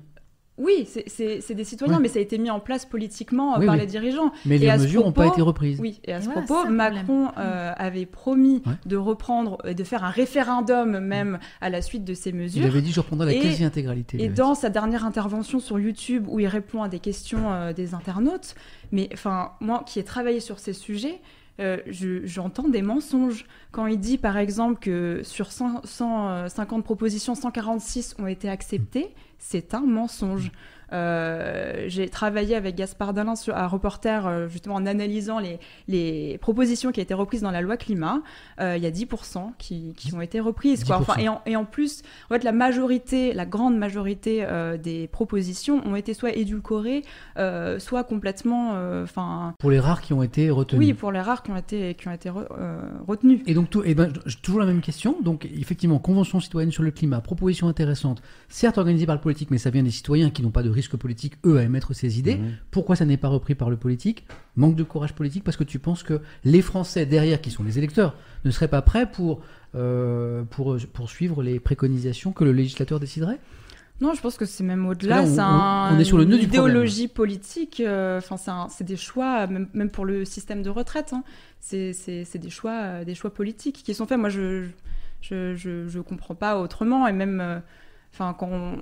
Oui, c'est- des citoyens, Ouais. mais ça a été mis en place politiquement euh, Oui, par oui. les dirigeants. Mais Et les mesures n'ont pas été reprises. Oui, et à ce Et voilà, propos, Macron euh, avait promis Ouais. de reprendre et de faire un référendum même à la suite de ces Il mesures. avait dit je reprendrai la Et- quasi-intégralité. il Et dans sa dernière intervention sur YouTube, où il répond à des questions euh, des internautes, mais enfin, moi qui ai travaillé sur ces sujets, euh, je- j'entends des mensonges. Quand il dit, par exemple, que sur 100 150 propositions, 146 ont été acceptées, c'est un mensonge. Euh, j'ai travaillé avec Gaspard Dalin sur un reporter euh, justement en analysant les, les propositions qui ont été reprises dans la loi climat. Euh, il y a 10% qui, qui ont été reprises. Quoi. Enfin, 10%. et, en, et en plus, en fait, la majorité, la grande majorité des propositions ont été soit édulcorées, soit complètement, enfin, Pour les rares qui ont été retenus. oui, pour les rares qui ont été qui ont été re- retenus. Et donc, tout, et ben, toujours la même question. Donc, effectivement, convention citoyenne sur le climat, proposition intéressante, certes organisée par le politique, mais ça vient des citoyens qui n'ont pas de risque politique, eux, à émettre ces idées. Mhm. Pourquoi ça n'est pas repris par le politique? Manque de courage politique parce que tu penses que les Français derrière, qui sont les électeurs, ne seraient pas prêts pour, euh, pour, pour suivre les préconisations que le législateur déciderait? Non, je pense que c'est même au-delà. on- C'est on- un- on est sur le nœud du une problème. idéologie politique. euh, Enfin, c'est des choix, même, même pour le système de retraite. hein. C'est c'est- c'est des choix, euh, des choix politiques qui sont faits. Moi, je je, je, je comprends pas autrement. Et même, euh, enfin, quand on,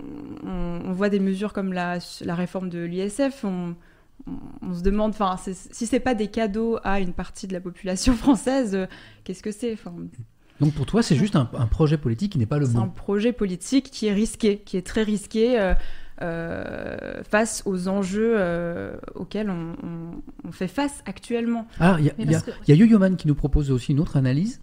on- on voit des mesures comme la, la réforme de l'ISF, on, se demande, enfin, si c'est pas des cadeaux à une partie de la population française, euh, qu'est-ce que c'est Enfin, Donc, pour toi, c'est juste un, un projet politique qui n'est pas le c'est un bon. projet politique qui est risqué, qui est très risqué euh, euh, face aux enjeux euh, auxquels on, on- on fait face actuellement. Alors, il y a, Mais il y a- que- y a Yo-Yo-Man qui nous propose aussi une autre analyse.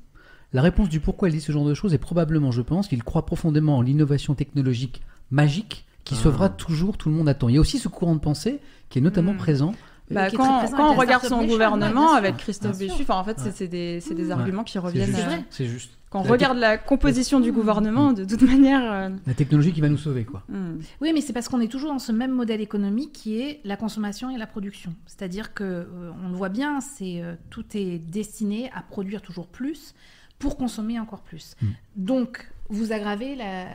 La réponse du pourquoi il dit ce genre de choses est probablement, je pense, qu'il croit profondément en l'innovation technologique magique qui Ah. sauvera toujours tout le monde à temps. Il y a aussi ce courant de pensée qui est notamment Mm. présent. Bah, quand, présent quand on regarde son gouvernement ouais, bien avec. Christophe Béchu, en fait, c'est- Ouais. c'est des, c'est des Ouais. arguments qui C'est reviennent. juste. euh, C'est juste. Quand on La regarde la composition du gouvernement, de toute manière. euh, La technologie qui va nous sauver, quoi. hmm. Oui, mais c'est parce qu'on est toujours dans ce même modèle économique qui est la consommation et la production. C'est-à-dire que euh, on le voit bien, c'est euh, tout est destiné à produire toujours plus pour consommer encore plus. Mm. Donc, vous aggravez la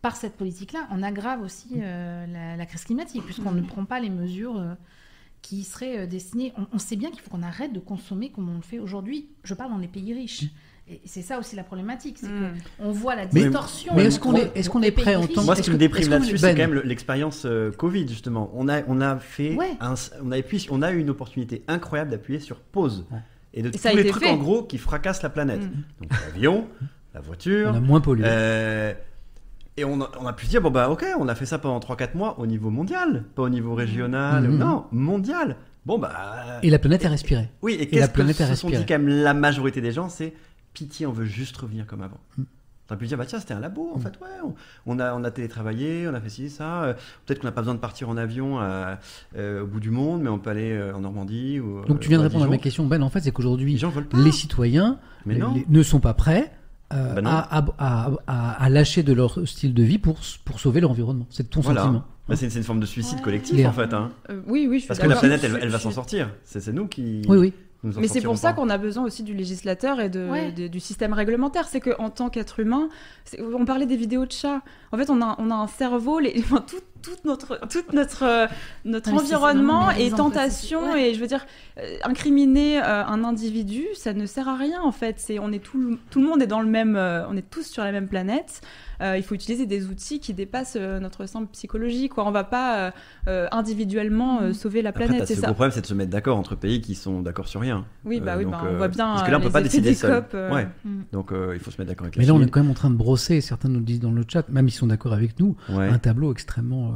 par cette politique-là, on aggrave aussi euh, la, la crise climatique puisqu'on ne prend pas les mesures euh, qui seraient euh, destinées. On, on sait bien qu'il faut qu'on arrête de consommer comme on le fait aujourd'hui. Je parle dans les pays riches. Et c'est ça aussi la problématique, c'est Mm. qu'on voit la distorsion. mais est-ce qu'on est- est pays prêt en tant- Moi, ce qui me déprime là-dessus, c'est Ben. quand même le- l'expérience euh, Covid, justement. On a, on a fait, Ouais. un- on a, on a eu une opportunité incroyable d'appuyer sur pause. Ouais. Et de Et tous les trucs, fait. en gros, qui fracassent la planète. Mm. Donc, l'avion, la voiture. On a moins pollué. euh, et on a, on a pu se dire, bon, bah, ok, on a fait ça pendant 3-4 mois au niveau mondial, pas au niveau régional. Mhm. Non, mondial. Bon, bah. Et la planète a respiré. Oui, et la qu'est-ce que planète a se sont dit quand même la majorité des gens C'est pitié, on veut juste revenir comme avant. Mm. T'as pu dire, bah tiens, c'était un labo, en Mm. fait, ouais, on, on a, on a télétravaillé, on a fait ci, ça. euh, Peut-être qu'on n'a pas besoin de partir en avion euh, euh, au bout du monde, mais on peut aller euh, en Normandie. Ou, Donc, tu viens de répondre à ma question, Ben. En fait, c'est Les qu'aujourd'hui, les citoyens Mais les- non. les- ne sont pas prêts euh, Bah à, à- à- à- à lâcher de leur style de vie pour, pour sauver l'environnement. C'est ton Voilà. sentiment. Bah, c'est, c'est une forme de suicide Ouais. collectif, Léa. en fait. Hein. Euh, oui, oui, je suis Parce que la planète, elle, va s'en sortir. C'est nous qui. Oui, oui. Nous en Mais c'est pour ça qu'on a besoin aussi du législateur et de, Ouais. de- du système réglementaire. C'est qu'en tant qu'être humain, on parlait des vidéos de chats. En fait, on a, on a un cerveau, les, enfin, tout, tout notre, tout notre, euh, notre Non, c'est environnement vraiment des est tentation. ouais. Et je veux dire, euh, incriminer euh, un individu, ça ne sert à rien en fait. C'est, on est tout, le- tout le monde est dans le même, euh, on est tous sur la même planète. Euh, il faut utiliser des outils qui dépassent euh, notre simple psychologie. Quoi. On va pas euh, individuellement euh, sauver la Après, planète. c'est ce ça. gros problème, c'est de se mettre d'accord entre pays qui sont d'accord sur rien. Oui, bah Euh, oui, donc, bah, on euh, voit bien. Parce que là, on euh, peut pas les décider seul. COP, euh, Ouais. Mm. Donc, euh, il faut se mettre d'accord avec la Mais là, on est quand même en train de brosser, certains nous le disent dans le chat, même ils sont d'accord avec nous, Ouais. un tableau extrêmement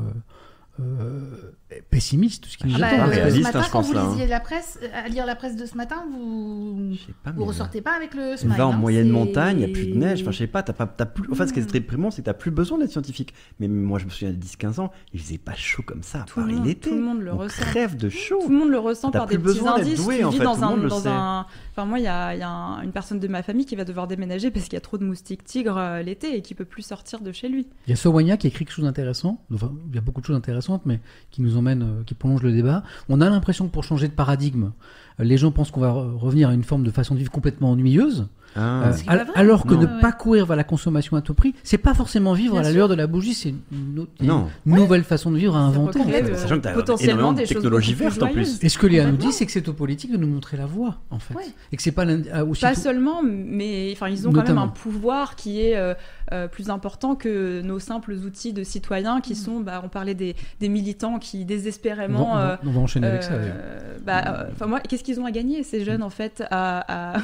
euh, euh, pessimiste, ce qui nous Ah bah, euh, ce matin, hein, je quand pense, vous là, hein. lisiez la presse, euh, à lire la presse de ce matin, vous pas, vous ressortez pas avec le smile. vas en hein, moyenne montagne, il n'y a plus de neige, enfin je sais pas, t'as pas, t'as plus... Enfin ce qui est Mm. déprimant, c'est que t'as plus besoin d'être scientifique. Mais moi je me souviens de 10-15 ans, il faisait pas chaud comme ça à Tout le Paris monde- l'été. tout le monde le On ressent. crève de chaud. Tout le monde le ressent T'as par plus des petits besoin d'être indices. doué, tu en vis fait, dans tout le un, monde le dans sait. un. Enfin, moi, il y a, il y a un- une personne de ma famille qui va devoir déménager parce qu'il y a trop de moustiques tigres euh, l'été et qui peut plus sortir de chez lui. Il y a Sowanya qui écrit quelque chose d'intéressant, enfin il y a beaucoup de choses intéressantes, mais qui nous euh, qui prolonge le débat. On a l'impression que pour changer de paradigme, euh, les gens pensent qu'on va re- revenir à une forme de façon de vivre complètement ennuyeuse, Ah. euh, alors que Non. ne Ouais, ouais. pas courir vers la consommation à tout prix, c'est pas forcément vivre Bien à la sûr. lueur de la bougie, c'est une, autre- nouvelle façon de vivre à inventer. en recréer fait. le- Sachant que t'as potentiellement des choses technologie beaucoup plus verte en plus. Et ce que Léa nous dit, c'est que c'est aux politiques de nous montrer la voie, en fait. Ouais. Et que c'est pas ah, aussi Pas seulement, mais enfin, ils ont quand même un pouvoir qui est euh, euh, plus important que nos simples outils de citoyens Mm. qui sont, bah, on parlait des, des militants qui on va, désespérément. on va- euh, on va enchaîner avec ça. Euh, bah, euh, enfin moi, qu'est-ce qu'ils ont à gagner ces jeunes en fait à, à,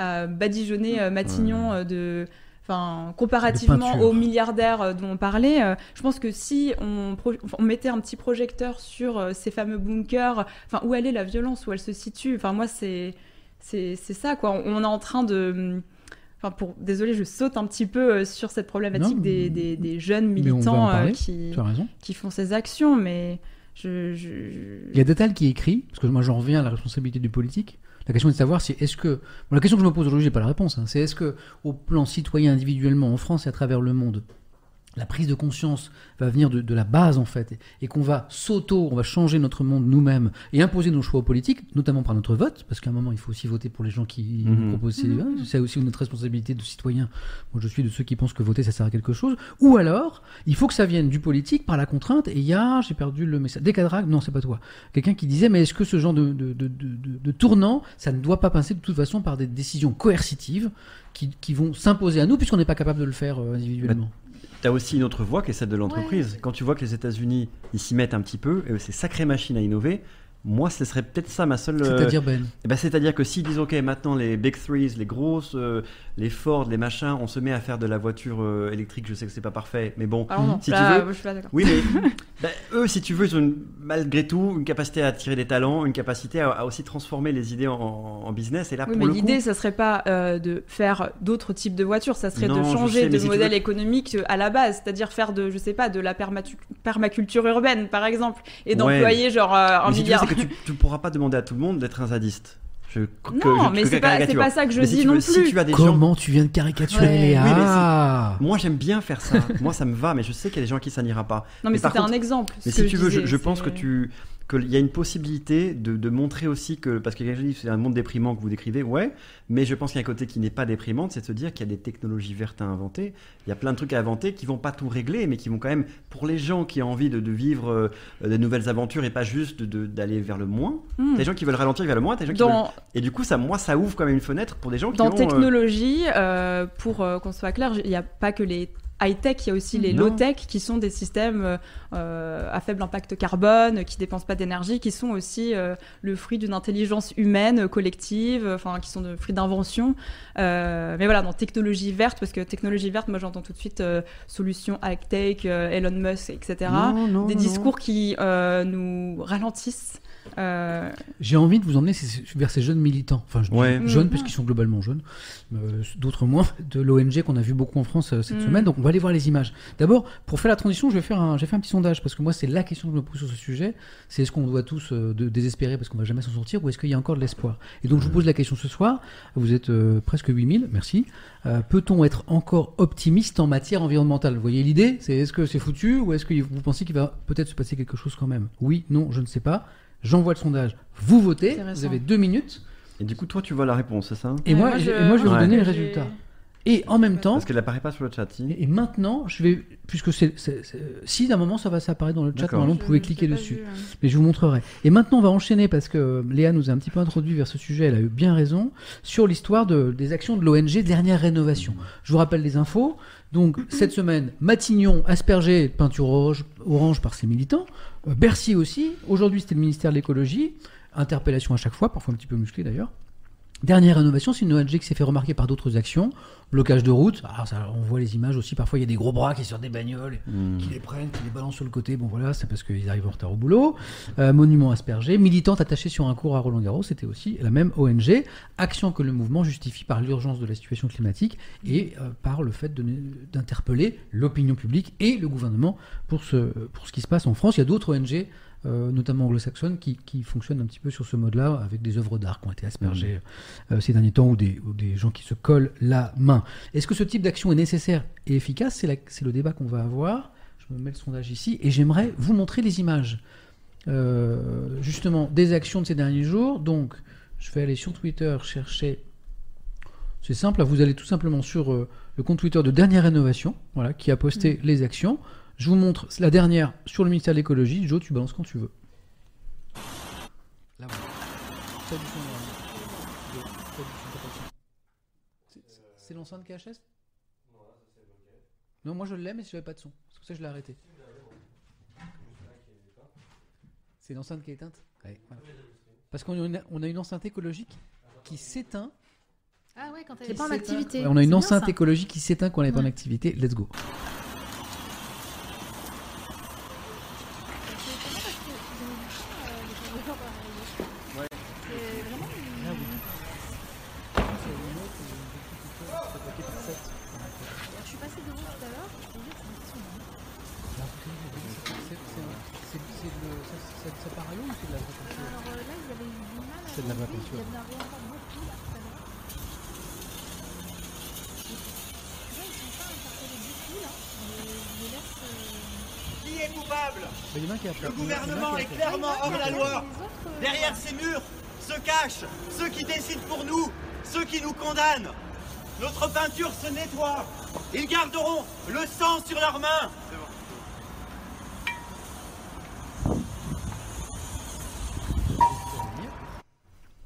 à badigeonner euh, Matignon euh, de Enfin, comparativement aux milliardaires euh, dont on parlait, euh, je pense que si on, mettait un petit projecteur sur euh, ces fameux bunkers, enfin, où elle est la violence, où elle se situe, enfin, moi, c'est c'est ça, quoi. On, on est en train de. Enfin, pour, désolé, je saute un petit peu sur cette problématique Non, des, des, des jeunes militants euh, qui, qui font ces actions, mais je. je- Il y a Datal qui écrit, parce que moi j'en reviens à la responsabilité du politique. La question est de savoir si est-ce que. La question que je me pose aujourd'hui, j'ai pas la réponse. hein, c'est est-ce que, au plan citoyen individuellement, en France et à travers le monde, la prise de conscience va venir de, de la base en fait, et qu'on va s'auto, on va changer notre monde nous-mêmes et imposer nos choix aux politiques, notamment par notre vote, parce qu'à un moment il faut aussi voter pour les gens qui Mhm. nous proposent. ces- hein, C'est aussi notre responsabilité de citoyen. Moi je suis de ceux qui pensent que voter ça sert à quelque chose. Ou alors, il faut que ça vienne du politique par la contrainte. Et il y a, j'ai perdu le message, Décadrag, non c'est pas toi, quelqu'un qui disait mais est-ce que ce genre de, de, de, de, de- de tournant, ça ne doit pas passer de toute façon par des décisions coercitives qui, qui vont s'imposer à nous puisqu'on n'est pas capable de le faire euh, individuellement? Tu as aussi une autre voie qui est celle de l'entreprise. Quand tu vois que les États-Unis, ils s'y mettent un petit peu, et c'est sacrée machine à innover. Moi, ce serait peut-être ça ma seule. euh, C'est-à-dire, Ben eh ben, C'est-à-dire que s'ils disent, OK, maintenant les Big Threes, les grosses, euh, les Ford, les machins, on se met à faire de la voiture euh, électrique, je sais que c'est pas parfait, mais bon, Alors non, si là, tu veux. je suis pas d'accord. Oui, mais ben, eux, si tu veux, ils ont une- malgré tout une capacité à attirer des talents, une capacité à, à aussi transformer les idées en, en business. Et là, Oui, pour mais l'idée, coup, ça serait pas euh, de faire d'autres types de voitures, ça serait Non, de changer sais, de si modèle veux- économique à la base, c'est-à-dire faire de, je sais pas, de la permatu- permaculture urbaine, par exemple, et Ouais. d'employer genre euh, un milliard. Que tu, tu pourras pas demander à tout le monde d'être un zadiste. Je, que- Non, je- mais c'est pas- caricature. c'est pas ça que je Mais si dis tu non Si plus. tu as des gens Comment tu viens de caricaturer Ouais. Léa Oui, mais c'est- Moi, j'aime bien faire ça. Moi, ça me va, mais je sais qu'il y a des gens qui ça n'ira pas. Non, mais c'était un exemple, Mais si tu veux, je, pense que tu qu'il y a une possibilité de, de montrer aussi que parce que c'est un monde déprimant que vous décrivez, ouais, mais je pense qu'il y a un côté qui n'est pas déprimant, c'est de se dire qu'il y a des technologies vertes à inventer. Il y a plein de trucs à inventer qui vont pas tout régler, mais qui vont quand même pour les gens qui ont envie de, de vivre euh, de nouvelles aventures et pas juste d'aller vers le moins. Hmm. Des gens qui veulent ralentir vers le moins, des gens qui Dans- veulent- et du coup ça, moi, ça ouvre quand même une fenêtre pour des gens qui Dans ont, euh, technologie, euh, pour euh, qu'on soit clair, il n'y a pas que les high-tech, il y a aussi les low-tech qui sont des systèmes euh, euh, à faible impact carbone, qui dépensent pas d'énergie, qui sont aussi euh, le fruit d'une intelligence humaine collective, enfin qui sont le fruit d'invention. Euh, mais voilà, dans technologie verte, parce que technologie verte, moi j'entends tout de suite solutions high-tech, Elon Musk, etc. Non, non, des non. discours qui nous ralentissent. Euh, J'ai envie de vous emmener vers ces jeunes militants, enfin je dis Ouais. jeunes Mhm. puisqu'ils sont globalement jeunes, euh, d'autres moins, de l'ONG qu'on a vu beaucoup en France euh, cette Mhm. semaine. Donc on va aller voir les images. D'abord, pour faire la transition, je vais faire un, j'ai fait un petit sondage parce que moi c'est la question que je me pose sur ce sujet. C'est est-ce qu'on doit tous euh, de- désespérer parce qu'on va jamais s'en sortir ou est-ce qu'il y a encore de l'espoir? Et donc je vous pose la question ce soir. Vous êtes euh, presque 8000, merci. Euh, Peut-on être encore optimiste en matière environnementale? Vous voyez l'idée? C'est est-ce que c'est foutu ou est-ce que vous pensez qu'il va peut-être se passer quelque chose quand même? Oui, non, je ne sais pas. J'envoie le sondage. Vous votez. Vous avez deux minutes. Et du coup, toi, tu vois la réponse, c'est ça? Et, Ouais, moi, moi, je... je- et moi, je vais Ouais. vous donner les résultats. Et en même temps, Parce qu'elle apparaît pas sur le chat. si et maintenant, je vais, puisque c'est, si d'un moment ça va s'apparaître dans le chat, normalement vous pouvez je cliquer dessus. vu, hein. Mais je vous montrerai. Et maintenant, on va enchaîner parce que Léa nous a un petit peu introduit vers ce sujet. Elle a eu bien raison sur l'histoire de, des actions de l'ONG Dernière Rénovation. Je vous rappelle les infos. Donc cette semaine, Matignon aspergé de peinture orange, orange par ses militants. Euh, Bercy aussi. Aujourd'hui, c'était le ministère de l'écologie. Interpellation à chaque fois, parfois un petit peu musclé d'ailleurs. Dernière rénovation, c'est une ONG qui s'est fait remarquer par d'autres actions. Blocage de route. Alors ça, on voit les images aussi. Parfois, il y a des gros bras qui sortent des bagnoles, Hmm. qui les prennent, qui les balancent sur le côté. Bon voilà, c'est parce qu'ils arrivent en retard au boulot. Euh, monument aspergé. Militante attachée sur un cours à Roland Garros. C'était aussi la même ONG. Action que le mouvement justifie par l'urgence de la situation climatique et euh, par le fait d'interpeller l'opinion publique et le gouvernement pour ce, pour ce qui se passe en France. Il y a d'autres ONG euh, notamment anglo-saxonnes, qui, qui fonctionnent un petit peu sur ce mode-là, avec des œuvres d'art qui ont été aspergées euh, ces derniers temps, ou des, ou des gens qui se collent la main. Est-ce que ce type d'action est nécessaire et efficace? C'est le débat qu'on va avoir. Je me mets le sondage ici, et j'aimerais vous montrer les images, euh, justement, des actions de ces derniers jours. Donc, je vais aller sur Twitter chercher... C'est simple, vous allez tout simplement sur euh, le compte Twitter de Dernière Rénovation, voilà, qui a posté les actions. Je vous montre la dernière sur le ministère de l'écologie. Joe, tu balances quand tu veux. Là, voilà. Pas pas pas. C'est- C'est l'enceinte KHS Non, moi je l'ai, mais j'avais pas de son. C'est pour ça que je l'ai arrêté. C'est l'enceinte qui est éteinte? Ouais, voilà. Parce qu'on a, une- on a une enceinte écologique qui s'éteint Ah ouais, quand elle est pas en activité. On a une enceinte écologique qui s'éteint quand on est en Ouais. activité. Let's go. Je suis passée devant tout à l'heure, je trouvais que c'est impressionnant. Ça part à l'eau ou c'est de la vraie peinture Alors euh, là, ils avaient eu du mal à C'est de la vraie vendre, peinture. Il y en avait encore beaucoup là tout à l'heure. Tu vois, ils sont pas interpellés beaucoup là. mais Je les laisse. euh, Qui est coupable Mais il y en a un qui a Le fait- gouvernement il y en a un est qui a fait- clairement hors la loi. euh, Derrière ces murs se cachent ceux qui décident pour nous, ceux qui nous condamnent. Peinture se nettoie. Ils garderont le sang sur leurs mains.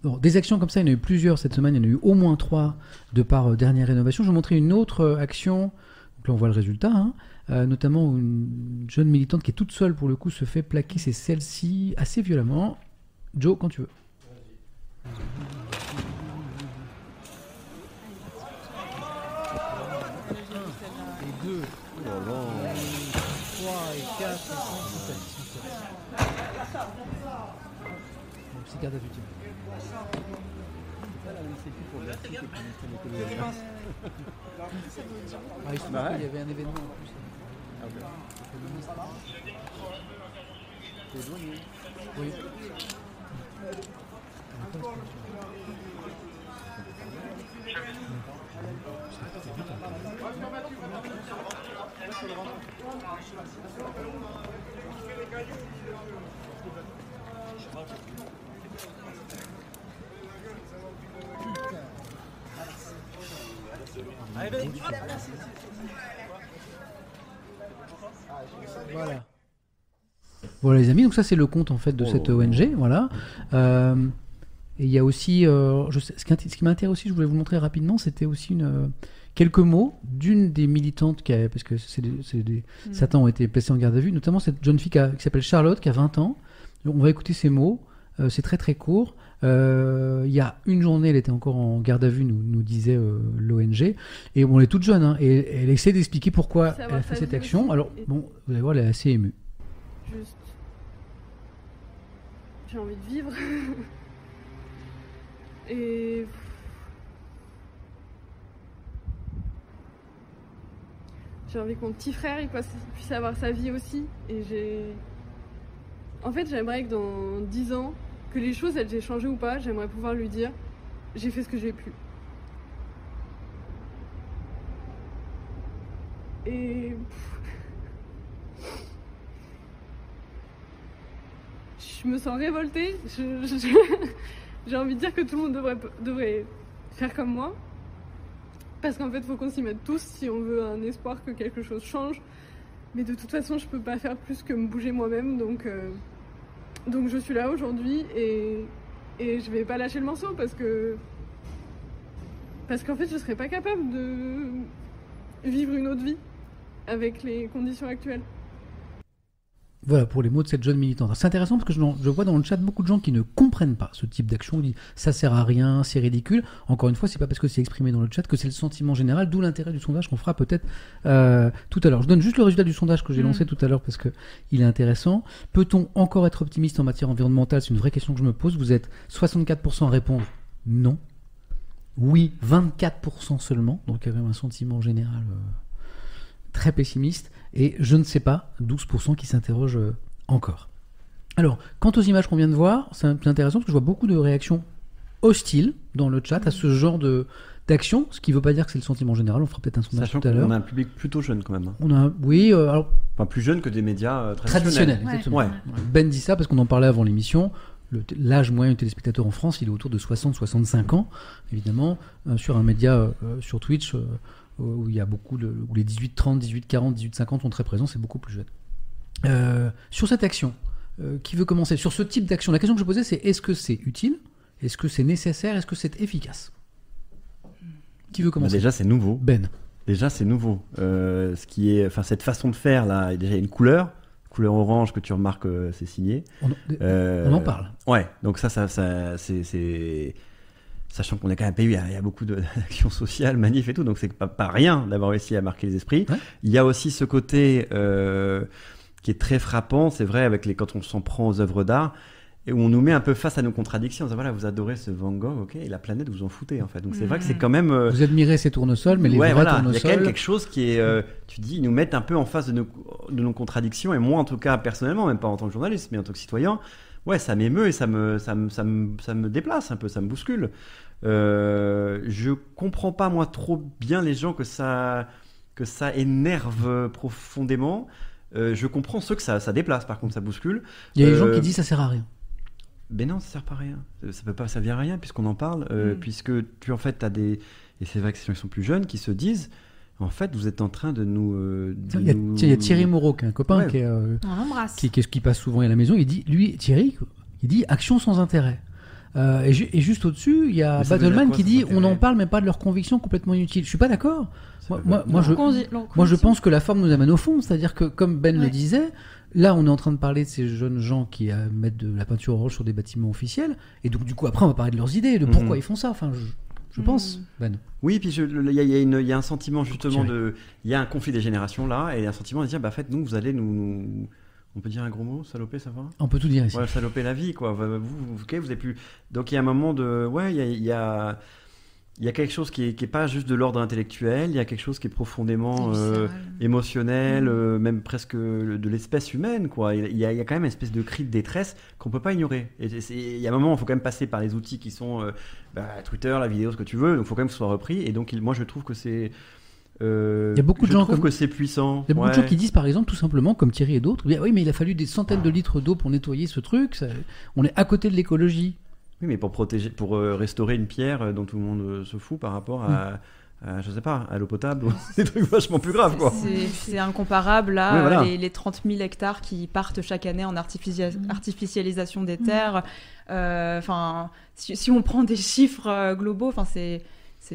Bon, des actions comme ça, il y en a eu plusieurs cette semaine. Il y en a eu au moins trois de par euh, dernière rénovation. Je vais vous montrer une autre euh, action. Donc là, on voit le résultat. hein. Euh, notamment une jeune militante qui est toute seule pour le coup se fait plaquer. C'est celle-ci assez violemment. Joe, quand tu veux. Et deux. Trois et quatre et cinq, six, sept, six, sept. Bon, petit garde à il y avait un événement en plus. Voilà. Les amis, donc ça c'est le compte en fait de cette ONG, voilà. Euh, et il y a aussi, euh, ce qui, qui m'intéresse aussi, je voulais vous montrer rapidement, c'était aussi une, euh, quelques mots d'une des militantes qui a, parce que c'est des, c'est des- Mm. certains ont été placés en garde à vue, notamment cette jeune fille qui, s'appelle Charlotte, qui a 20 ans. On va écouter ces mots, euh, c'est très très court. Euh, il y a une journée, elle était encore en garde à vue, nous, nous disait euh, l'ONG. Et bon, elle est toute jeune, hein, et elle essaie d'expliquer pourquoi elle a fait cette action. aussi. Alors, bon, vous allez voir, elle est assez émue. Juste. J'ai envie de vivre. Et. J'ai envie que mon petit frère puisse, avoir sa vie aussi. Et j'ai. En fait, j'aimerais que dans 10 ans, que les choses elles aient changé ou pas, j'aimerais pouvoir lui dire j'ai fait ce que j'ai pu. Et. Je me sens révoltée. J'ai envie de dire que tout le monde devrait, devrait faire comme moi. Parce qu'en fait, il faut qu'on s'y mette tous si on veut un espoir que quelque chose change. Mais de toute façon, je peux pas faire plus que me bouger moi-même. Donc, euh, donc je suis là aujourd'hui et, et je vais pas lâcher le morceau parce que. Parce qu'en fait, je serais pas capable de vivre une autre vie avec les conditions actuelles. Voilà pour les mots de cette jeune militante. C'est intéressant parce que je, je vois dans le chat beaucoup de gens qui ne comprennent pas ce type d'action. Ils disent ça sert à rien, c'est ridicule. Encore une fois, c'est pas parce que c'est exprimé dans le chat que c'est le sentiment général, d'où l'intérêt du sondage qu'on fera peut-être euh, tout à l'heure. Je donne juste le résultat du sondage que j'ai Mm. lancé tout à l'heure parce que il est intéressant. Peut-on encore être optimiste en matière environnementale? C'est une vraie question que je me pose. Vous êtes 64% à répondre non. Oui, 24% seulement. Donc il y a quand même un sentiment général. euh, très pessimiste, et je ne sais pas, 12% qui s'interrogent euh, encore. Alors, quant aux images qu'on vient de voir, c'est intéressant parce que je vois beaucoup de réactions hostiles dans le chat à ce genre de d'action, ce qui ne veut pas dire que c'est le sentiment général, on fera peut-être un sondage Sachant tout à l'heure. qu'on a un public plutôt jeune quand même. hein. On a, oui, euh, alors Enfin, plus jeune que des médias euh, traditionnel, traditionnels. exactement. Ouais. Ben dit ça parce qu'on en parlait avant l'émission. L'âge moyen du téléspectateur en France, il est autour de 60-65 ans, évidemment, euh, sur un média sur Twitch euh, où il y a beaucoup de, où les 18-30, 18-40, 18-50 sont très présents, c'est beaucoup plus jeune. Euh, sur cette action, euh, qui veut commencer? Sur ce type d'action, la question que je posais, c'est est-ce que c'est utile? Est-ce que c'est nécessaire? Est-ce que c'est efficace? Qui veut Bah, commencer déjà, c'est nouveau. Ben. Déjà, c'est nouveau. Euh, ce qui est, enfin, cette façon de faire là, il y a déjà une couleur, couleur orange que tu remarques, euh, c'est signé. On- Euh, on en parle. Ouais. Donc ça, ça, ça c'est, c'est, Sachant qu'on est quand même un pays, où il y a, il y a beaucoup d'actions sociales, manifs et tout, donc c'est pas, pas rien d'avoir réussi à marquer les esprits. Il y a aussi ce côté euh, qui est très frappant, c'est vrai, avec les, quand on s'en prend aux œuvres d'art, et où on nous met un peu face à nos contradictions. On dit, voilà, vous adorez ce Van Gogh, ok, et la planète, vous en foutez en fait. Donc c'est vrai que c'est quand même. euh, Vous admirez ces tournesols, mais les ouais, vrais voilà, il y a quand même quelque chose qui est, euh, tu dis, ils nous mettent un peu en face de nos, de nos contradictions, et moi en tout cas personnellement, même pas en tant que journaliste, mais en tant que citoyen, ouais, ça m'émeut et ça me, ça me, ça me, ça me déplace un peu, ça me bouscule. Euh, je comprends pas moi trop bien les gens que ça, que ça énerve profondément. Euh, je comprends ceux que ça, ça déplace, par contre ça bouscule. Il y a des gens Euh, qui disent ça sert à rien. ben non, ça sert pas à rien. Ça peut pas servir à rien puisqu'on en parle, euh, Mm. puisque tu en fait as des et c'est vrai que ces gens qui sont plus jeunes qui se disent en fait vous êtes en train de nous. euh, de Il y, a, nous- il y a Thierry Moreau, qui est un copain Ouais. qui, est, euh, qui passe souvent à la maison. Il dit, lui, Thierry, il dit action sans intérêt. Euh, et, ju- et juste au-dessus, il y a Battleman quoi, qui dit on en parle, mais pas de leurs convictions complètement inutiles. Je suis pas d'accord. Moi, moi, moi, je, moi, pense que la forme nous amène au fond. C'est-à-dire que, comme Ben le disait, là, on est en train de parler de ces jeunes gens qui euh, mettent de la peinture orange sur des bâtiments officiels. Et donc, du coup, après, on va parler de leurs idées, de pourquoi Mhm. ils font ça. Enfin, je, je Mhm. pense, Ben. Oui, puis il y, a- y y un sentiment justement de. Il y a un conflit des générations là, et un sentiment de dire bah, en fait, nous, vous allez nous. On peut dire un gros mot, saloper, ça va? On peut tout dire ici. Ouais, saloper la vie, quoi. Vous, vous, ok, vous avez plus. Donc il y a un moment de. Ouais, il y a. il y a... il y a quelque chose qui est, qui est pas juste de l'ordre intellectuel, il y a quelque chose qui est profondément euh, émotionnel, euh, même presque de l'espèce humaine. Quoi. Il, y a, il y a quand même une espèce de cri de détresse qu'on peut pas ignorer. Et il y a un moment, il faut quand même passer par les outils qui sont euh, bah, Twitter, la vidéo, ce que tu veux. Donc il faut quand même que ce soit repris. Et donc il- moi, je trouve que c'est. Euh, Il y a beaucoup de gens comme- que c'est puissant. Il y a beaucoup de gens qui disent par exemple tout simplement, comme Thierry et d'autres, bien, oui mais il a fallu des centaines de litres d'eau pour nettoyer ce truc, ça- on est à côté de l'écologie. Oui, mais pour protéger, pour euh, restaurer une pierre euh, dont tout le monde se fout par rapport à, à, je sais pas, à l'eau potable, des trucs vachement plus graves, quoi. C'est- incomparable à Oui, voilà. les, les 30 000 hectares qui partent chaque année en artificia- Mm. artificialisation des terres. Euh, Enfin, si, si on prend des chiffres globaux, enfin c'est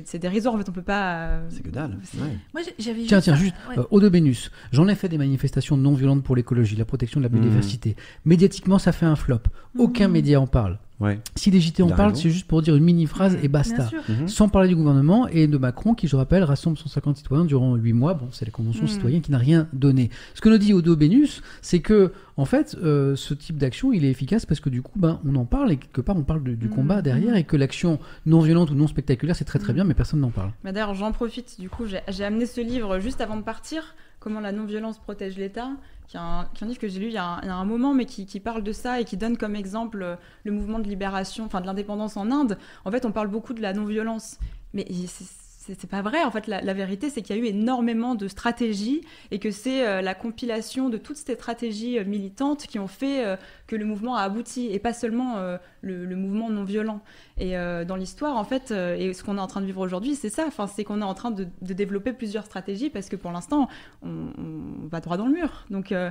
c'est dérisoire. En fait, on peut pas. euh, C'est que dalle. ouais. Moi, j'avais Tiens, juste tiens, juste, ouais. euh, Bénus, j'en ai fait des manifestations non violentes pour l'écologie, la protection de la biodiversité. Médiatiquement, ça fait un flop. Aucun Mhm. média en parle. Ouais. Si les JT en parlent, c'est juste pour dire une mini-phrase et basta. Mhm. Sans parler du gouvernement et de Macron, qui, je rappelle, rassemble 150 citoyens durant 8 mois. Bon, c'est la convention Mhm. citoyenne qui n'a rien donné. Ce que nous dit Odo Bénus, c'est que, en fait, euh, ce type d'action, il est efficace parce que du coup, ben, on en parle et quelque part, on parle de- du Mhm. combat derrière et que l'action non violente ou non spectaculaire, c'est très très bien, mais personne n'en parle. Mais d'ailleurs, j'en profite. Du coup, j'ai amené ce livre juste avant de partir, Comment la non-violence protège l'État, qui est, un, un livre que j'ai lu il y, a un, il y a un moment, mais qui, qui parle de ça et qui donne comme exemple euh, le mouvement de libération, enfin de l'indépendance en Inde. En fait, on parle beaucoup de la non-violence, mais c'est- c'est pas vrai. En fait, la, la vérité, c'est qu'il y a eu énormément de stratégies et que c'est euh, la compilation de toutes ces stratégies euh, militantes qui ont fait euh, que le mouvement a abouti et pas seulement le, le mouvement non violent. Et dans l'histoire, en fait, et ce qu'on est en train de vivre aujourd'hui, c'est ça. Enfin, c'est qu'on est en train de, de développer plusieurs stratégies parce que pour l'instant, on, on va droit dans le mur. Donc, euh,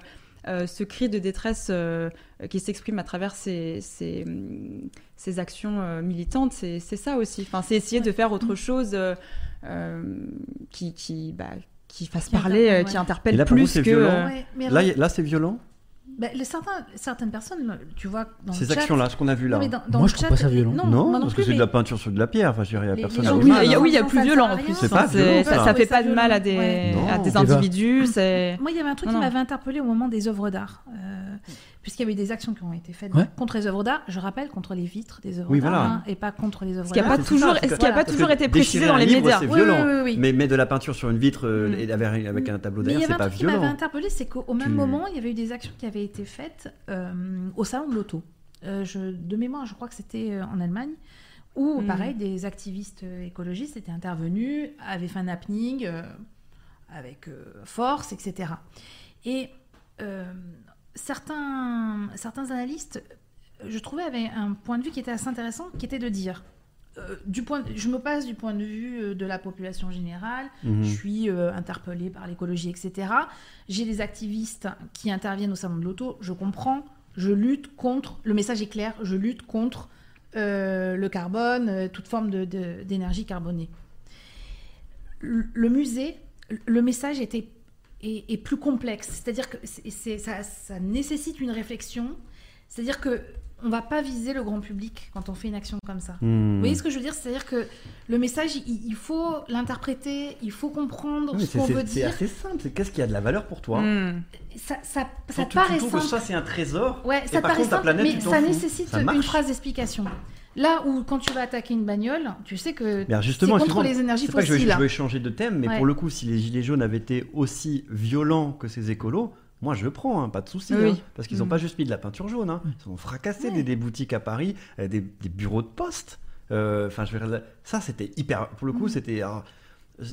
ce cri de détresse euh, qui s'exprime à travers ces, ces, ces actions euh, militantes, c'est ça aussi. Enfin, c'est essayer de faire autre chose euh, euh, qui, qui, bah, qui fasse Qui parler, interpelle, euh, ouais. qui interpelle là, vous, plus c'est que. violent. euh, Ouais, mais Là, là c'est violent. Bah, les certains, certaines personnes, tu vois, dans Ces actions-là, ce qu'on a vu là. Non, mais dans- dans Moi, je trouve chat- pas ça violent. Non, Non, moi non parce plus, que c'est de la peinture sur de la pierre. Enfin, je dirais, il y a Les- personne les gens Oui, il y a- hein. oui, il y a Non, plus violent en plus. C'est Enfin, pas violent, ça, ça. ça fait pas de mal à des, ouais. Non. à des Eva. individus. Moi, il y avait un truc Non, qui m'avait interpellé au moment des œuvres d'art. Euh, Puisqu'il y avait des actions qui ont été faites Ouais. contre les œuvres d'art, je rappelle, contre les vitres des œuvres Oui, d'art, voilà. hein, et pas contre les œuvres Ce qui d'art. pas c'est toujours, ça, ce qui a que- pas toujours été précisé dans les livre, médias. C'est violent. oui, oui, oui. Mais mettre de la peinture sur une vitre euh, Mm. et avec, avec un tableau derrière, c'est pas truc qui m'avait violent. interpellé, c'est qu'au même Tu- moment, il y avait eu des actions qui avaient été faites euh, au salon de l'auto. Euh, je, de mémoire, je crois que c'était euh, en Allemagne, où, Mm. pareil, des activistes écologistes étaient intervenus, avaient fait un happening euh, avec euh, force, etc. Et euh, certains, certains analystes, je trouvais, avaient un point de vue qui était assez intéressant, qui était de dire, euh, du point, je me passe du point de vue euh, de la population générale, Mhm. je suis euh, interpellée par l'écologie, etc. J'ai des activistes qui interviennent au salon de l'auto, je comprends, je lutte contre, le message est clair, je lutte contre euh, le carbone, euh, toute forme de- de- d'énergie carbonée. Le le musée, le message était, est, est plus complexe, c'est-à-dire que c'est- c'est- ça, ça nécessite une réflexion, c'est-à-dire que on va pas viser le grand public quand on fait une action comme ça. Hmm. Vous voyez ce que je veux dire? C'est-à-dire que le message, il, il faut l'interpréter, il faut comprendre Oui, ce c'est- qu'on c'est veut c'est dire. assez simple. C'est qu'est-ce qui a de la valeur pour toi? Hmm. Ça, ça, ça paraît tu trouves que simple. ça c'est un trésor. Ouais, et ça par paraît contre, ta simple, planète, mais ça fous. nécessite Ça une phrase d'explication. Là où quand tu vas attaquer une bagnole, tu sais que Bien, c'est justement, contre les énergies c'est pas que je veux, fossiles. je veux changer de thème, mais Ouais. pour le coup, si les gilets jaunes avaient été aussi violents que ces écolos, moi je prends, hein, pas de souci, Oui. hein, parce qu'ils n'ont Mm. pas juste mis de la peinture jaune, hein, ils ont fracassé des, des boutiques à Paris, euh, des, des bureaux de poste. Euh, Enfin, je veux dire, ça c'était hyper. Pour le coup, Mm. c'était.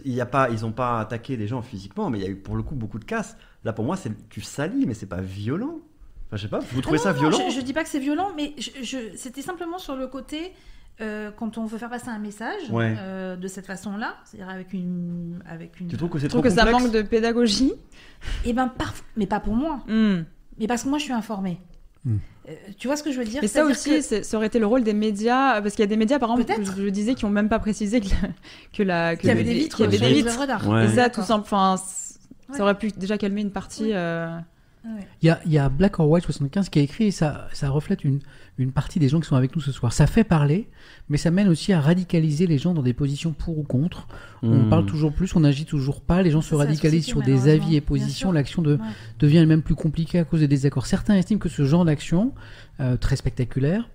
il y a pas, ils n'ont pas attaqué des gens physiquement, mais il y a eu pour le coup beaucoup de casse. Là, pour moi, c'est tu salis, mais c'est pas violent. Enfin, je sais pas. Vous trouvez Ah ça non, non, violent je, je dis pas que c'est violent, mais je, je- c'était simplement sur le côté euh, quand on veut faire passer un message Ouais. euh, de cette façon-là, c'est-à-dire avec une, avec une. Tu trouves que c'est Je trouve trop que ça manque de pédagogie. Eh ben, parf- mais pas pour moi. Hmm. Mais parce que moi, je suis informée. Hmm. Euh, tu vois ce que je veux dire? Et ça aussi, que- ça aurait été le rôle des médias, parce qu'il y a des médias, par exemple, je, je disais, qui ont même pas précisé que, la- que la, que Qu'il y avait des vitres qu'il y avait des vitres. Ouais. Et ça, tout simple, enfin, c- Ouais. ça aurait pu déjà calmer une partie. euh, Il y a, il y a Black or White 75 qui a écrit, et ça, ça reflète une, une partie des gens qui sont avec nous ce soir. Ça fait parler, mais ça mène aussi à radicaliser les gens dans des positions pour ou contre. On Hmm. parle toujours plus, on n'agit toujours pas, les gens se radicalisent sur des avis et positions. L'action de, Ouais. devient elle-même plus compliquée à cause des désaccords. Certains estiment que ce genre d'action, euh, très spectaculaire,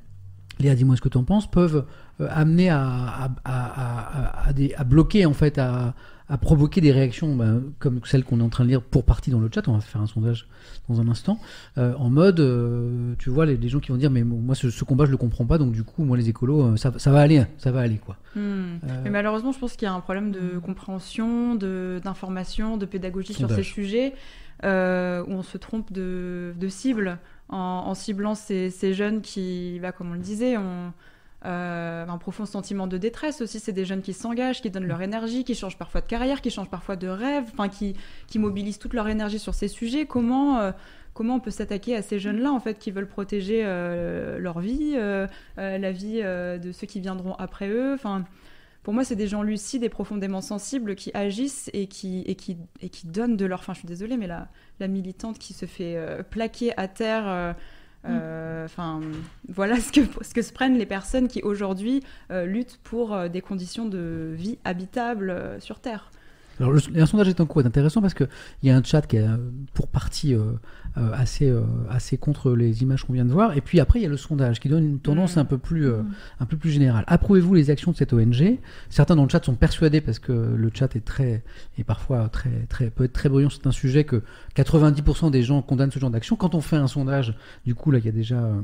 Léa, dis-moi ce que tu en penses, peuvent euh, amener à, à, à- à- à des- à bloquer, en fait, à, à provoquer des réactions ben, comme celles qu'on est en train de lire pour partie dans le chat. On va faire un sondage dans un instant. euh, en mode, euh, tu vois, les, les gens qui vont dire, mais moi, ce, ce combat, je le comprends pas, donc du coup, moi, les écolos, euh, ça, ça va aller, ça va aller, quoi. hmm. Euh, Mais malheureusement, je pense qu'il y a un problème de compréhension, de- d'information, de, pédagogie sur ces sujets, où on se trompe de, de cible en, en ciblant ces, ces jeunes qui, bah, comme on le disait, ont euh, un profond sentiment de détresse aussi. C'est des jeunes qui s'engagent, qui donnent leur énergie, qui changent parfois de carrière, qui changent parfois de rêve, enfin, qui, qui mobilisent toute leur énergie sur ces sujets. Comment, euh, comment on peut s'attaquer à ces jeunes-là, en fait, qui veulent protéger euh, leur vie, la vie de ceux qui viendront après eux? Enfin, pour moi, c'est des gens lucides et profondément sensibles qui agissent et qui, et qui, et qui donnent de leur... Enfin, je suis désolée, mais la, militante qui se fait plaquer à terre... euh, euh, Enfin, voilà ce que, ce que se prennent les personnes qui aujourd'hui euh, luttent pour euh, des conditions de vie habitables euh, sur Terre. Alors, le, un sondage est en cours est intéressant parce qu'il y a un chat qui est pour partie euh, euh, assez, euh, assez contre les images qu'on vient de voir. Et puis après, il y a le sondage qui donne une tendance un, peu plus, euh, un peu plus générale. Approuvez-vous les actions de cette ONG Certains dans le chat sont persuadés, parce que le chat est très, et parfois très, très, peut être très brillant, c'est un sujet que 90% des gens condamnent ce genre d'action. Quand on fait un sondage, du coup, là, il y a déjà euh,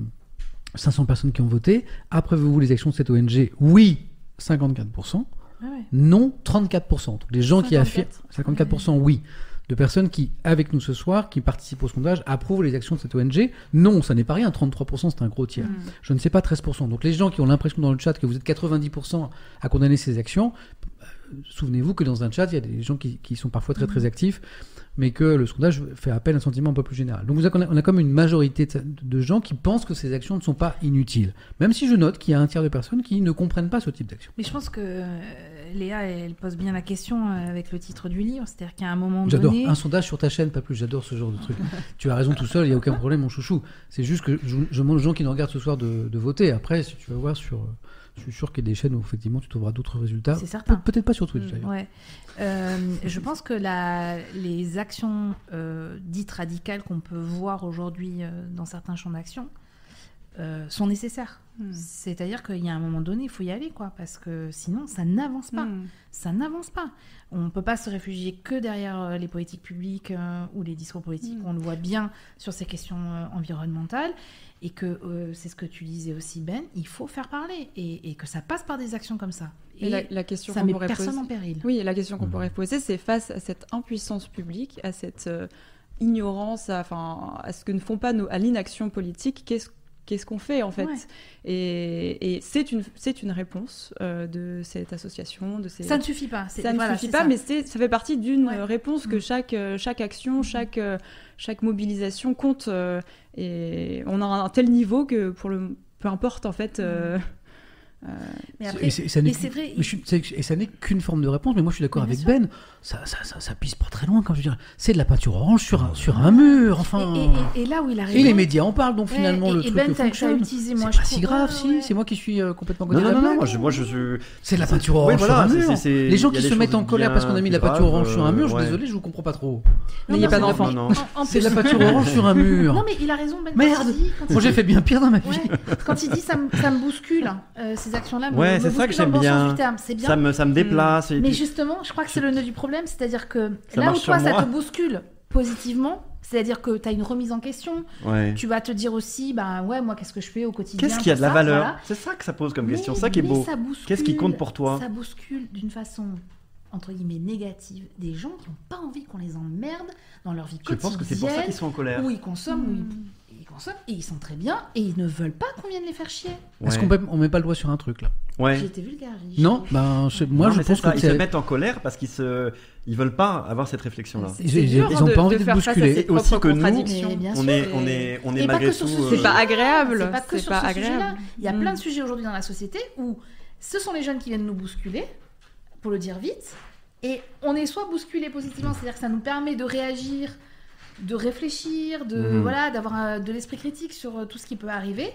500 personnes qui ont voté. Approuvez-vous les actions de cette ONG Oui, 54%. Ah ouais. Non, 34%. Donc les gens qui 54. affirment 54% oui. De personnes qui, avec nous ce soir, qui participent au sondage, approuvent les actions de cette ONG. Non, ça n'est pas rien. 33%, c'est un gros tiers. Mm. Je ne sais pas 13%. Donc les gens qui ont l'impression dans le chat que vous êtes 90% à condamner ces actions, euh, souvenez-vous que dans un chat, il y a des gens qui, qui sont parfois très très actifs, mais que le sondage fait appel à un sentiment un peu plus général. Donc vous avez- on a, comme une majorité de, gens qui pensent que ces actions ne sont pas inutiles. Même si je note qu'il y a un tiers de personnes qui ne comprennent pas ce type d'action. Mais je pense que euh, Léa, elle pose bien la question euh, avec le titre du livre. C'est-à-dire qu'à un moment J'adore. donné. Un sondage sur ta chaîne, pas plus. J'adore ce genre de truc. tu as raison tout seul, il n'y a aucun problème, mon chouchou. C'est juste que je, je demande aux gens qui nous regardent ce soir de, de voter. Après, si tu vas voir sur. Je suis sûr qu'il y a des chaînes où effectivement tu trouveras d'autres résultats. C'est certain. Pe- Peut-être pas sur Twitch Mm, d'ailleurs. ouais. Euh, je pense que la, les actions euh, dites radicales qu'on peut voir aujourd'hui euh, dans certains champs d'action sont nécessaires. Mm. C'est-à-dire qu'il y a un moment donné, il faut y aller, quoi, parce que sinon, ça n'avance pas. Mm. Ça n'avance pas. On ne peut pas se réfugier que derrière euh, les politiques publiques euh, ou les discours politiques. Mm. On le voit bien sur ces questions euh, environnementales. Et que euh, c'est ce que tu disais aussi, Ben, il faut faire parler. Et, et que ça passe par des actions comme ça. Et, la, la question ça qu'on met pourrait personne poser- en péril. Oui, et la question Mmh. qu'on pourrait poser, c'est face à cette impuissance publique, à cette euh, ignorance, à, enfin, à ce que ne font pas nos, à l'inaction politique, qu'est-ce qu'est-ce qu'on fait en fait Ouais. Et, et c'est une c'est une réponse euh, de cette association, de ces... Ça ne suffit pas. c'est- Ça ne voilà, suffit pas, ça. mais c'est- ça fait partie d'une réponse que chaque, euh, chaque action, chaque, euh, chaque mobilisation compte. euh, et on a un tel niveau que pour le, peu importe en fait euh, Euh, Mais Et après, ça n'est et qu'une- c'est vrai, mais je suis- c'est- et ça n'est qu'une forme de réponse, mais moi je suis d'accord avec Ben. Ça, ça, ça, ça pisse pas très loin, quand je veux dire. C'est de la peinture orange sur un, sur un mur, enfin. Et, et- et là où il a Et les médias en parlent, donc finalement et- le et truc Ben, t'as- t'as fonctionne. utilisé, moi, C'est pas si grave, ouais, si. ouais. C'est moi qui suis euh, complètement Non, non, non, non, moi je, moi, je, je- C'est de la peinture orange voilà, sur un mur. c'est- c'est- Les gens qui se mettent en colère parce qu'on a mis de la peinture orange sur un mur, je suis ouais. désolé, je vous comprends pas trop. Mais il n'y a pas d'enfant. C'est de la peinture orange sur un mur. Non, mais il a raison, Ben. quand Merde. il dit- quand il Moi j'ai fait bien pire dans ma vie. Quand il dit ça me, ça me bouscule, euh, ces actions-là me, Ouais, me c'est ça que j'aime bon bien. c'est. Ça me, ça me déplace. Mais justement, je crois que c'est le nœud du problème, c'est-à-dire que Ça là où toi ça moi. te bouscule positivement, c'est-à-dire que tu as une remise en question, Ouais. tu vas te dire aussi, bah ouais, moi qu'est-ce que je fais au quotidien Qu'est-ce qui a de la ça, valeur voilà. C'est ça que ça pose comme Mais- question, ça qui est beau. ça bouscule- Qu'est-ce qui compte pour toi Ça bouscule d'une façon entre guillemets négative des gens qui n'ont pas envie qu'on les emmerde dans leur vie Je quotidienne. pense que c'est pour ça qu'ils sont en colère. Où ils consomment, ils consomment et ils sont très bien et ils ne veulent pas qu'on vienne les faire chier. Est-ce qu'on peut- on met pas le doigt sur un truc là Ouais. J'ai été vulgaire. Non, ben moi Non, je mais c'est pense ça, que ils se c'est- mettent en colère parce qu'ils se, ils veulent pas avoir cette réflexion-là. Ils- ils- ils ont pas envie de bousculer. Et aussi que nous, Mais bien on sûr. est, on est, on est Et pas malgré que sur tout. ce euh, sujet-là. pas agréable, C'est pas que c'est sur pas ce agréable. sujet-là. Il y a Mm. plein de sujets aujourd'hui dans la société où ce sont les jeunes qui viennent nous bousculer, pour le dire vite, et on est soit bousculé positivement, c'est-à-dire que ça nous permet de réagir, de réfléchir, de Mhm. voilà, d'avoir euh, de l'esprit critique sur euh, tout ce qui peut arriver,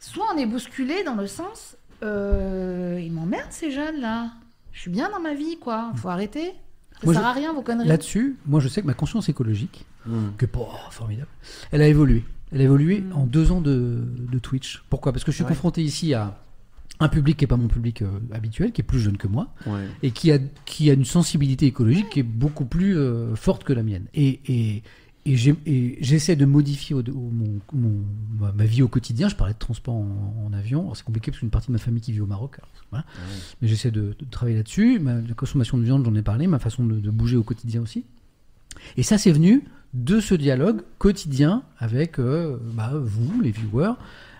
soit on est bousculé dans le sens, euh, ils m'emmerdent ces jeunes là. Je suis bien dans ma vie, quoi. Faut arrêter. Ça Moi, sert je- à rien vos conneries. Là-dessus, moi je sais que ma conscience écologique, Mm. que oh, formidable, elle a évolué. Elle a évolué en deux ans de, de Twitch. Pourquoi? Parce que je suis Ouais. confronté ici à un public qui n'est pas mon public euh, habituel, qui est plus jeune que moi, Ouais. et qui a, qui a une sensibilité écologique qui est beaucoup plus euh, forte que la mienne. Et, et, et j'essaie de modifier au- au- mon, mon- ma, ma vie au quotidien. Je parlais de transport en, en avion. C'est compliqué parce qu'une partie de ma famille qui vit au Maroc. alors, voilà. Mais j'essaie de, de travailler là-dessus. Ma la consommation de viande, j'en ai parlé. Ma façon de, de bouger au quotidien aussi. Et ça, c'est venu de ce dialogue quotidien avec euh, bah, vous, les viewers,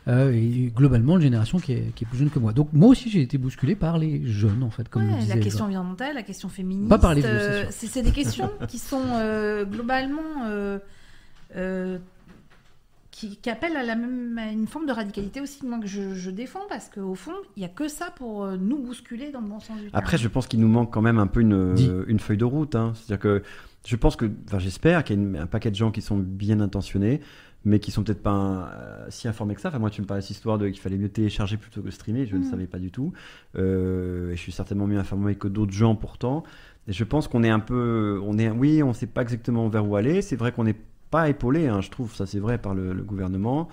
euh, et globalement, une génération qui est, qui est plus jeune que moi. Donc, moi aussi, j'ai été bousculé par les jeunes, en fait, comme Ouais, la question environnementale, la question féministe. Pas par les vieux, euh, c'est des questions qui sont euh, globalement. euh, euh, qui, qui appellent à, la même, à une forme de radicalité aussi, moi, que je, je défends, parce qu'au fond, il n'y a que ça pour nous bousculer dans le bon sens du terme. Après, je pense qu'il nous manque quand même un peu une, une feuille de route. hein. C'est-à-dire que je pense que, enfin, j'espère qu'il y a une- un paquet de gens qui sont bien intentionnés, mais qui sont peut-être pas euh, si informés que ça. Enfin, moi, tu me parlais de cette histoire de qu'il fallait mieux télécharger plutôt que streamer. Je ne Mhm. savais pas du tout. Euh, et je suis certainement mieux informé que d'autres gens pourtant. Et je pense qu'on est un peu, on est, oui, on ne sait pas exactement vers où aller. C'est vrai qu'on n'est pas épaulé, hein, je trouve, ça c'est vrai par le, le gouvernement.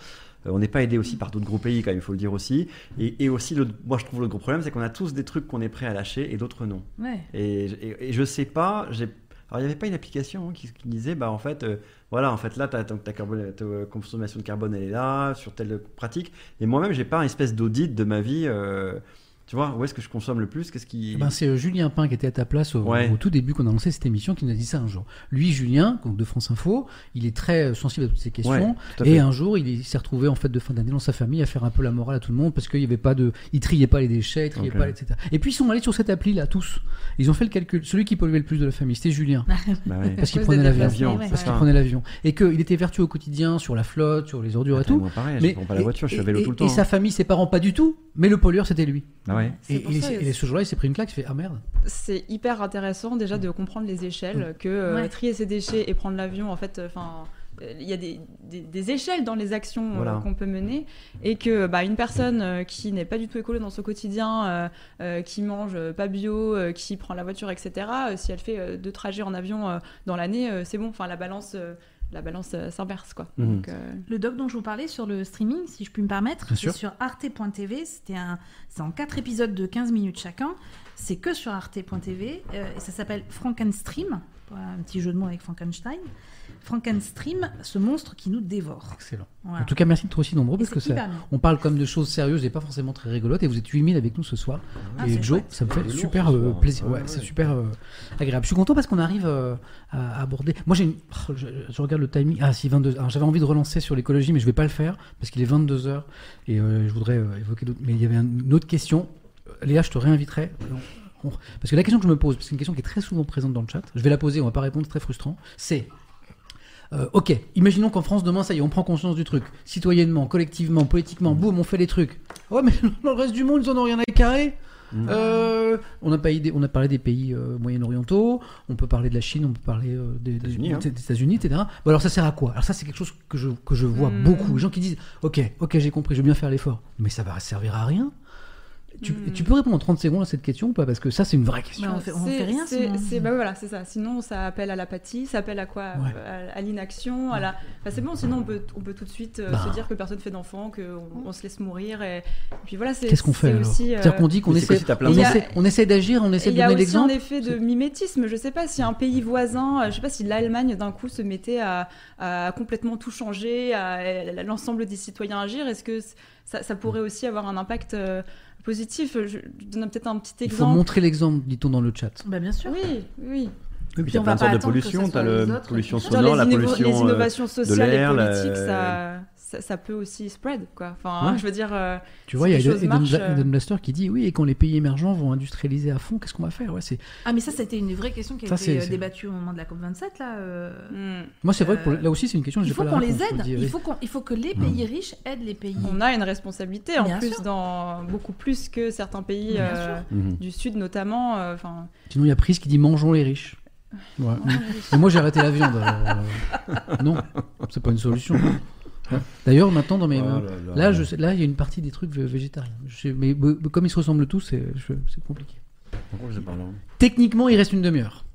Euh, on n'est pas aidé aussi par d'autres gros pays, quand même, il faut le dire aussi. Et, et aussi, le, moi je trouve le gros problème, c'est qu'on a tous des trucs qu'on est prêt à lâcher et d'autres non. Ouais. Et, et, et je sais pas, j'ai. Alors, il n'y avait pas une application hein, qui, disait, bah, en fait, euh, voilà, en fait, là, ta, consommation de carbone, elle est là, sur telle pratique. Et moi-même, j'ai pas une espèce d'audit de ma vie. euh, tu vois, où est-ce que je consomme le plus Qu'est-ce qui. Eh ben, c'est euh, Julien Pain qui était à ta place au, Ouais. au tout début qu'on a lancé cette émission qui nous a dit ça un jour. Lui, Julien, donc de France Info, il est très euh, sensible à toutes ces questions. Ouais, tout à et un jour, il, s'est retrouvé en fait de fin d'année dans sa famille à faire un peu la morale à tout le monde parce qu'il y avait pas de, il triait pas les déchets, il triait pas, etc. Et puis ils sont allés sur cette appli là tous. Ils ont fait le calcul. Celui qui polluait le plus de la famille, c'était Julien. Bah ouais. Parce qu'il prenait l'avion. Parce qu'il prenait l'avion. Et qu'il était vertueux au quotidien sur la flotte, sur les ordures et Attends, tout. moi, pareil, je prends pas la voiture, je suis à vélo et- tout le et temps, sa hein. famille, ses parents, pas du tout. Mais le pollueur, c'était lui. Ah ouais. Et, et ce jour-là, il s'est pris une claque. Il fait Ah merde. c'est hyper intéressant déjà de comprendre les échelles, que euh, Ouais. trier ses déchets et prendre l'avion, en fait, enfin. euh, il y a des, des- des échelles dans les actions euh, Voilà. qu'on peut mener et que bah, une personne euh, qui n'est pas du tout écolo dans son quotidien, euh, euh, qui mange pas bio, euh, qui prend la voiture, etc. euh, si elle fait euh, deux trajets en avion euh, dans l'année, euh, c'est bon. Enfin, la balance, euh, la balance euh, s'inverse quoi. Mhm. Donc, euh, Le doc dont je vous parlais sur le streaming, si je puis me permettre, c'est sur arte.tv. C'était un, c'est en quatre épisodes de 15 minutes chacun. C'est que sur arte.tv euh, et ça s'appelle Frankenstream. Un petit jeu de mots avec Frankenstein. Frankenstream, ce monstre qui nous dévore. Excellent. Voilà. En tout cas, merci d'être aussi nombreux Et parce que ça, on parle comme de choses sérieuses et pas forcément très rigolotes. Et vous êtes 8000 avec nous ce soir. Ah, et Joe, chouette. ça me fait lourd super euh, soir. plaisir. Ouais, Ouais, ouais. c'est super euh, agréable. Je suis content parce qu'on arrive euh, à aborder. Moi, j'ai une... oh, je, je regarde le timing. Ah, si, 22 Alors, j'avais envie de relancer sur l'écologie, mais je vais pas le faire parce qu'il est 22h et euh, je voudrais euh, évoquer d'autres. Mais il y avait un- une autre question. Léa, je te réinviterai. On- on- Parce que la question que je me pose, parce que c'est une question qui est très souvent présente dans le chat, je vais la poser, on va pas répondre, c'est très frustrant. C'est Euh, ok, imaginons qu'en France demain ça y est, on prend conscience du truc, citoyennement, collectivement, politiquement, boum, on fait les trucs. Ouais, mais dans le reste du monde ils en ont rien à carrer. Mm. Euh, on, a pas idée- on a parlé des pays euh, moyen-orientaux, on peut parler de la Chine, on peut parler euh, des, des- États-Unis, hein. des États-Unis, etc. Bon, alors ça sert à quoi? Alors ça c'est quelque chose que je, que je vois Mm. beaucoup. Les gens qui disent Ok, ok, j'ai compris, je vais bien faire l'effort. Mais ça va servir à rien. Tu, tu peux répondre en 30 secondes à cette question ou pas? Parce que ça c'est une vraie question. Bah, on fait, on fait rien c'est- sinon. c'est- bah voilà, c'est ça. Sinon, ça appelle à l'apathie, ça appelle à quoi? Ouais. À, à l'inaction, à la. Enfin, c'est bon. Sinon, on peut, on peut tout de suite euh, Bah. se dire que personne fait d'enfant, qu'on on se laisse mourir. Et, et puis voilà, c'est. Qu'est-ce qu'on fait alors? aussi, euh, C'est-à-dire qu'on dit qu'on essaie, si on, a- essaie, on essaie d'agir, on essaie de il y a donner aussi un l'exemple. effet de mimétisme. Je sais pas si un pays voisin, euh, je sais pas si l'Allemagne d'un coup se mettait à, à complètement tout changer, à, l'ensemble des citoyens agir. Est-ce que ça, ça pourrait aussi avoir un impact euh, positif Je, donne peut-être un petit Il faut exemple. montrer l'exemple, dit-on dans le chat. Bah, bien sûr. Oui, oui. Oui, puis Puis on plein de sortes de pollution. T'as soit la pollution sonore, la pollution les euh, innovations de sociales et l'air. la- ça, ça, ça peut aussi spread, quoi. Enfin, Ouais. je veux dire, euh, Tu vois, si il y a Eden, marchent, Bla- euh, Blaster qui dit oui, et quand les pays émergents vont industrialiser à fond, qu'est-ce qu'on va faire? Ouais. Ah, mais ça, c'était une vraie question qui a Ça, été euh, débattue au moment de la COP27. Là, euh, hmm. Moi, c'est vrai que pour- là aussi, c'est une question que il faut qu'on les aide. dire. Il faut, il faut que les pays riches aident les pays. on a une responsabilité en plus sûr. dans beaucoup plus que certains pays euh. Mhm. du sud notamment. Enfin, Sinon, il y a Prise qui dit mangeons les riches. Ouais. Et moi, j'ai arrêté la viande. euh, non, c'est pas une solution. Hein. D'ailleurs, maintenant, dans mes. Oh là là, là. je sais- là, il y a une partie des trucs vé- végétariens. Je sais- mais comme ils se ressemblent tous, c'est je- c'est compliqué. Pourquoi je Techniquement, il reste une demi-heure.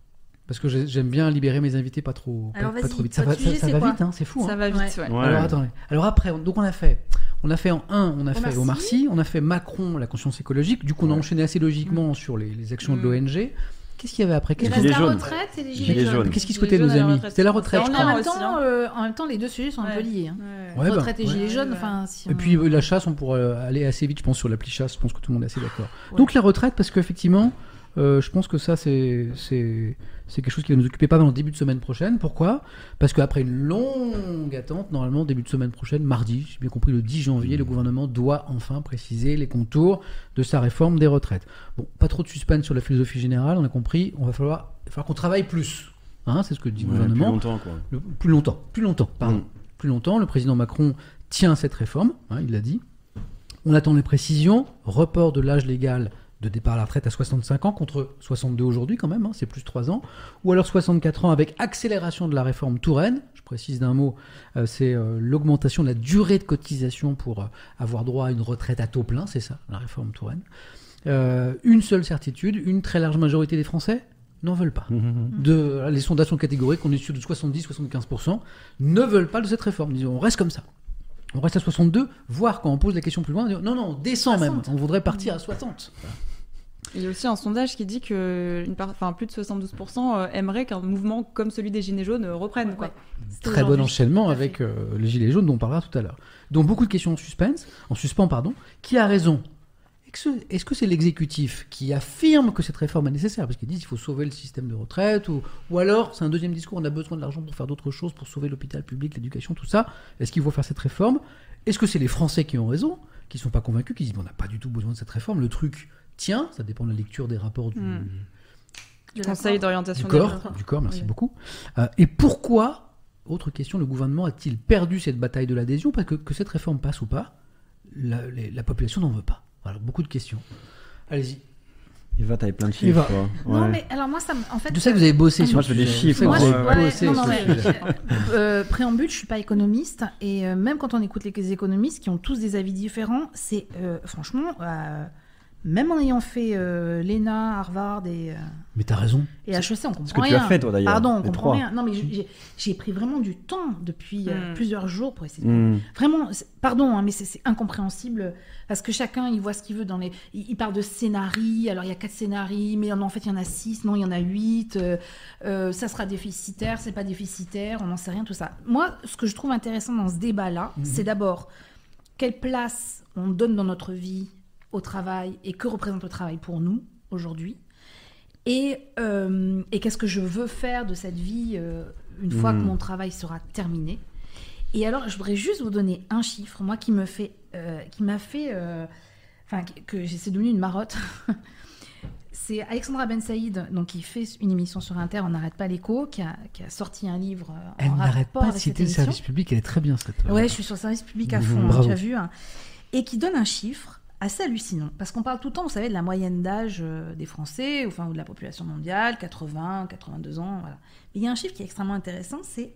Parce que j'ai- j'aime bien libérer mes invités pas trop, pas, trop vite. Ça va, ça, sujet, ça c'est va vite, hein, c'est fou. ça hein. va vite, Ouais. ouais. Alors attendez. Alors après, on- donc on a fait, on a fait en 1, on a Omar fait Omar Sy. On a fait Macron, la conscience écologique. Du coup, on a enchaîné assez logiquement sur les, les actions de Mm. l'ONG. Qu'est-ce qu'il y avait après? Il Qu'est-ce la jaunes. retraite et les Gilets gilets jaunes. jaunes. qu'est-ce qui Gilets souhaitait nos jaunes et la amis? retraite. C'était la retraite, je en crois. En lien même, aussi, temps, hein. euh, en même temps, les deux sujets sont un Ouais. peu liés. hein. Ouais. Ouais, bah, retraite et ouais. gilets jaunes. Ouais. Enfin, si Et on- puis euh, la chasse, on pourrait aller assez vite, je pense, sur l'appli chasse. Je pense que tout le monde est assez d'accord. Ouais. Donc la retraite, parce qu'effectivement, euh, je pense que ça, c'est c'est c'est quelque chose qui va nous occuper pas mal en début de semaine prochaine. Pourquoi? Parce qu'après une longue attente, normalement, début de semaine prochaine, mardi, j'ai bien compris, le 10 janvier, le gouvernement doit enfin préciser les contours de sa réforme des retraites. Bon, pas trop de suspense sur la philosophie générale, on a compris, on va falloir, il va falloir qu'on travaille plus. Hein, c'est ce que dit le Ouais, plus gouvernement. longtemps quoi. Le- plus longtemps, plus longtemps, pardon. Mm. Plus longtemps, le président Macron tient cette réforme, hein, il l'a dit. On attend les précisions, report de l'âge légal de départ à la retraite à 65 ans contre 62 aujourd'hui quand même, hein, c'est plus 3 ans, ou alors 64 ans avec accélération de la réforme Touraine, je précise d'un mot, euh, c'est euh, l'augmentation de la durée de cotisation pour euh, avoir droit à une retraite à taux plein, c'est ça, la réforme Touraine. Une seule certitude, une très large majorité des Français n'en veulent pas de, les sondages sont catégoriques, on est sur de 70-75%, ne veulent pas de cette réforme. On reste comme ça. On reste à 62, voire quand on pose la question plus loin, on dit, non, non, on descend même, 60. on voudrait partir à 60. Il y a aussi un sondage qui dit que une part, plus de 72% euh, aimeraient qu'un mouvement comme celui des Gilets jaunes euh, reprenne. Quoi. Très bon enchaînement avec euh, les gilets jaunes dont on parlera tout à l'heure. Donc beaucoup de questions en suspense, en suspens pardon. Qui a raison? Est-ce que- c'est l'exécutif qui affirme que cette réforme est nécessaire? Parce qu'ils disent qu'il faut sauver le système de retraite ou, ou alors c'est un deuxième discours on a besoin de l'argent pour faire d'autres choses pour sauver l'hôpital public, l'éducation, tout ça. Est-ce qu'il faut faire cette réforme? Est-ce que c'est les Français qui ont raison, qui sont pas convaincus, qui disent on n'a pas du tout besoin de cette réforme, le truc tient, ça dépend de la lecture des rapports du, Mm. La Conseil d'orientation du corps, du corps, merci Oui. beaucoup. Euh, et pourquoi, autre question, le gouvernement a-t-il perdu cette bataille de l'adhésion Parce que que cette réforme passe ou pas, la, les- la population n'en veut pas? Alors beaucoup de questions. Allez-y. Eva, t'avais plein de Eva. chiffres. Non, mais alors moi, ça. En fait, Je sais que vous avez bossé sur Moi, je fais des chiffres, Moi, je, avez ouais, bossé non, sur non, le mais, sujet. euh, préambule, je suis pas économiste et euh, même quand on écoute les économistes qui ont tous des avis différents, c'est euh, franchement, euh, même en ayant fait euh, l'ENA, Harvard et, euh, Mais t'as raison. et HEC, on comprend ce que tu rien. as fait, toi, d'ailleurs, Pardon, on comprend trois. rien. Non, mais j'ai- pris vraiment du temps depuis euh, Mm. plusieurs jours pour essayer de Mm. Vraiment, pardon, hein, mais c'est incompréhensible parce que chacun il voit ce qu'il veut dans les. Il, il parle de scénarii, alors il y a quatre scénarii, mais en fait il y en a six, non il y en a huit. euh, euh, ça sera déficitaire, c'est pas déficitaire, on n'en sait rien tout ça. Moi, ce que je trouve intéressant dans ce débat-là, Mhm. c'est d'abord quelle place on donne dans notre vie au travail et que représente le travail pour nous aujourd'hui. Et, euh, et qu'est-ce que je veux faire de cette vie euh, une fois Mhm. que mon travail sera terminé. Et alors, je voudrais juste vous donner un chiffre, moi, qui me fait, euh, qui m'a fait, enfin, que- c'est devenu une marotte. c'est Alexandra Ben Saïd, donc qui fait une émission sur Inter, On n'arrête pas l'écho, qui a, qui a sorti un livre. Elle n'arrête pas de citer le service public, elle est très bien cette. Ouais, je suis sur le service public à Mhm. fond, hein, tu as vu. hein. Et qui donne un chiffre assez hallucinant. Parce qu'on parle tout le temps, vous savez, de la moyenne d'âge euh, des Français, enfin, ou de la population mondiale, 80, 82 ans, voilà. Mais il y a un chiffre qui est extrêmement intéressant, c'est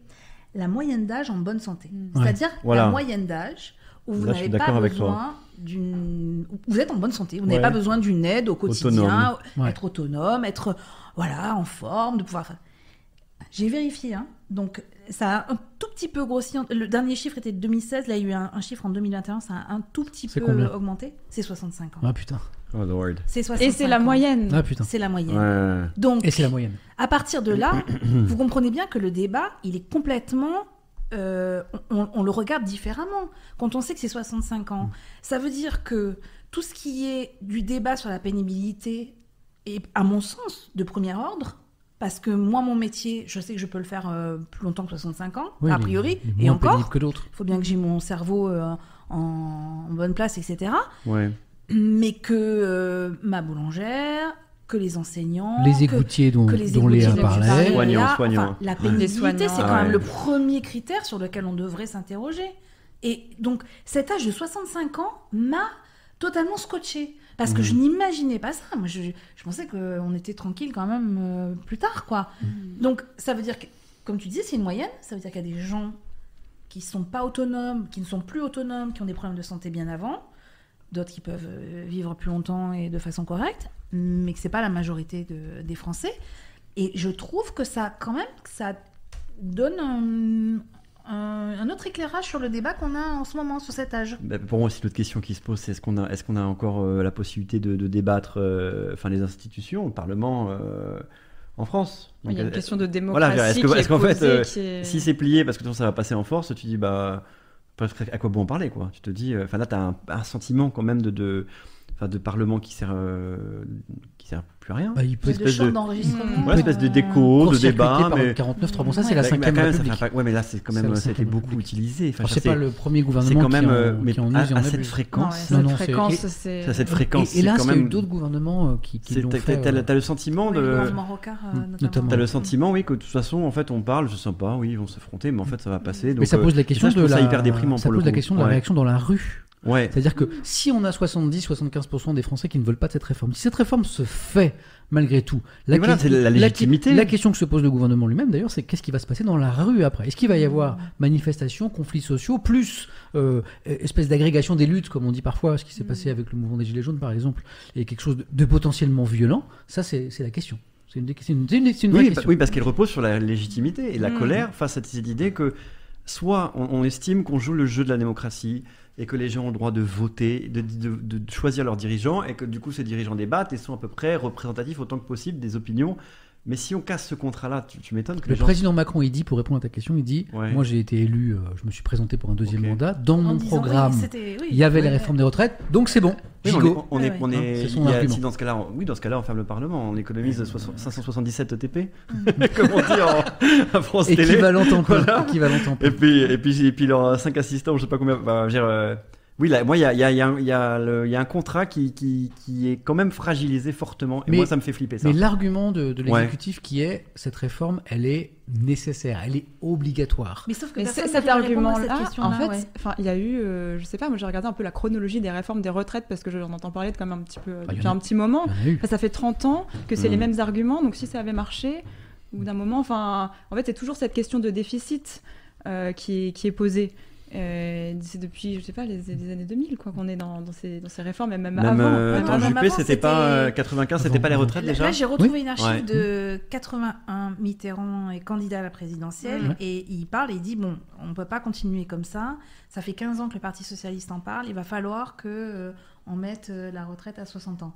la moyenne d'âge en bonne santé. Ouais. C'est-à-dire Voilà. la moyenne d'âge où vous n'avez pas besoin d'une... Vous êtes en bonne santé, vous n'avez pas besoin d'une aide au quotidien, Autonome. Ouais. être autonome, être voilà, en forme, de pouvoir... J'ai vérifié, hein. donc ça a un tout petit peu grossi. Le dernier chiffre était de 2016, là il y a eu un, un chiffre en 2021, ça a un tout petit peu augmenté. C'est 65 ans. Ah putain. Oh lord. C'est 65 Et c'est la ans. moyenne. Ah putain. C'est la moyenne. Ouais. Donc, Et c'est la moyenne. à partir de là, vous comprenez bien que le débat, il est complètement. euh, on, on le regarde différemment. Quand on sait que c'est 65 ans, ça veut dire que tout ce qui est du débat sur la pénibilité est, à mon sens, de premier ordre. Parce que moi, mon métier, je sais que je peux le faire euh, plus longtemps que 65 ans, Oui, a il est- priori. il est et encore, pénible que d'autres. il faut bien que j'ai mon cerveau euh, en, en bonne place, etc. Ouais. Mais que euh, ma boulangère, que les enseignants, Les que- égoutiers dont- que les dont Léa parlait. Soignants, soignants. enfin, la pénibilité, c'est quand Ah même ouais. le premier critère sur lequel on devrait s'interroger. Et donc, cet âge de 65 ans m'a totalement scotché. Parce que je n'imaginais pas ça. Moi, je, je pensais qu'on était tranquille quand même euh, plus tard, quoi. Donc, ça veut dire que, comme tu disais, c'est une moyenne. Ça veut dire qu'il y a des gens qui sont pas autonomes, qui ne sont plus autonomes, qui ont des problèmes de santé bien avant, d'autres qui peuvent euh, vivre plus longtemps et de façon correcte, mais que c'est pas la majorité de- des Français. Et je trouve que ça, quand même, que ça donne un, autre éclairage sur le débat qu'on a en ce moment sur cet âge. Bah, pour moi aussi, l'autre question qui se pose, c'est est-ce qu'on a, est-ce qu'on a encore euh, la possibilité de, de débattre, euh, enfin les institutions, le Parlement euh, en France? Il y a une question de Voilà, démocratie est-ce que- qui est est-ce qu'en fait, euh, est- si c'est plié parce que ça va passer en force, tu dis bah à quoi bon en parler quoi? Tu te dis, euh, enfin là, t'as un, un sentiment quand même de, de, enfin, de Parlement qui sert, euh, qui sert plus à rien. Bah, il peut- de Espèce de- d'enregistrement. Ouais, espèce de déco, de débat, mais le 49 Bon, ça, c'est Ouais, la bah, 5 bah, quand même, ça République. fait Ouais, mais là, c'est quand même, ça a été beaucoup utilisé. Enfin, c'est sais- pas le premier c'est gouvernement quand même, qui en- euh, mais qui en à, use et en à cette fréquence. Non, ouais, Non, cette non, c'est- fréquence, et- c'est. c'est à cette Et, fréquence. et là, c'est quand il y a eu même. d'autres gouvernements euh, qui, l'ont fait. T'as euh, t'as le sentiment le de. gouvernement Rocard, notamment. T'as le sentiment, oui, que de toute façon, en fait, on parle, je sais pas, oui, ils vont s'affronter, mais en fait, ça va passer. Mais ça pose la question de la, hyper déprimant ça pour le pose la question de la réaction dans la rue. Ouais. C'est-à-dire que si on a 70-75% des Français qui ne veulent pas de cette réforme, si cette réforme se fait malgré tout, la, Mais voilà, que- c'est la légitimité. la question que se pose le gouvernement lui-même d'ailleurs, c'est qu'est-ce qui va se passer dans la rue après? Est-ce qu'il va y avoir manifestations, conflits sociaux, plus euh, espèce d'agrégation des luttes, comme on dit parfois, ce qui s'est passé avec le mouvement des Gilets jaunes par exemple, et quelque chose de, de potentiellement violent? Ça, c'est la question. C'est une, des- c'est une, c'est une- c'est une vraie Oui, question. oui, parce qu'elle repose sur la légitimité et la Mm. colère face à cette idée que soit on, on estime qu'on joue le jeu de la démocratie et que les gens ont le droit de voter, de, choisir leurs dirigeants et que du coup ces dirigeants débattent et sont à peu près représentatifs autant que possible des opinions. Mais si on casse ce contrat-là, tu, tu m'étonnes que Le les gens... président Macron, il dit, pour répondre à ta question, il dit Ouais. Moi j'ai été élu, euh, je me suis présenté pour un deuxième Ok. mandat. Dans En mon disant, oui, programme, c'était- oui, il y avait les ouais, réformes des retraites, donc c'est bon. Oui, on est, Gigot. on est, Ouais, on est- c'est son il y a- argument. si dans ce cas-là, on- oui, dans ce cas-là, on ferme le Parlement, on économise soix- 577 ETP, comme on dit en, à France Télé. Équivalent plein. Voilà. Équivalent plein. Et puis, et puis, et puis leurs 5 assistants, je sais pas combien. bah, je veux dire, euh, oui, là, moi, il y a, il y, a, il y, a, un- il y, a le- il y a un contrat qui, qui, qui est quand même fragilisé fortement. Et Mais- moi, ça me fait flipper ça. Mais l'argument de, de Ouais. l'exécutif qui est cette réforme, elle est nécessaire, elle est obligatoire. Mais sauf que Mais cet argument-là, question-là, en fait, ouais. enfin, il y a eu, euh, je sais pas, moi j'ai regardé un peu la chronologie des réformes des retraites parce que j'en entends parler de quand même un petit peu Bah, depuis un petit moment. Enfin, ça fait 30 ans que c'est Mm. les mêmes arguments, donc si ça avait marché, au bout d'un moment, enfin, en fait, c'est toujours cette question de déficit euh, qui, est, qui est posée. Euh, c'est depuis, je sais pas, les, les années 2000 quoi, qu'on est dans, dans, ces, dans ces réformes, et même, Même avant. euh, avant. même Juppé, c'était pas euh, c'était- 95, c'était pas les retraites Là, déjà là, j'ai retrouvé Oui. une archive Ouais. de 81. Mitterrand est candidat à la présidentielle Ouais. et il parle et il dit bon, on ne peut pas continuer comme ça. Ça fait 15 ans que le Parti socialiste en parle. Il va falloir que euh, on mette euh, la retraite à 60 ans.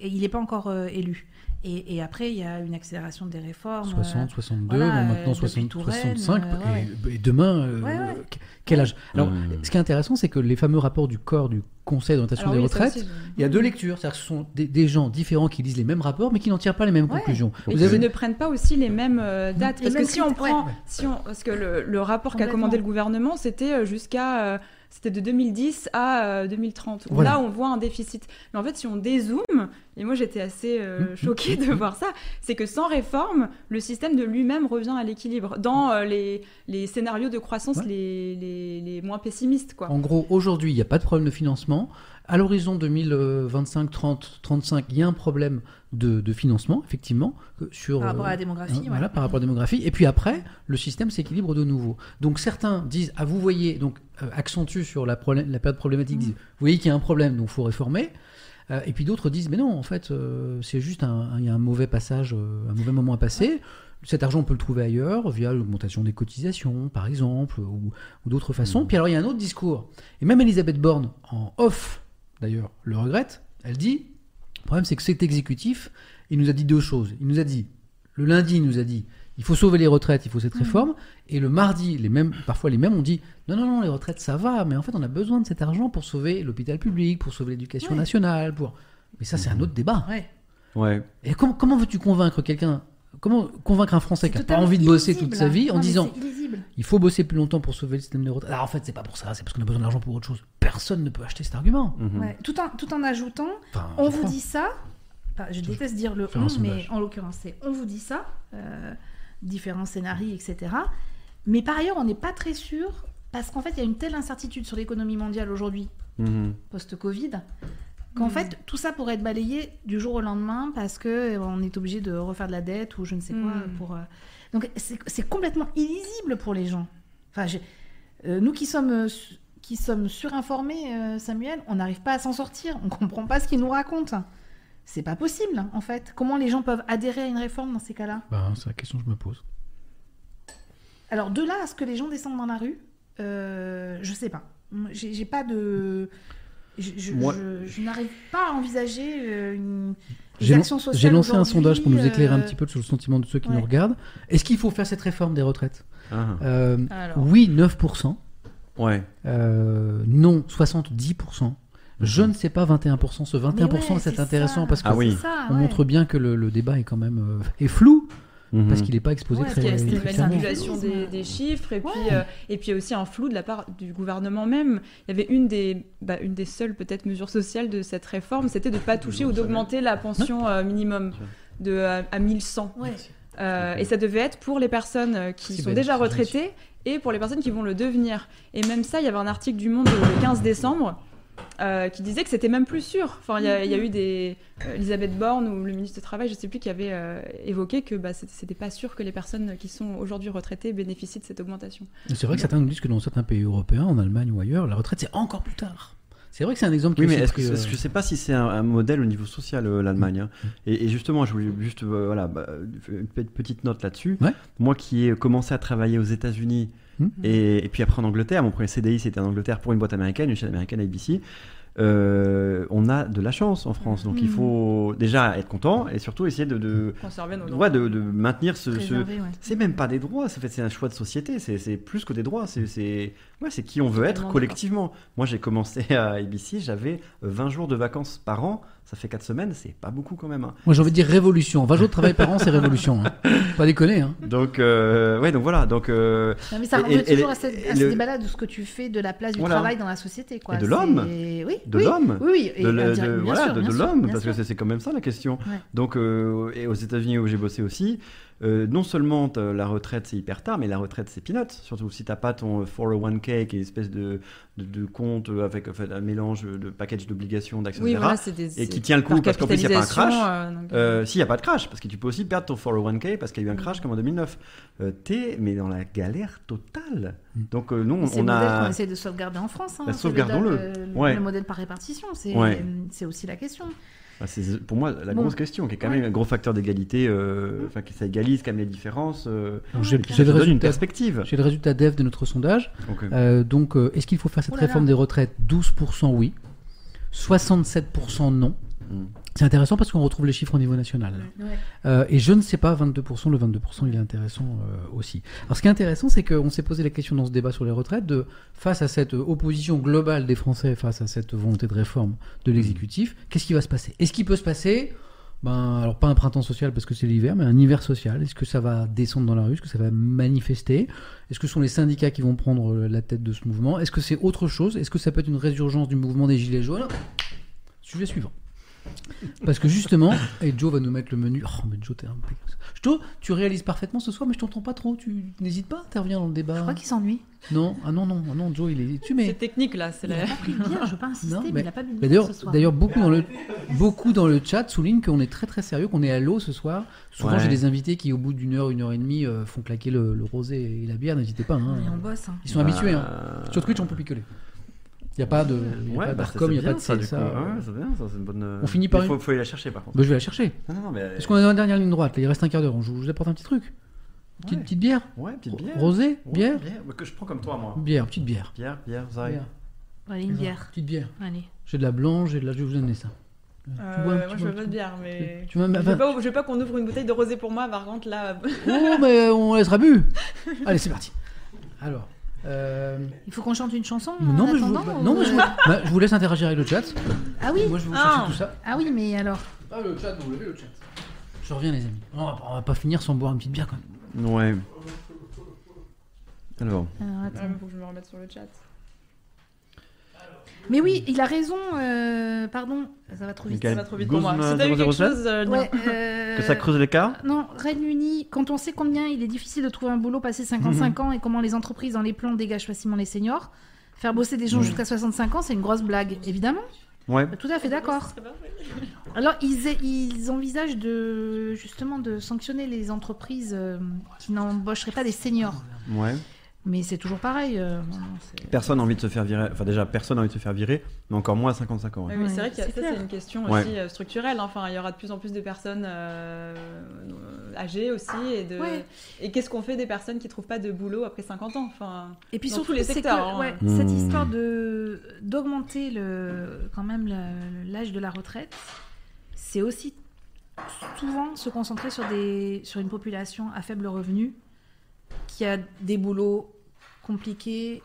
Et il n'est pas encore euh, élu. Et, et après, il y a une accélération des réformes. 60, euh, 62, voilà, bon, euh, maintenant depuis 60, Touraine, 65, euh, ouais, et, et demain, euh, Ouais, ouais. qu- quel âge? Alors, ce qui est intéressant, c'est que les fameux rapports du corps du Conseil d'orientation des oui, retraites, aussi, il y a deux lectures, c'est-à-dire que ce sont des, des gens différents qui lisent les mêmes rapports, mais qui n'en tirent pas les mêmes Ouais. conclusions. Et Vous qui avez ne prennent pas aussi les mêmes euh, dates. Parce que si on prend, ouais. si on, parce que le, le rapport qu'a commandé le gouvernement, c'était euh, jusqu'à euh, c'était de 2010 à euh, 2030. où Voilà. Là, on voit un déficit. Mais en fait, si on dézoome, et moi j'étais assez euh, Mm, choquée de voir ça, c'est que sans réforme, le système de lui-même revient à l'équilibre dans euh, les, les scénarios de croissance les, les, les moins pessimistes. Quoi. En gros, aujourd'hui, il n'y a pas de problème de financement. À l'horizon 2025, 30, 35, il y a un problème de, de financement, effectivement, sur Par rapport à la euh, démographie, hein, ouais. Voilà, par rapport à la démographie. Et puis après, le système s'équilibre de nouveau. Donc certains disent, ah vous voyez, donc euh, accentuent sur la, la période problématique, disent, vous voyez qu'il y a un problème, donc il faut réformer. Euh, et puis d'autres disent, mais non, en fait, euh, c'est juste un, y a un mauvais passage, un mauvais moment à passer. Cet argent, on peut le trouver ailleurs, via l'augmentation des cotisations, par exemple, ou, ou d'autres façons. Puis alors, il y a un autre discours. Et même Elisabeth Borne, en off, d'ailleurs, le regrette. Elle dit, le problème, c'est que cet exécutif, il nous a dit deux choses. Il nous a dit, le lundi, il nous a dit, il faut sauver les retraites, il faut cette Mhm. réforme. Et le mardi, les mêmes, parfois les mêmes ont dit, non, non, non, les retraites, ça va, mais en fait, on a besoin de cet argent pour sauver l'hôpital public, pour sauver l'éducation Ouais. nationale, pour... Mais ça, c'est un autre débat. Ouais. Ouais. Et comment veux-tu convaincre quelqu'un Comment convaincre un Français qui n'a pas envie de bosser illisible, toute sa vie en Non, disant il faut bosser plus longtemps pour sauver le système de retraite Alors en fait, c'est pas pour ça, c'est parce qu'on a besoin d'argent pour autre chose. Personne ne peut acheter cet argument. Ouais, Tout, en, tout en ajoutant, Enfin, on vous crois. dit ça, enfin, je déteste dire le on, mais en l'occurrence c'est on vous dit ça, euh, différents scénarios, etc. Mais par ailleurs, on n'est pas très sûr, parce qu'en fait, il y a une telle incertitude sur l'économie mondiale aujourd'hui, Mhm. post-Covid, qu'en fait, tout ça pourrait être balayé du jour au lendemain parce que euh, on est obligé de refaire de la dette ou je ne sais quoi. Mm. Pour, euh, Donc, c'est complètement illisible pour les gens. Enfin, euh, nous qui sommes, su- qui sommes surinformés, euh, Samuel, on n'arrive pas à s'en sortir. On comprend pas ce qu'ils nous racontent. C'est pas possible, en fait. Comment les gens peuvent adhérer à une réforme dans ces cas-là? Bah, c'est la question que je me pose. Alors, de là à ce que les gens descendent dans la rue, euh, je sais pas. J'ai pas de. Je, je- Moi- je- je n'arrive pas à envisager euh, une. J'ai lancé un sondage pour nous éclairer un euh, petit peu sur le sentiment de ceux qui ouais. nous regardent. Est-ce qu'il faut faire cette réforme des retraites? Ah. Euh. Oui, 9%. Ouais. Euh, non, 70%. Je ne sais pas 21%. Ce 21% ouais, c'est intéressant ça. parce que Ah oui. C'est ça, on ouais. montre bien que le, le débat est quand même euh, est flou Mhm. parce qu'il n'est pas exposé Ouais, très, Parce qu'il y a cette manipulation des, des chiffres et, puis, euh, et puis aussi un flou de la part du gouvernement même. Il y avait une des, bah, une des seules peut-être mesures sociales de cette réforme, c'était de ne pas toucher ou d'augmenter la pension euh, minimum de, à, à 1100. Ouais. Euh, et ça devait être pour les personnes euh, qui sont belle, déjà retraitées et pour les personnes qui vont le devenir. Et même ça, il y avait un article du Monde le 15 décembre euh, qui disait que c'était même plus sûr. Enfin, il y, a- y a eu des euh, Elisabeth Borne ou le ministre du Travail, je sais plus, qui avait euh, évoqué que bah, c'était pas sûr que les personnes qui sont aujourd'hui retraitées bénéficient de cette augmentation. C'est vrai que certains nous disent que dans certains pays européens, en Allemagne ou ailleurs, la retraite c'est encore plus tard. C'est vrai que c'est un exemple qui Oui, mais est-ce que, pris, euh, que je sais pas si c'est un, un modèle au niveau social, euh, l'Allemagne. hein. Et, et justement, je voulais juste euh, voilà, bah, une pe- petite note là-dessus. Ouais. Moi qui ai commencé à travailler aux États-Unis Et, et puis après en Angleterre, mon premier CDI c'était en Angleterre pour une boîte américaine, une chaîne américaine ABC. euh, on a de la chance en France, donc il Mhm. faut déjà être content et surtout essayer de, de, Conserver nos ouais, de, de maintenir ce. ce- Préserver, ouais. C'est même pas des droits, c'est un choix de société, c'est c'est plus que des droits, c'est c'est ouais, c'est qui on veut être collectivement. Moi j'ai commencé à ABC, j'avais 20 jours de vacances par an, ça fait 4 semaines, c'est pas beaucoup quand même. hein. Moi j'ai envie de dire révolution. 20 jours de travail par an, c'est révolution. hein. Pas déconner. Hein. Donc euh, ouais, donc voilà, donc euh, Non, mais ça revient toujours et- à, cette- et à le- ce débat-là de ce que tu fais de la place du Voilà. travail dans la société. Quoi. Et de l'homme. Oui, de oui, l'homme, Oui, oui, et de, le- indirect- de- bien voilà, sûr, de, l'homme, parce que sûr. c'est c'est quand même ça la question. Ouais. Donc, euh, et aux États-Unis où j'ai bossé aussi, euh, non seulement t'as- la retraite c'est hyper tard, mais la retraite c'est peanuts. Surtout si t'as pas ton euh, 401k qui est une espèce de, de, de compte avec en fait, un mélange de package d'obligations, d'actions, Oui, etc. voilà, c'est des- et qui tient le coup par parce qu'en plus il n'y a pas un crash. euh, donc, Euh, S'il n'y a pas de crash, parce que tu peux aussi perdre ton 401k parce qu'il y a eu un crash comme en 2009. Euh, T'es mais dans la galère totale. Donc euh, nous C'est on le modèle qu'on a. essaie de sauvegarder en France. Hein, Bah, sauvegardons-le. Le, le- Ouais. le modèle par répartition, c'est Ouais. c'est aussi la question. Bah, c'est pour moi la Bon. grosse question, qui est quand même Ouais. un gros facteur d'égalité, euh, enfin qui ça égalise quand même les différences. euh, J'ai le une résultat- perspective. J'ai le résultat DEF de notre sondage. Euh, donc, euh, est-ce qu'il faut faire cette Oh là là. réforme des retraites? 12% oui, 67% non. Mm. C'est intéressant parce qu'on retrouve les chiffres au niveau national. Ouais. Euh, et je ne sais pas, 22%, le 22%, il est intéressant euh, aussi. Alors ce qui est intéressant, c'est qu'on s'est posé la question dans ce débat sur les retraites, de face à cette euh, opposition globale des Français, face à cette volonté de réforme de l'exécutif, qu'est-ce qui va se passer? Est-ce qu'il peut se passer? Ben, alors pas un printemps social parce que c'est l'hiver, mais un hiver social. Est-ce que ça va descendre dans la rue? Est-ce que ça va manifester? Est-ce que ce sont les syndicats qui vont prendre la tête de ce mouvement? Est-ce que c'est autre chose? Est-ce que ça peut être une résurgence du mouvement des Gilets jaunes? Sujet suivant. Parce que justement, et Joe va nous mettre le menu. Oh, mais Joe, t'es un peu. Joe, tu réalises parfaitement ce soir, mais je t'entends pas trop. Tu n'hésites pas, interviens dans le débat. Je crois qu'il s'ennuie. Non, ah non, non, ah non, Joe, il est. Tu mais. C'est technique là, c'est Il a la. pas pris de bière, je veux pas insister, Non, mais, mais- il a pas bu de bière ce soir. d'ailleurs, beaucoup dans le beaucoup dans le chat soulignent qu'on est très très sérieux, qu'on est à l'eau ce soir. Souvent, Ouais. j'ai des invités qui, au bout d'une heure, une heure et demie, euh, font claquer le, le rosé et la bière. N'hésitez pas. hein. On bosse, hein. Ils sont Bah, habitués. hein. Sur Twitch, on peut picoler. Il n'y a pas de, y a Ouais, pas bah, d'Arcom, c'est il n'y a bien, pas de ça. Ouais, c'est bien, ça, c'est une bonne. euh, On finit par Il une- faut, faut aller la chercher par contre. Bah, je vais la chercher. Non, non, mais- Parce qu'on est dans la dernière ligne droite. là, il reste un quart d'heure. Je vous apporte un petit truc. Petite, petite bière. Ouais, petite bière. Rosé, Ouais, bière. Que je prends comme toi, moi. Bière, petite bière. Bière, bière. Bière. Allez, une bière. Petite bière. Allez. J'ai de la blanche, j'ai de la. Je vais vous donner ça. Tu bois Euh, moi, je veux pas de bière, mais. Tu je, bah, veux pas, je veux pas qu'on ouvre une bouteille de rosé pour moi, par contre, là. Oh, mais on laissera bu. Allez, c'est parti. Alors. Euh, Il faut qu'on chante une chanson Non, mais je vous, attendant, bah, ou- non, mais je, vous, bah, je vous laisse interagir avec le chat. Ah oui Moi, je vais vous ah. tout ça. Ah oui, mais alors Ah, le chat, vous levez le chat. Je reviens, les amis. On va, on va pas finir sans boire une petite bière quand même. Ouais. Alors. Alors, attends. Ouais, faut que je me remette sur le chat. Mais oui, il a raison. euh, pardon, ça va trop vite. Michael Ça va trop vite pour moi. Vu quelque 007? chose, euh. Ouais, euh, Que ça creuse l'écart Non, Rennes Uni, quand on sait combien il est difficile de trouver un boulot passé 55 ans et comment les entreprises dans les plans dégagent facilement les seniors, faire bosser des gens Mhm. jusqu'à 65 ans, c'est une grosse blague, évidemment. Ouais. Tout à fait d'accord. Alors, ils, ils envisagent de justement de sanctionner les entreprises euh, qui n'embaucheraient pas des seniors. Ouais. Mais c'est toujours pareil. euh, Personne n'a envie de se faire virer. Enfin, déjà, personne n'a envie de se faire virer, mais encore moins à 55 ans. ouais. Ouais, mais c'est vrai que ça, c'est une question Ouais. aussi euh, structurelle. Enfin, il y aura de plus en plus de personnes euh, âgées aussi. Et, de... Ouais. et qu'est-ce qu'on fait des personnes qui trouvent pas de boulot après 50 ans enfin, Et puis dans surtout, tous les secteurs. que, hein. ouais, Hmm. cette histoire de d'augmenter le quand même l'âge de la retraite, c'est aussi souvent se concentrer sur des sur une population à faible revenu qui a des boulots compliqués,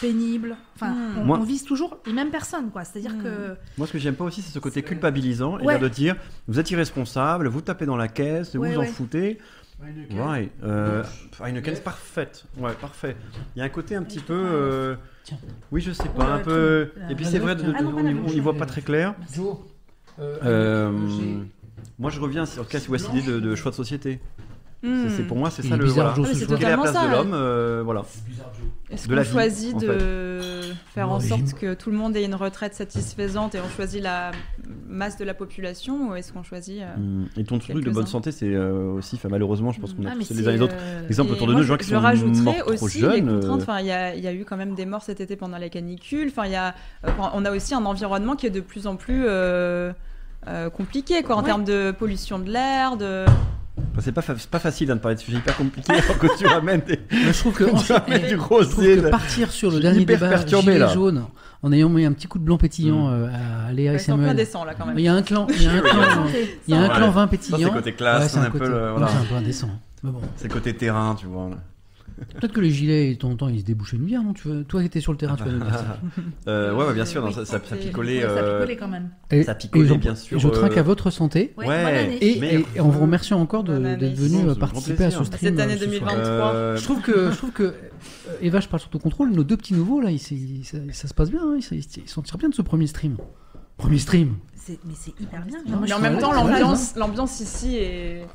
pénibles. Enfin, Hmm. on, Moi- on vise toujours les mêmes personnes, quoi. C'est-à-dire Hmm. que Moi, ce que j'aime pas aussi, c'est ce côté culpabilisant. Ouais. Et de dire, vous êtes irresponsable, vous tapez dans la caisse, vous Ouais, vous en ouais. foutez. Ouais. Euh, Heineken, c'est parfaite. Ouais, parfait. Il y a un côté un petit peu. euh, Oui, je sais pas, un peu. tout- Et puis c'est vrai, de- de- Ah non, on pas la y- même on y chose. voit pas très clair. Joe, Euh, Moi, je reviens sur cette idée de, de choix de société. C'est- C'est pour moi, c'est ça le. bizarre, Voilà. Joe, Ah, c'est la totalement place de ça. l'homme euh, Voilà. Est-ce qu'on vie, choisit en de faire en sorte que tout le monde ait une retraite satisfaisante et on choisit la masse de la population ou est-ce qu'on choisit euh, Hum, Et ton truc de bonne santé, c'est euh, aussi, enfin, malheureusement, je pense qu'on a Ah, mais tous les uns les autres euh, exemples autour de nous, gens je- qui sont rajouterais morts trop aussi jeunes. les contraintes. Enfin, il y, a, il y a eu quand même des morts cet été pendant la canicule. Enfin, il y a, on a aussi un environnement qui est de plus en plus compliqué, quoi, en termes de pollution de l'air, de. Enfin, c'est pas, fa- c'est pas facile hein, de parler de sujets hyper compliqués alors que tu ramènes des. Je trouve que, tu ramènes eh, du je trouve que partir sur le dernier débat perturbé, gilet là. jaune en ayant mis un petit coup de blanc pétillant Mm. euh, à Léa et plein Samuel. décent, là, quand même. Il y a un clan, il y a un clan, il y a un Ouais. clan vin pétillant. c'est côté classe, c'est un un peu le- voilà. un peu indécent. Bon. C'est côté terrain, tu vois. là. Peut-être que les gilets, de temps en temps, ils se débouchaient une bière, non? Tu veux... Toi qui étais sur le terrain, tu vas nous dire ça. Euh, ouais, bien sûr, non, ça, ça, ça picolait. ouais, ça euh, picolait quand même. Et, Ça picolait, et bien sûr, et je trinque euh, à votre santé. Ouais. Et, et- et en vous remerciant encore d'être venu euh, participer à ce stream. Cette année euh, ce soir. 2023. euh, Je trouve que, je trouve que euh, Eva, je parle sur ton contrôle, nos deux petits nouveaux, là, ils, ils- ça, ça se passe bien, hein, ils, ils s'en tirent bien de ce premier stream. Premier stream. Mais c'est hyper bien. Non, Mais en même temps, l'ambiance ici est.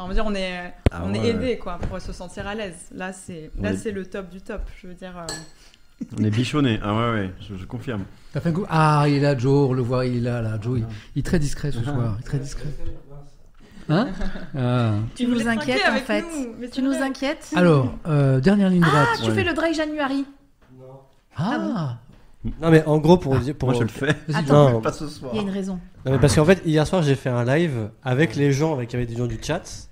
enfin, on va dire, on est, Ah on ouais. est aidé quoi pour se sentir à l'aise. Là, c'est, là, est- c'est le top du top. Je veux dire. euh, On est bichonné. Ah ouais, ouais, je, je confirme. T'as fait un coup? Ah, il est là, Joe, on le voit, il est là, là. Joe, il, il est très discret ce soir, il est très discret. Hein? Ah. Tu nous inquiètes en fait. nous, mais Tu nous inquiètes? Alors, euh, dernière ligne droite. Ah, tu Ouais. fais le dry January. Ah, Non, mais en gros, pour dire. Pour... Moi, je le fais. Attends. Non. Pas ce soir. Il y a une raison. Non, mais parce qu'en fait, hier soir, j'ai fait un live avec les gens, avec, avec des gens du chat.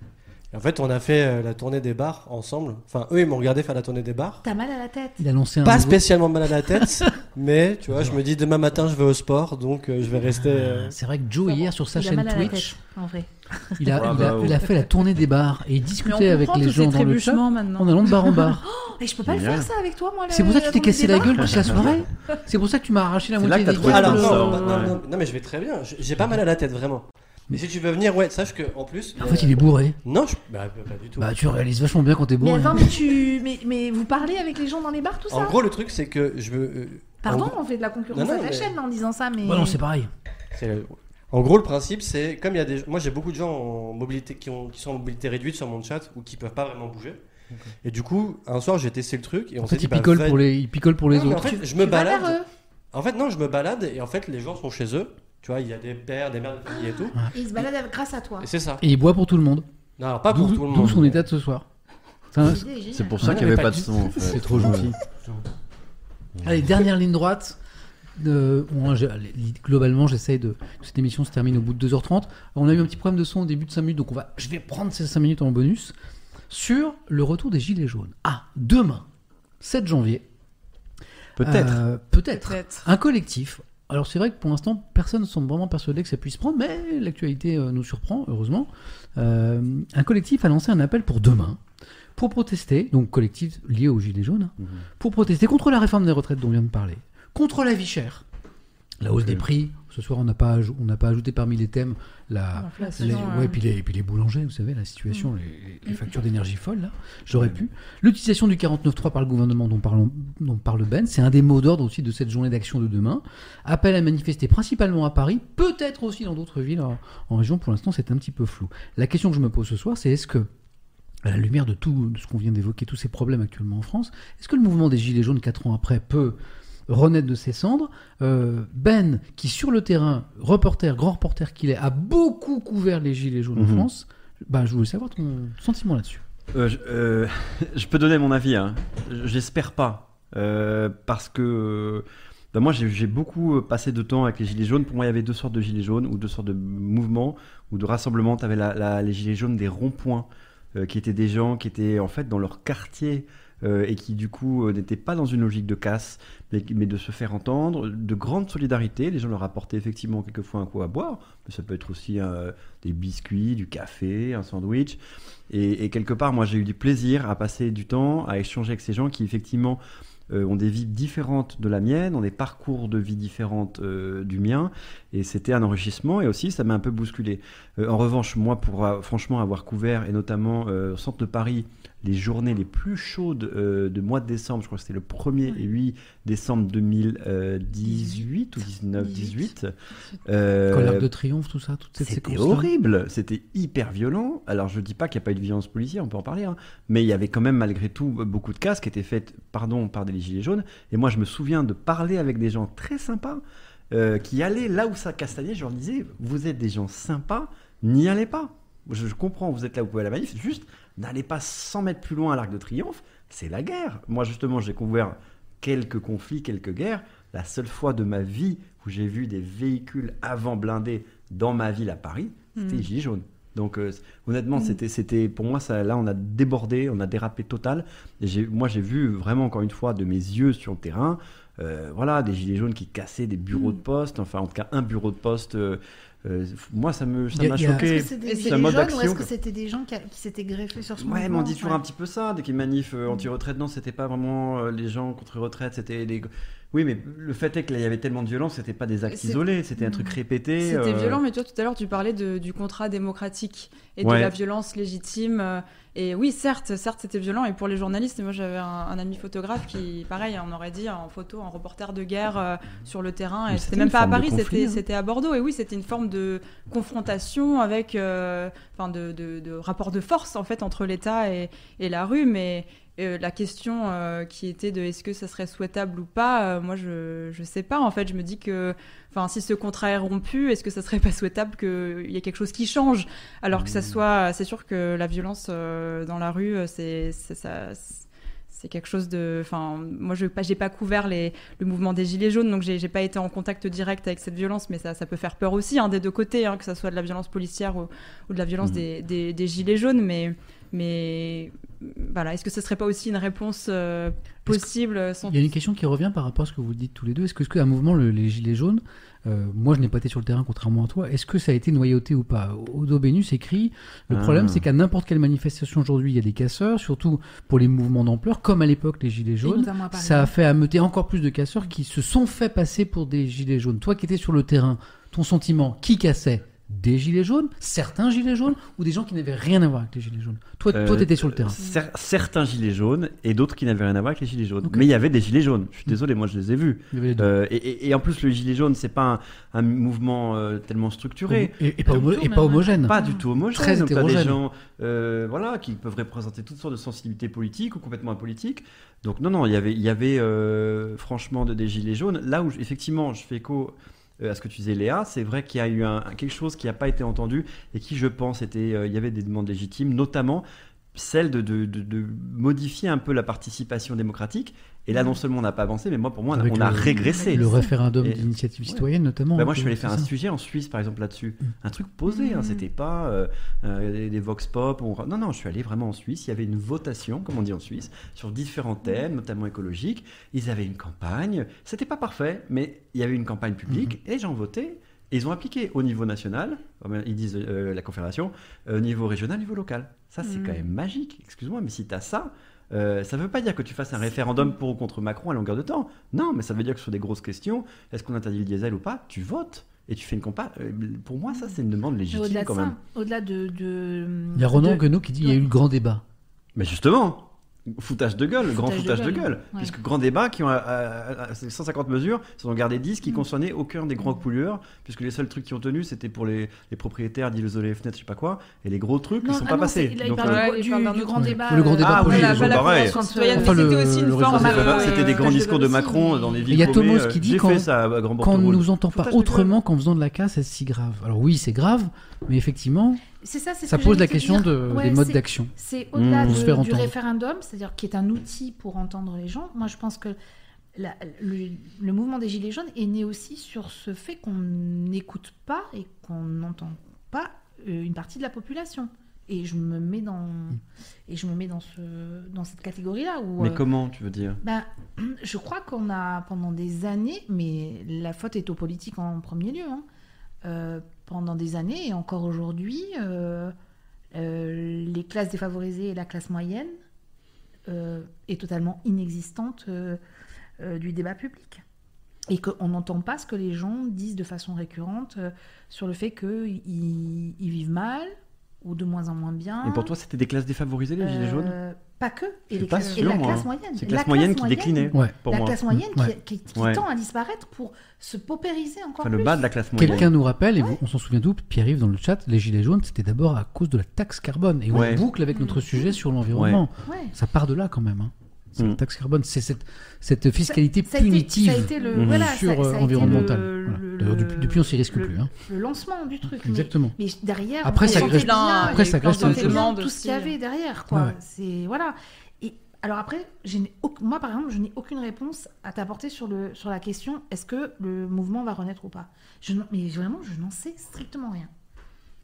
Et en fait, on a fait euh, la tournée des bars ensemble. Enfin, eux, ils m'ont regardé faire la tournée des bars. T'as mal à la tête. il a lancé un. Pas nouveau- spécialement mal à la tête, mais tu vois, je me dis demain matin, je vais au sport, donc euh, je vais rester. euh, C'est vrai que Joe, hier, sur sa Il a chaîne mal à la Twitch, tête, en vrai. il a, il, a, Bravo. il a fait la tournée des bars et il discutait avec comprend les tous ces gens dans le chat trébuchements maintenant. en allant de bar en bar. Et je peux pas le Génial. faire ça avec toi, moi. C'est pour ça que tu t'es la cassé la gueule des toute la soirée C'est pour ça que tu m'as arraché la C'est là moitié que des t'as ton Alors, non, ouais. non, non, non, mais je vais très bien. J'ai pas mal à la tête, vraiment. Mais si tu veux venir, ouais, sache que en plus. En fait, il est bourré. Non, je... bah, pas du tout. Bah, tu réalises vachement bien quand t'es Mais bourré. attends, mais, tu... mais, mais vous parlez avec les gens dans les bars, tout ça En gros, le truc, c'est que je veux. euh, Pardon, en on fait de la concurrence Non, non, à ta mais- chaîne en disant ça, mais. Bah non, c'est pareil. C'est- En gros, le principe, c'est comme il y a des. Moi, j'ai beaucoup de gens en mobilité qui, ont... qui sont en mobilité réduite sur mon chat ou qui peuvent pas vraiment bouger. Et du coup, un soir, j'ai testé le truc et on En s'est fait, dit. il bah, picole, va- pour les, il picole pour les Non, mais autres. En fait, je me balade. En fait, non, je me balade et en fait, les gens sont chez eux. Tu vois, il y a des pères, des mères de famille et tout. Et ils se baladent avec- grâce à toi. Et c'est ça. Et il boit pour tout le monde. Non, alors pas pour D'où- tout le D'où monde. son état de ce soir. C'est un- C'est génial. C'est pour ça Ouais, qu'il n'y mais avait pas de du- son. en fait. C'est trop gentil. Allez, dernière ligne droite. Euh, j'ai- allez, globalement, j'essaye de. Cette émission se termine au bout de 2h30. On a eu un petit problème de son au début de 5 minutes, donc on va, je vais prendre ces 5 minutes en bonus sur le retour des Gilets jaunes. Ah, demain, 7 janvier. Peut-être. Euh, Peut-être. Peut-être. Un collectif. Alors, c'est vrai que pour l'instant, personne ne semble vraiment persuadé que ça puisse prendre, mais l'actualité euh, nous surprend, heureusement. Euh, un collectif a lancé un appel pour demain pour protester, donc collectif lié aux Gilets jaunes, hein, pour protester contre la réforme des retraites dont on vient de parler, contre la vie chère, la hausse des prix. Ce soir, on n'a pas, aj- on n'a pas ajouté parmi les thèmes la, L'inflation, les, ouais. et puis les, et puis les boulangers, vous savez, la situation, les, les factures d'énergie folles, là. J'aurais pu. L'utilisation du 49.3 par le gouvernement dont, parlons- dont parle Ben, c'est un des mots d'ordre aussi de cette journée d'action de demain. Appel à manifester principalement à Paris, peut-être aussi dans d'autres villes en, en région. Pour l'instant, c'est un petit peu flou. La question que je me pose ce soir, c'est est-ce que, à la lumière de tout de ce qu'on vient d'évoquer, tous ces problèmes actuellement en France, est-ce que le mouvement des Gilets jaunes, quatre ans après, peut renaître de ses cendres Euh, Ben, qui sur le terrain, reporter, grand reporter qu'il est, a beaucoup couvert les Gilets jaunes en Mhm. France, bah, je voulais savoir ton sentiment là-dessus. Euh, je, euh, je peux donner mon avis. Hein. J'espère pas. Parce que bah, moi, j'ai beaucoup passé de temps avec les Gilets jaunes. Pour moi, il y avait deux sortes de Gilets jaunes ou deux sortes de mouvements ou de rassemblements. Tu avais la, la- les Gilets jaunes des ronds-points euh, qui étaient des gens qui étaient en fait dans leur quartier. Euh, et qui du coup euh, n'étaient pas dans une logique de casse, mais, de se faire entendre, de grande solidarité. Les gens leur apportaient effectivement quelquefois un coup à boire, mais ça peut être aussi euh, des biscuits, du café, un sandwich. Et, quelque part, moi, j'ai eu du plaisir à passer du temps à échanger avec ces gens qui, effectivement, ont des vies différentes de la mienne, ont des parcours de vie différentes du mien. Et c'était un enrichissement. Et aussi, ça m'a un peu bousculé. Euh, en revanche, moi, pour euh, franchement avoir couvert, et notamment euh, au centre de Paris, les journées les plus chaudes euh, de mois de décembre, je crois que c'était le 1er et 8 décembre 2018 ou 19, 18. euh, Quand l'Arc de Triomphe, tout ça, toute cette c'était horrible, c'était hyper violent. Alors je dis pas qu'il n'y a pas eu de violence policière, on peut en parler, hein. mais il y avait quand même malgré tout beaucoup de casques qui étaient faits, pardon, par des gilets jaunes. Et moi je me souviens de parler avec des gens très sympas euh, qui allaient là où ça castagnait. Je leur disais, vous êtes des gens sympas, n'y allez pas. Je, je comprends, vous êtes là, vous pouvez aller à la manif, juste n'allez pas 100 mètres plus loin à l'Arc de Triomphe, c'est la guerre. Moi justement j'ai couvert quelques conflits, quelques guerres. La seule fois de ma vie où j'ai vu des véhicules avant blindés dans ma ville à Paris, c'était Mm. les Gilets jaunes. Donc euh, honnêtement, Mm. c'était, c'était pour moi ça, là on a débordé, on a dérapé total. Et moi j'ai vu vraiment encore une fois de mes yeux sur le terrain, euh, voilà, des gilets jaunes qui cassaient des bureaux Mm. de poste, enfin en tout cas un bureau de poste. euh, euh, moi ça me, ça m'a choqué. Est-ce que c'est des est-ce que c'était des gens qui, s'étaient greffés sur ce Ouais, mais on dit toujours Ouais. un petit peu ça, dès qu'il manif euh, anti-retraite. Non, c'était pas vraiment euh, les gens contre retraite, c'était les. Oui, mais le fait est qu'il y avait tellement de violence, c'était pas des actes isolés, c'était un truc répété. C'était euh, violent, mais tu vois, tout à l'heure, tu parlais de- du contrat démocratique et Ouais. de la violence légitime. euh, Et oui, certes, certes, c'était violent. Et pour les journalistes, moi, j'avais un, un ami photographe qui, pareil, on aurait dit en photo, en reporter de guerre euh, sur le terrain. Et c'était même pas à Paris, c'était hein. c'était à Bordeaux. Et oui, c'était une forme de confrontation avec, euh, enfin, de, de, de rapport de force en fait entre l'État et, et la rue. Mais euh, la question euh, qui était de est-ce que ça serait souhaitable ou pas, euh, moi je je sais pas. En fait, je me dis que, enfin, si ce contrat est rompu, est-ce que ça serait pas souhaitable qu'il y ait quelque chose qui change, alors que ça soit, c'est sûr que la violence euh, dans la rue, euh, c'est c'est ça. C'est quelque chose de. Enfin, moi, je j'ai pas couvert les, le mouvement des Gilets jaunes, donc j'ai pas été en contact direct avec cette violence, mais ça, ça peut faire peur aussi, hein, des deux côtés, hein, que ça soit de la violence policière ou, ou de la violence Mhm. des, des, des Gilets jaunes. Mais, mais voilà, est-ce que ce serait pas aussi une réponse euh, possible sans Il y a une question qui revient par rapport à ce que vous dites tous les deux. Est-ce que, est-ce qu'à un mouvement, le- les Gilets jaunes, euh, moi je n'ai pas été sur le terrain contrairement à toi, est-ce que ça a été noyauté ou pas? Odo Benus écrit Le Ah. problème, c'est qu'à n'importe quelle manifestation aujourd'hui, il y a des casseurs, surtout pour les mouvements d'ampleur, comme à l'époque les Gilets jaunes. Ça a fait ameuter encore plus de casseurs qui se sont fait passer pour des Gilets jaunes. Toi qui étais sur le terrain, ton sentiment, qui cassait? Des gilets jaunes, certains gilets jaunes, ou des gens qui n'avaient rien à voir avec les gilets jaunes? Toi, toi, Euh, t'étais sur le terrain. cer- certains gilets jaunes et d'autres qui n'avaient rien à voir avec les gilets jaunes. Mais il y avait des gilets jaunes. Je suis désolé, moi je les ai vus. Euh, et, et- et en plus, le gilet jaune, c'est pas un, un mouvement euh, tellement structuré. Et- et pas homo- et pas homogène. Pas du tout homogène. Très Donc, t'as des hétérogène. gens euh, voilà, qui peuvent représenter toutes sortes de sensibilités politiques ou complètement apolitiques. Donc non, non, il y avait, il y avait euh, franchement de- des gilets jaunes. Là où, effectivement, je fais écho à ce que tu disais Léa, c'est vrai qu'il y a eu quelque chose qui n'a pas été entendu et qui, je pense, était, euh, il y avait des demandes légitimes, notamment celle de modifier un peu la participation démocratique. Et là, non seulement on n'a pas avancé, mais moi, pour moi, on a, Avec on a le- régressé. le référendum Et- d'initiative citoyenne, notamment, Bah, moi, je peu, suis allé faire un ça. sujet en Suisse, par exemple, là-dessus. Un truc posé, hein, Mm. c'était pas euh, euh, des, des vox pop. on- Non, non, je suis allé vraiment en Suisse. Il y avait une votation, comme on dit en Suisse, sur différents thèmes, notamment écologiques. Ils avaient une campagne. C'était pas parfait, mais il y avait une campagne publique et les gens votaient. Et ils ont appliqué au niveau national, comme ils disent euh, la Confédération, euh, au niveau régional, au niveau local. Ça, c'est Mm. quand même magique. Excuse-moi, mais si tu as ça, euh, ça ne veut pas dire que tu fasses un référendum pour ou contre Macron à longueur de temps. Non, mais ça veut dire que sur des grosses questions, est-ce qu'on interdit le diesel ou pas, tu votes et tu fais une campagne. Euh, Pour moi, ça, c'est une demande légitime Au-delà de quand ça, même. au-delà de, de- Il y a de- Guenaud qui dit il y a eu le grand débat. Mais justement, foutage de gueule, grand Foutage de gueule, ouais. Puisque grand débat qui ont euh, euh, 150 mesures, ils ont gardé 10 Mm. qui concernaient aucun des grands pollueurs, puisque les seuls trucs qui ont tenu, c'était pour les, les propriétaires d'isoler les fenêtres, je sais pas quoi, et les gros trucs, Non, ils sont ah pas non, passés. c'est- là, il Donc, parle euh, du- du, du grand débat. Le grand débat Ah oui, citoyenne, Enfin, c'était aussi une forme C'était des grands discours de Macron dans les villes Il y a Thomas euh, qui dit j'ai quand, fait ça à Grand quand on Porte-Rôle. ne nous entend pas autrement qu'en faisant de la casse, c'est si grave? Alors oui, c'est grave, mais effectivement, C'est ça, c'est ça pose la question dire. de- Ouais, des modes d'action. C'est au-delà du entendre. référendum, c'est-à-dire qui est un outil pour entendre les gens. Moi, je pense que la- le, le mouvement des Gilets jaunes est né aussi sur ce fait qu'on n'écoute pas et qu'on n'entend pas euh, une partie de la population. Et je me mets dans, et je me mets dans, ce, dans cette catégorie-là. Mais euh, comment, tu veux dire? ben, je crois qu'on a pendant des années, mais la faute est aux politiques en premier lieu, hein, euh, pendant des années et encore aujourd'hui, euh, euh, les classes défavorisées et la classe moyenne euh, est totalement inexistante euh, du débat public. Et qu'on n'entend pas ce que les gens disent de façon récurrente sur le fait qu'ils ils vivent mal ou de moins en moins bien. Et pour toi, c'était des classes défavorisées, les Gilets jaunes? Pas que. Et, les pas classes- et la moi. classe moyenne. C'est La classe moyenne qui déclinait, Ouais. pour la moi. classe moyenne qui- Ouais. qui, qui Ouais. tend à disparaître pour se paupériser encore Enfin, plus. le bas de la classe moyenne. Quelqu'un nous rappelle, et vous- on s'en souvient tout, Pierre-Yves dans le chat, les gilets jaunes, c'était d'abord à cause de la taxe carbone. Et Ouais. on boucle avec notre sujet sur l'environnement. Ouais. Ouais. Ça part de là quand même. hein. C'est Mm. la taxe carbone, c'est cette, cette fiscalité Ça a été- punitive ça a été le- voilà, sur euh, été environnemental. le- Voilà. le- D'ailleurs, depuis, depuis, on s'y risque le- plus. hein. Le lancement du truc. mais- Exactement. Mais, derrière, Après, on ça bien- après, ça on tout aussi. ce qu'il y avait derrière. Quoi. Ouais, ouais. C'est voilà. Et alors après, moi par exemple, je n'ai aucune réponse à t'apporter sur le sur la question est-ce que le mouvement va renaître ou pas? Je mais vraiment, je n'en sais strictement rien.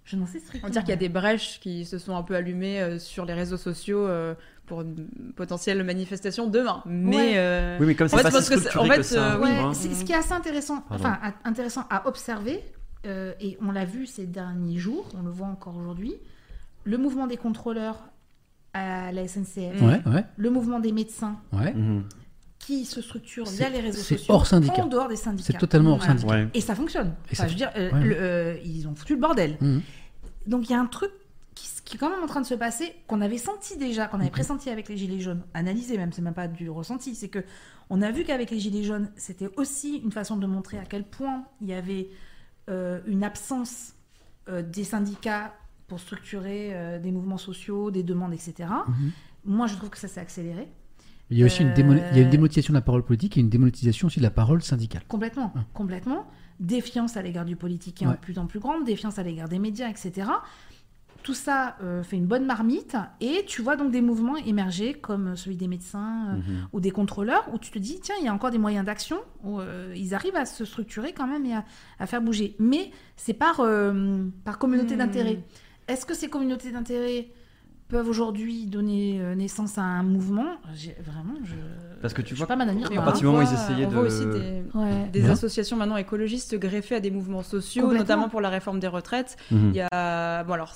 Je n'en sais On strictement. va dire qu'il y a des brèches qui se sont un peu allumées euh, sur les réseaux sociaux euh, pour une potentielle manifestation demain. Mais Ouais. euh, Oui, mais comme en c'est fait, pas si que en fait, que ça, euh, oui, hein. C'est- ce qui est assez intéressant, Pardon. enfin à- intéressant à observer, euh, et on l'a vu ces derniers jours, on le voit encore aujourd'hui, le mouvement des contrôleurs à la SNCF, Ouais, ouais. le mouvement des médecins Ouais. Mhm. qui se structurent C'est- via les réseaux c'est sociaux hors syndicat. en dehors des syndicats. C'est totalement hors Voilà. syndicat. Ouais. Et ça fonctionne. Et Enfin, ça- je veux dire, euh, ouais. le- euh, ils ont foutu le bordel. Mhm. Donc il y a un truc qui, est quand même en train de se passer, qu'on avait senti déjà, qu'on avait pressenti avec les Gilets jaunes, analysé même, c'est même pas du ressenti, c'est que on a vu qu'avec les Gilets jaunes, c'était aussi une façon de montrer à quel point il y avait euh, une absence euh, des syndicats pour structurer euh, des mouvements sociaux, des demandes, etc. Mhm. Moi, je trouve que ça s'est accéléré. Il y a aussi une, démo- il y a une démonétisation de la parole politique et une démonétisation aussi de la parole syndicale. Complètement, Ah. complètement. Défiance à l'égard du politique qui est Ouais. de plus en plus grande, défiance à l'égard des médias, etc. Tout ça euh, fait une bonne marmite et tu vois donc des mouvements émerger comme celui des médecins euh, Mhm. ou des contrôleurs où tu te dis tiens il y a encore des moyens d'action où euh, ils arrivent à se structurer quand même et à, à faire bouger. Mais c'est par, euh, par communauté Hmm. d'intérêt. Est-ce que ces communautés d'intérêt peuvent aujourd'hui donner naissance à un mouvement? J'ai- Vraiment, je. Parce que tu je vois, suis pas Madame à hein. partir du moment où ils essayaient on de... voit aussi des, Ouais. des Ouais. associations maintenant écologistes se greffer à des mouvements sociaux, notamment pour la réforme des retraites. Mhm. Il y a, bon alors,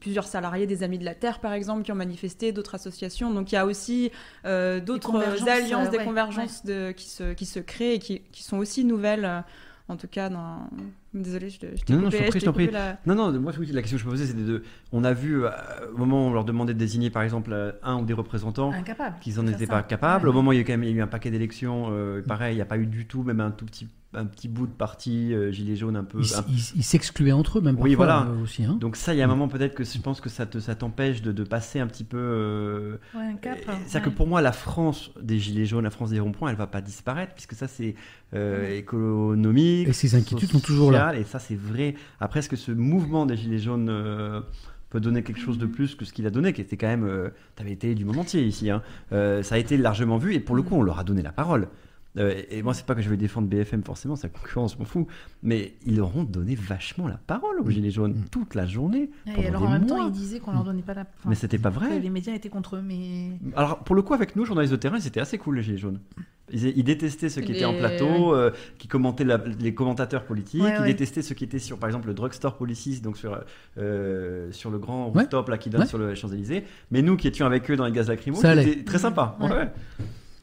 plusieurs salariés des Amis de la Terre, par exemple, qui ont manifesté, d'autres associations. Donc il y a aussi euh, d'autres alliances, euh, des ouais, convergences de, qui, se, qui se créent et qui, qui sont aussi nouvelles, euh, en tout cas dans, Désolée, je, te- je t'ai Non, non, coupé, je t'en prie, je je t'en t'ai coupé prie. la- Non, non, moi, oui, la question que je me posais, c'était de. On a vu, euh, au moment où on leur demandait de désigner, par exemple, euh, un ou des représentants, Incapables qu'ils n'en étaient ça. pas capables. Ouais. Au moment où il y a quand même il y a eu un paquet d'élections, euh, pareil, il n'y a pas eu du tout, même un tout petit, un petit bout de parti euh, gilet jaune un peu. Ils un- s'excluaient entre eux, même oui, parfois, voilà. euh, aussi. hein. Donc ça, il y a un moment peut-être que je pense que ça te, ça t'empêche de, de passer un petit peu. euh, Ouais, un cap. hein. c'est-à-dire que Ouais. pour moi, la France des gilets jaunes, la France des ronds-points, elle va pas disparaître puisque ça c'est euh, économique. Et ces inquiétudes sont toujours là. Et ça c'est vrai. Après, est-ce que ce mouvement des gilets jaunes euh, peut donner quelque chose de plus que ce qu'il a donné, qui était quand même, euh, t'avais été du monde entier ici. hein. Euh, ça a été largement vu et pour le coup, on leur a donné la parole. Euh, et moi, c'est pas que je vais défendre BFM forcément, c'est la concurrence, je m'en fous. Mais ils leur ont donné vachement la parole aux Gilets jaunes toute la journée. Et alors en même temps, ils disaient qu'on leur donnait pas la. enfin, Mais c'était pas vrai. Les médias étaient contre eux, mais. Alors, pour le coup, avec nous, journalistes de terrain, c'était assez cool, les Gilets jaunes. Ils, ils détestaient ceux qui Les- étaient en plateau, euh, qui commentaient la- les commentateurs politiques. Ouais, ils ouais. détestaient ceux qui étaient sur, par exemple, le Drugstore Policies, donc sur, euh, sur le grand Ouais. rooftop là, qui donne Ouais. sur le Champs-Élysées. Mais nous qui étions avec eux dans les gaz lacrymaux, c'était très sympa.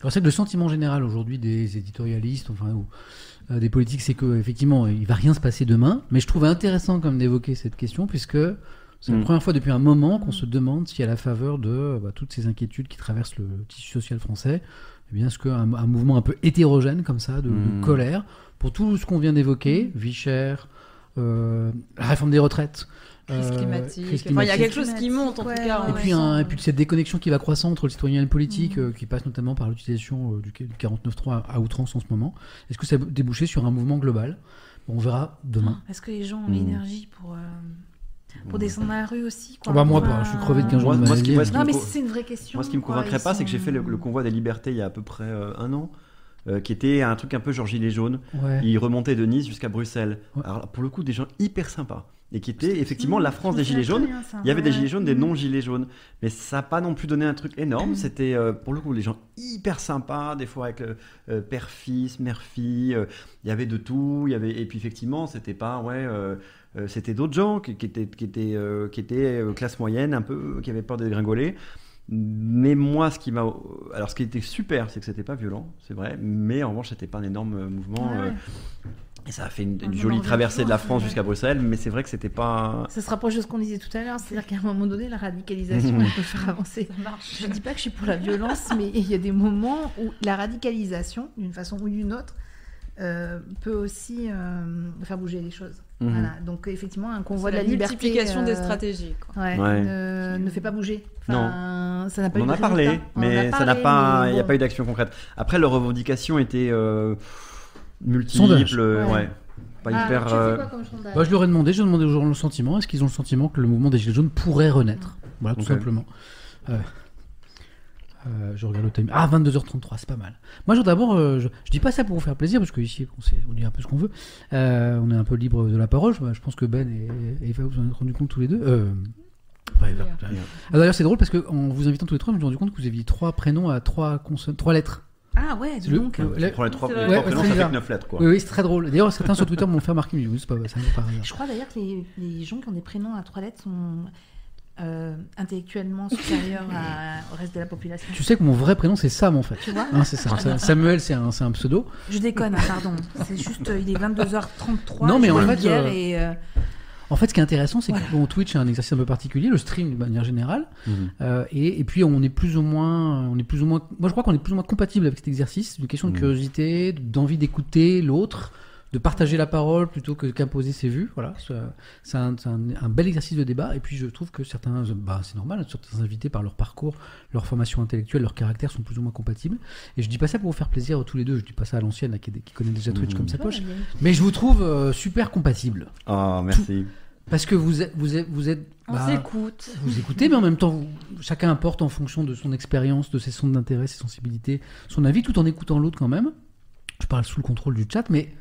Alors c'est que le sentiment général aujourd'hui des éditorialistes, enfin ou euh, des politiques, c'est que effectivement il va rien se passer demain. Mais je trouve intéressant comme d'évoquer cette question puisque c'est la Mm. première fois depuis un moment qu'on se demande si à la faveur de bah, toutes ces inquiétudes qui traversent le tissu social français, eh bien est-ce qu'un un mouvement un peu hétérogène comme ça de, de Mm. colère pour tout ce qu'on vient d'évoquer, vie chère, euh, la réforme des retraites. Crise euh, climatique. crise Enfin, il y a quelque chose qui monte en tout cas. Et puis, sent. un- et puis cette déconnexion qui va croissant entre le citoyen et le politique, euh, qui passe notamment par l'utilisation euh, du, du 49.3 à outrance en ce moment. Est-ce que ça va déboucher sur un mouvement global? Bon, On verra demain. Est-ce que les gens ont Hmm. l'énergie pour, euh, pour descendre dans la rue aussi quoi Ah bah, moi, pas, je suis crevé de 15 jours Moi, de moi, ce qui- moi, ce Non, me mais c'est une vraie question. Moi, ce qui me convaincrait pas, c'est que j'ai fait le, le convoi des libertés il y a à peu près euh, un an. euh, qui était un truc un peu genre gilet jaune. Ouais. Il remontait de Nice jusqu'à Bruxelles. Alors pour le coup, des gens hyper sympas. Et qui étaient effectivement la France des gilets jaunes. ça. Il y avait des gilets jaunes, des Mhm. non-gilets jaunes. Mais ça n'a pas non plus donné un truc énorme. C'était euh, pour le coup les gens hyper sympas, des fois avec euh, euh, père-fils, mère-fille. euh, Il y avait de tout. Il y avait... Et puis effectivement, c'était pas. Ouais, c'était d'autres gens qui, qui étaient, qui étaient, qui étaient classe moyenne, un peu, qui avaient peur de dégringoler. Mais moi, ce qui m'a. Alors, ce qui était super, c'est que c'était pas violent, c'est vrai. Mais en revanche, c'était pas un énorme mouvement. Ouais. Et ça a fait une, jolie traversée de la France jusqu'à Bruxelles. Mais c'est vrai que c'était pas. Ça se rapproche de ce qu'on disait tout à l'heure, c'est-à-dire qu'à un moment donné, la radicalisation, elle peut faire avancer. Je ne dis pas que je suis pour la violence, mais il y a des moments où la radicalisation, d'une façon ou d'une autre, euh, peut aussi euh, faire bouger les choses. Mhm. Voilà. Donc effectivement, un convoi de la la liberté, multiplication des euh, stratégies, quoi. ouais, Ouais. Ne, ne fait pas bouger. Enfin, ça n'a pas On eu en a parlé, résultat. On en a mais ça n'a parlé, pas. mais Il n'y a pas eu d'action concrète. Après, leurs revendications étaient euh, multiples. Sondage. euh, Ouais. ouais. Pas Ah, hyper. euh, quoi comme sondage Bah, je leur ai demandé, j'ai demandé aux gens le sentiment. Est-ce qu'ils ont le sentiment que le mouvement des Gilets jaunes pourrait renaître? Voilà, tout Ok. simplement. Euh, euh, je regarde le timing. Ah, 22h33, c'est pas mal. Moi, je d'abord, euh, je, je dis pas ça pour vous faire plaisir, parce qu'ici, on, sait- on dit un peu ce qu'on veut. Euh, on est un peu libre de la parole. Je, je pense que Ben et, et Eva, vous en êtes rendu compte tous les deux. Euh, ouais, Eva. Ah, D'ailleurs, c'est drôle parce qu'en vous invitant tous les trois, je me suis rendu compte que vous aviez trois prénoms à trois, consonnes, trois lettres. Ah ouais, dis le- donc. Pour les trois, les prénoms, ça fait bizarre. que 9 lettres, quoi. Oui, oui, c'est très drôle. D'ailleurs, certains sur Twitter m'ont fait remarquer, mais oui, c'est pas, par hasard. Je crois d'ailleurs que les, les gens qui ont des prénoms à trois lettres sont euh, intellectuellement supérieurs à- au reste de la population. Tu sais que mon vrai prénom, c'est Sam, en fait. Tu vois Hein, c'est ça. Ça- Samuel, c'est un, c'est un pseudo. Je déconne, hein, pardon. C'est juste, euh, il est 22h33. Non, mais je en fait, euh, et, euh, En fait, ce qui est intéressant, c'est Voilà. que bon, Twitch est un exercice un peu particulier, le stream de manière générale, Mhm. Euh, et, et puis on est plus ou moins, on est plus ou moins, moi je crois qu'on est plus ou moins compatible avec cet exercice, c'est une question de Mhm. curiosité, d'envie d'écouter l'autre, de partager la parole plutôt que qu'imposer ses vues. Voilà, c'est un, c'est un- un bel exercice de débat. Et puis je trouve que certains, bah, c'est normal, certains invités par leur parcours, leur formation intellectuelle, leur caractère sont plus ou moins compatibles. Et je dis pas ça pour vous faire plaisir tous les deux. Je dis pas ça à l'ancienne, qui, qui connaît déjà Twitch Mhm. comme sa poche. a Mais je vous trouve euh, super compatibles. Ah, merci. Parce que vous êtes, vous êtes, vous êtes. On bah, s'écoute. vous écoutez, mais en même temps, vous- chacun apporte en fonction de son expérience, de ses centres d'intérêt, ses sensibilités, son avis, tout en écoutant l'autre quand même. Je parle sous le contrôle du chat, mais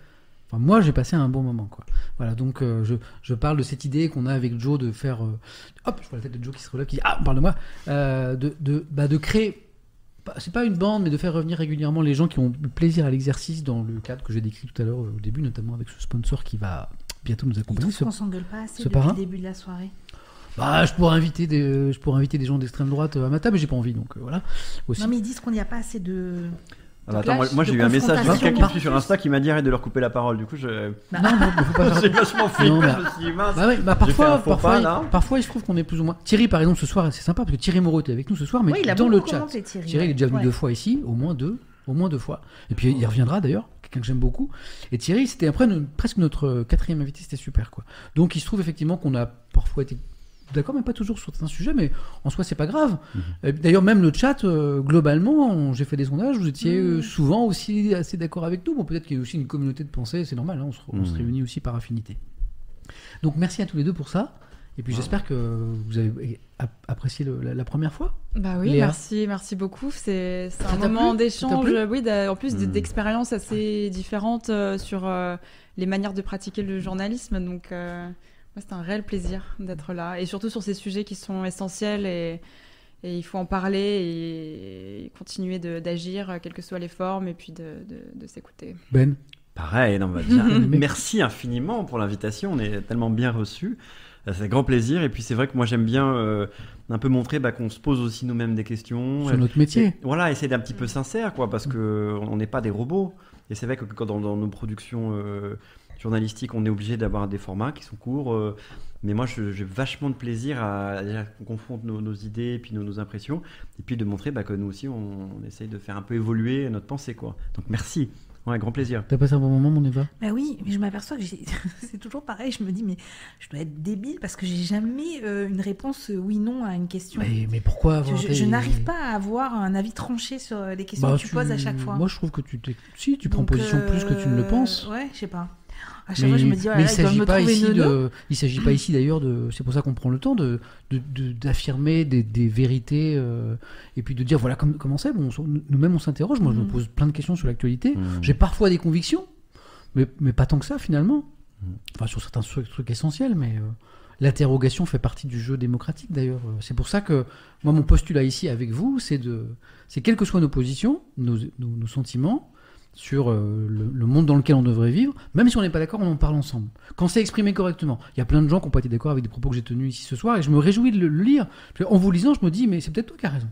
enfin, moi, j'ai passé un bon moment. Quoi. Voilà, donc euh, je, je parle de cette idée qu'on a avec Joe de faire. euh, hop, je vois la tête de Joe qui se relève, qui dit Ah, parle de moi euh, de, de, bah, de créer. C'est pas une bande, mais de faire revenir régulièrement les gens qui ont plaisir à l'exercice dans le cadre que j'ai décrit tout à l'heure au début, notamment avec ce sponsor qui va bientôt nous accompagner. ce- qu'on s'engueule pas assez ce depuis le début de la soirée. bah, je pourrais inviter des, je pourrais inviter des gens d'extrême droite à ma table, mais j'ai pas envie, donc euh, voilà. Aussi. Non, mais ils disent qu'on n'y a pas assez de. Ah, attends, moi, moi, j'ai eu un message de quelqu'un qui me suit sur Insta qui m'a dit arrête de leur couper la parole. Du coup, je. Non, mais faut pas J'ai vachement flippé. Non, Je me suis mince, Bah ouais, bah fait parfois, parfois, pas, il- là. parfois, il se trouve qu'on est plus ou moins. Thierry, par exemple, ce soir, c'est sympa parce que Thierry Moreau était avec nous ce soir, mais Oui, il a dans le chat. Thierry, il est déjà venu Ouais. deux fois ici, au moins deux, au moins deux fois. Et puis il reviendra d'ailleurs, quelqu'un que j'aime beaucoup. Et Thierry, c'était après presque notre euh, quatrième invité, c'était super quoi. Donc il se trouve effectivement qu'on a parfois été d'accord, mais pas toujours sur certains sujets, mais en soi c'est pas grave. Mhm. Et D'ailleurs même le chat, euh, globalement, j'ai fait des sondages, vous étiez Mhm. euh, souvent aussi assez d'accord avec nous. Bon peut-être qu'il y a aussi une communauté de pensée, c'est normal, hein, on, se, on se Mhm. réunit aussi par affinité. Donc merci à tous les deux pour ça. Et puis j'espère que vous avez apprécié le- la, la première fois? Bah oui, Léa? merci, merci beaucoup. C'est un moment d'échange, oui, en plus Hmm. d'expériences assez différentes euh, sur euh, les manières de pratiquer le journalisme. Donc, euh, moi, c'est un réel plaisir d'être là. Et surtout sur ces sujets qui sont essentiels et, et il faut en parler et continuer d'agir, euh, quelles que soient les formes, et puis de, de- de s'écouter. Ben? Pareil, non, bah, déjà, merci infiniment pour l'invitation. On est tellement bien reçus. C'est un grand plaisir. Et puis c'est vrai que moi j'aime bien euh, un peu montrer bah, qu'on se pose aussi nous-mêmes des questions. Sur notre métier. Et, voilà, essayer d'être un petit peu sincère, quoi, parce que on n'est pas des robots. Et c'est vrai que quand dans, dans nos productions euh, journalistiques, on est obligé d'avoir des formats qui sont courts. euh, mais moi, j'ai vachement de plaisir à, déjà qu'on confronte nos, nos idées et puis nos, nos impressions, et puis de montrer bah, que nous aussi, on, on essaye de faire un peu évoluer notre pensée, quoi. Donc merci, ouais, grand plaisir. T'as passé un bon moment, mon Eva? Bah oui, mais je m'aperçois que c'est toujours pareil. Je me dis, mais je dois être débile parce que j'ai jamais euh, une réponse euh, oui-non à une question. Mais, mais pourquoi Je, avoir je- des- je n'arrive pas à avoir un avis tranché sur les questions Bah, que tu, poses à chaque fois. Moi, je trouve que tu t'es- si tu prends Donc, position plus que tu ne le euh, penses. Ouais, je sais pas. À chaque fois, je me dis, oh là mais là, il doivent s'agit pas ici une de, nono. il s'agit pas ici d'ailleurs de, c'est pour ça qu'on prend le temps de de- de- d'affirmer des, des vérités euh, et puis de dire voilà comme- comment c'est. Bon, on- nous-mêmes on s'interroge. Moi, je me Mhm. pose plein de questions sur l'actualité. Mhm. J'ai parfois des convictions, mais mais pas tant que ça finalement. Mhm. Enfin, sur certains trucs, essentiels, mais euh, l'interrogation fait partie du jeu démocratique d'ailleurs. Euh, C'est pour ça que moi, mon postulat ici avec vous, c'est de, c'est quelles que soient nos positions, nos, nos- nos sentiments sur euh, le, le monde dans lequel on devrait vivre, même si on n'est pas d'accord, on en parle ensemble. Quand c'est exprimé correctement. Il y a plein de gens qui n'ont pas été d'accord avec des propos que j'ai tenus ici ce soir, et je me réjouis de le, lire. En vous lisant, je me dis, mais c'est peut-être toi qui as raison.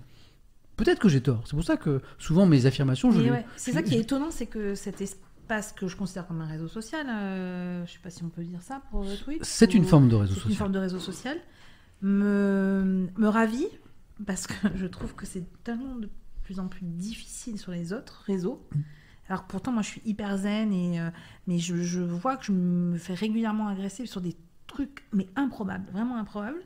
Peut-être que j'ai tort. C'est pour ça que souvent mes affirmations, je ouais, c'est ça qui est étonnant, c'est que cet espace que je considère comme un réseau social, euh, je sais pas si on peut dire ça pour le Twitch. C'est une forme de réseau social. une forme de réseau social, me, me ravit parce que je trouve que c'est tellement de plus en plus difficile sur les autres réseaux. Mm. Alors que pourtant, moi, je suis hyper zen, et, euh, mais je, je vois que je me fais régulièrement agresser sur des trucs, mais improbables, vraiment improbables,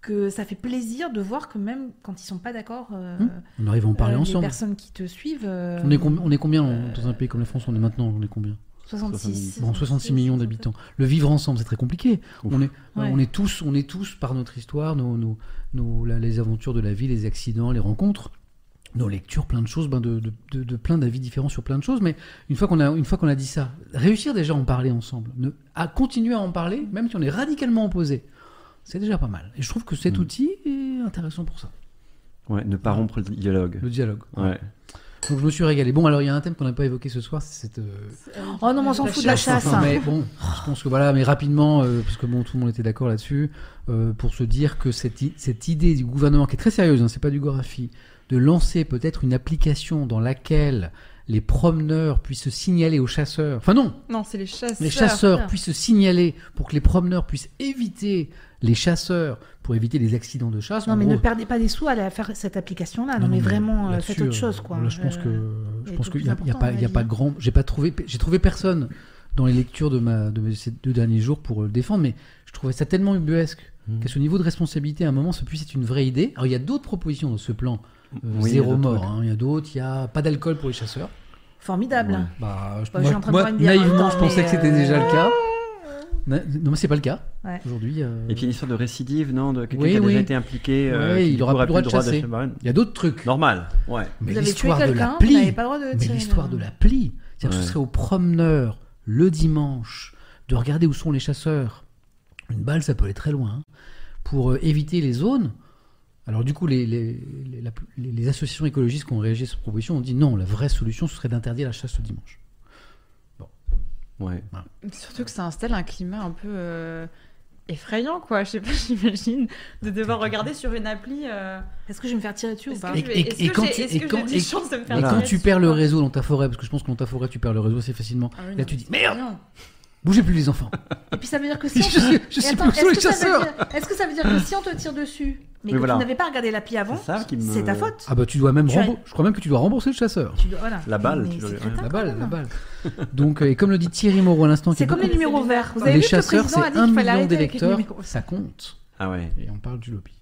que ça fait plaisir de voir que même quand ils sont pas d'accord, euh, Hum, on arrive à en parler euh, ensemble. Les personnes qui te suivent. euh, On est, on est combien en- dans un pays comme la France? On est maintenant, on est combien? 66. Bon, 66 millions d'habitants. Le vivre ensemble, c'est très compliqué. On est, Ouais. on est tous, on est tous par notre histoire, nos, nos, nos- la- les aventures de la vie, les accidents, les rencontres, nos lectures, plein de choses, ben de, de, de- de plein d'avis différents sur plein de choses. Mais une fois qu'on a, une fois qu'on a dit ça, réussir déjà à en parler ensemble, ne- à continuer à en parler, même si on est radicalement opposé, c'est déjà pas mal. Et je trouve que cet outil est intéressant pour ça. Ouais, ne pas rompre le dialogue. Le dialogue. Ouais. Donc je me suis régalé. Bon, alors il y a un thème qu'on n'a pas évoqué ce soir, c'est cette. euh, Oh non, on s'en fout de la chasse. Non, mais bon, je pense que voilà, mais rapidement, euh, parce que bon, tout le monde était d'accord là-dessus, euh, pour se dire que cette, cette idée du gouvernement, qui est très sérieuse, hein, c'est pas du Gorafi, de lancer peut-être une application dans laquelle les promeneurs puissent se signaler aux chasseurs. Enfin non, Non, c'est les chasseurs. les chasseurs puissent se signaler pour que les promeneurs puissent éviter les chasseurs pour éviter les accidents de chasse. Non, En mais gros, ne perdez pas des sous à la- faire cette application-là. Non, non, mais mais vraiment, euh, faites autre euh, chose, quoi. Là, je pense que Euh, je pense qu'il n'y a, y pas y a de grand. J'ai pas trouvé j'ai trouvé personne dans les lectures de ma de mes- ces deux derniers jours pour le défendre, mais je trouvais ça tellement ubuesque Mmh. qu'à ce niveau de responsabilité, à un moment, ce puisse être une vraie idée. Alors il y a d'autres propositions dans ce plan. Euh, Oui, zéro mort, hein. il y a d'autres. Il y a pas d'alcool pour les chasseurs. Formidable. Ouais. Bah, je, Bah, je moi, suis en train de moi, naïvement, temps, je pensais que c'était euh, déjà le cas. Na- Non, mais c'est pas le cas. Ouais. Aujourd'hui. euh, Et puis une histoire de récidive, non De quelqu'un Oui, qui a oui. déjà été impliqué. euh, qui, il du aura coup, plus le droit de d'acheter chasser. le baril. Il y a d'autres trucs. Normal, ouais. Mais Vous avez tué l'histoire de vous n'avez pas le droit de mais l'histoire de l'appli, c'est-à-dire que Ouais. ce serait aux promeneurs le dimanche de regarder où sont les chasseurs. Une balle, ça peut aller très loin. hein, pour euh, éviter les zones. Alors du coup, les, les, les- la- les- les associations écologistes qui ont réagi à cette proposition ont dit non, la vraie solution, ce serait d'interdire la chasse le dimanche. Ouais. Surtout que ça installe un climat un peu euh, effrayant, quoi. Je sais pas, j'imagine de devoir regarder sur une appli. euh, Est-ce que je vais me faire tirer dessus ou pas Et, quand, j'ai- tu- perds le réseau dans ta forêt, parce que je pense que dans ta forêt tu perds le réseau assez facilement, Ah oui, là non, tu dis merde, rien. Bougez plus les enfants. Et puis ça veut dire que si Je on... suis- je Et suis attends, plus sous est-ce les que ça veut chasseurs. dire- Est-ce que ça veut dire que si on te tire dessus, mais que voilà. tu n'avais pas regardé l'appli avant, C'est ça qui me- c'est ta faute. Ah bah tu dois même Tu as- rembourser, je crois même que tu dois rembourser le chasseur. Tu dois- voilà. La balle, tu dois- crétin, La balle, la balle. Donc, euh, et comme le dit Thierry Moreau à l'instant, C'est est comme les numéros verts. Vous avez les vu que le chasseurs, président a dit qu'il fallait arrêter d'électeurs, ça compte. Ah ouais. Et on parle du lobby.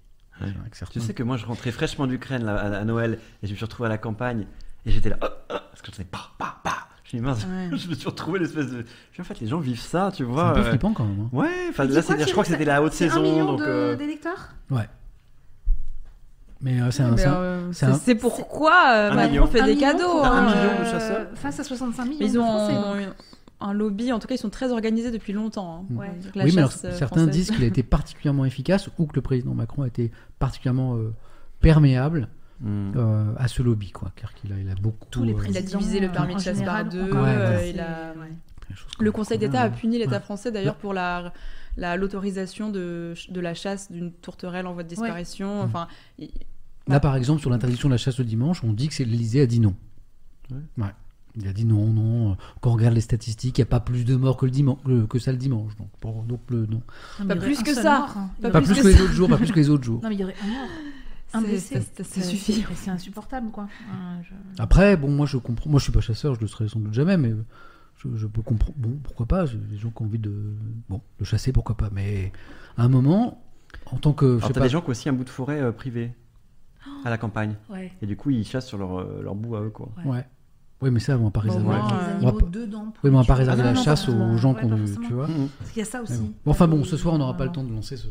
Ouais. Tu sais que moi je rentrais fraîchement d'Ukraine là, à, à Noël et je me suis retrouvé à la campagne et j'étais là, oh, oh, parce que j'entendais pas, pas, pas. Je me dis mince, Ouais. je me suis retrouvé l'espèce de. En fait, les gens vivent ça, tu C'est vois. un peu euh, flippant quand même. hein. Ouais, enfin là, c'est- je crois que c'était la haute C'est un saison. million donc, de- euh, d'électeurs Ouais. Mais euh, c'est un. c'est euh, c'est c'est un- c'est pourquoi euh, Macron fait Un des million cadeaux. Un hein. million de euh, chasseurs Face à 65 millions Mais ils ont Français, un, lobby, en tout cas, ils sont très organisés depuis longtemps. hein. Ouais. Donc, la oui, mais alors, euh, certains française. disent qu'il a été particulièrement efficace ou que le président Macron a été particulièrement euh, perméable hmm. euh, à ce lobby, quoi. Car qu'il a, il a beaucoup. Tous les euh, Il a présidents, divisé le euh, permis de chasse par deux. Ouais, euh, il a- Le Conseil d'État a puni l'État Ouais. français d'ailleurs pour la la- l'autorisation de, de la chasse d'une tourterelle en voie de disparition. Mm. Enfin, il- Là, par exemple, sur l'interdiction de la chasse le dimanche, on dit que c'est l'Élysée a dit non. Ouais. Il a dit non, non. Quand on regarde les statistiques, il n'y a pas plus de morts que, le dimanche, que, ça le dimanche. Donc, bon, donc le non. Non, mais Pas plus que ça. mort, hein. Pas plus que que les autres jours, pas plus que les autres jours. Non, mais il y aurait un mort. Un C'est- blessé. ça- suffit. c'est- insupportable, quoi. Je- Après, bon, moi je comprends. Moi je suis pas chasseur, je le serai sans doute jamais, mais je, je peux comprendre. Bon, pourquoi pas j'ai des gens qui ont envie de. Bon, de chasser, pourquoi pas. Mais à un moment, en tant que. Alors t'as pas. des gens qui ont aussi un bout de forêt euh, privé à la campagne. Ouais. Et du coup, ils chassent sur leur, euh, leur bout à eux, quoi. Ouais. Ouais. Oui, mais ça, on va pas Bon, réserver. euh, les on va pas- dedans. Oui, mais on va les pas réserver Ah, la non, chasse aux gens Ouais, qu'on tu vois. Parce qu'il y a ça aussi. bon. Bon, enfin bon, ce soir on n'aura pas le temps de lancer ce,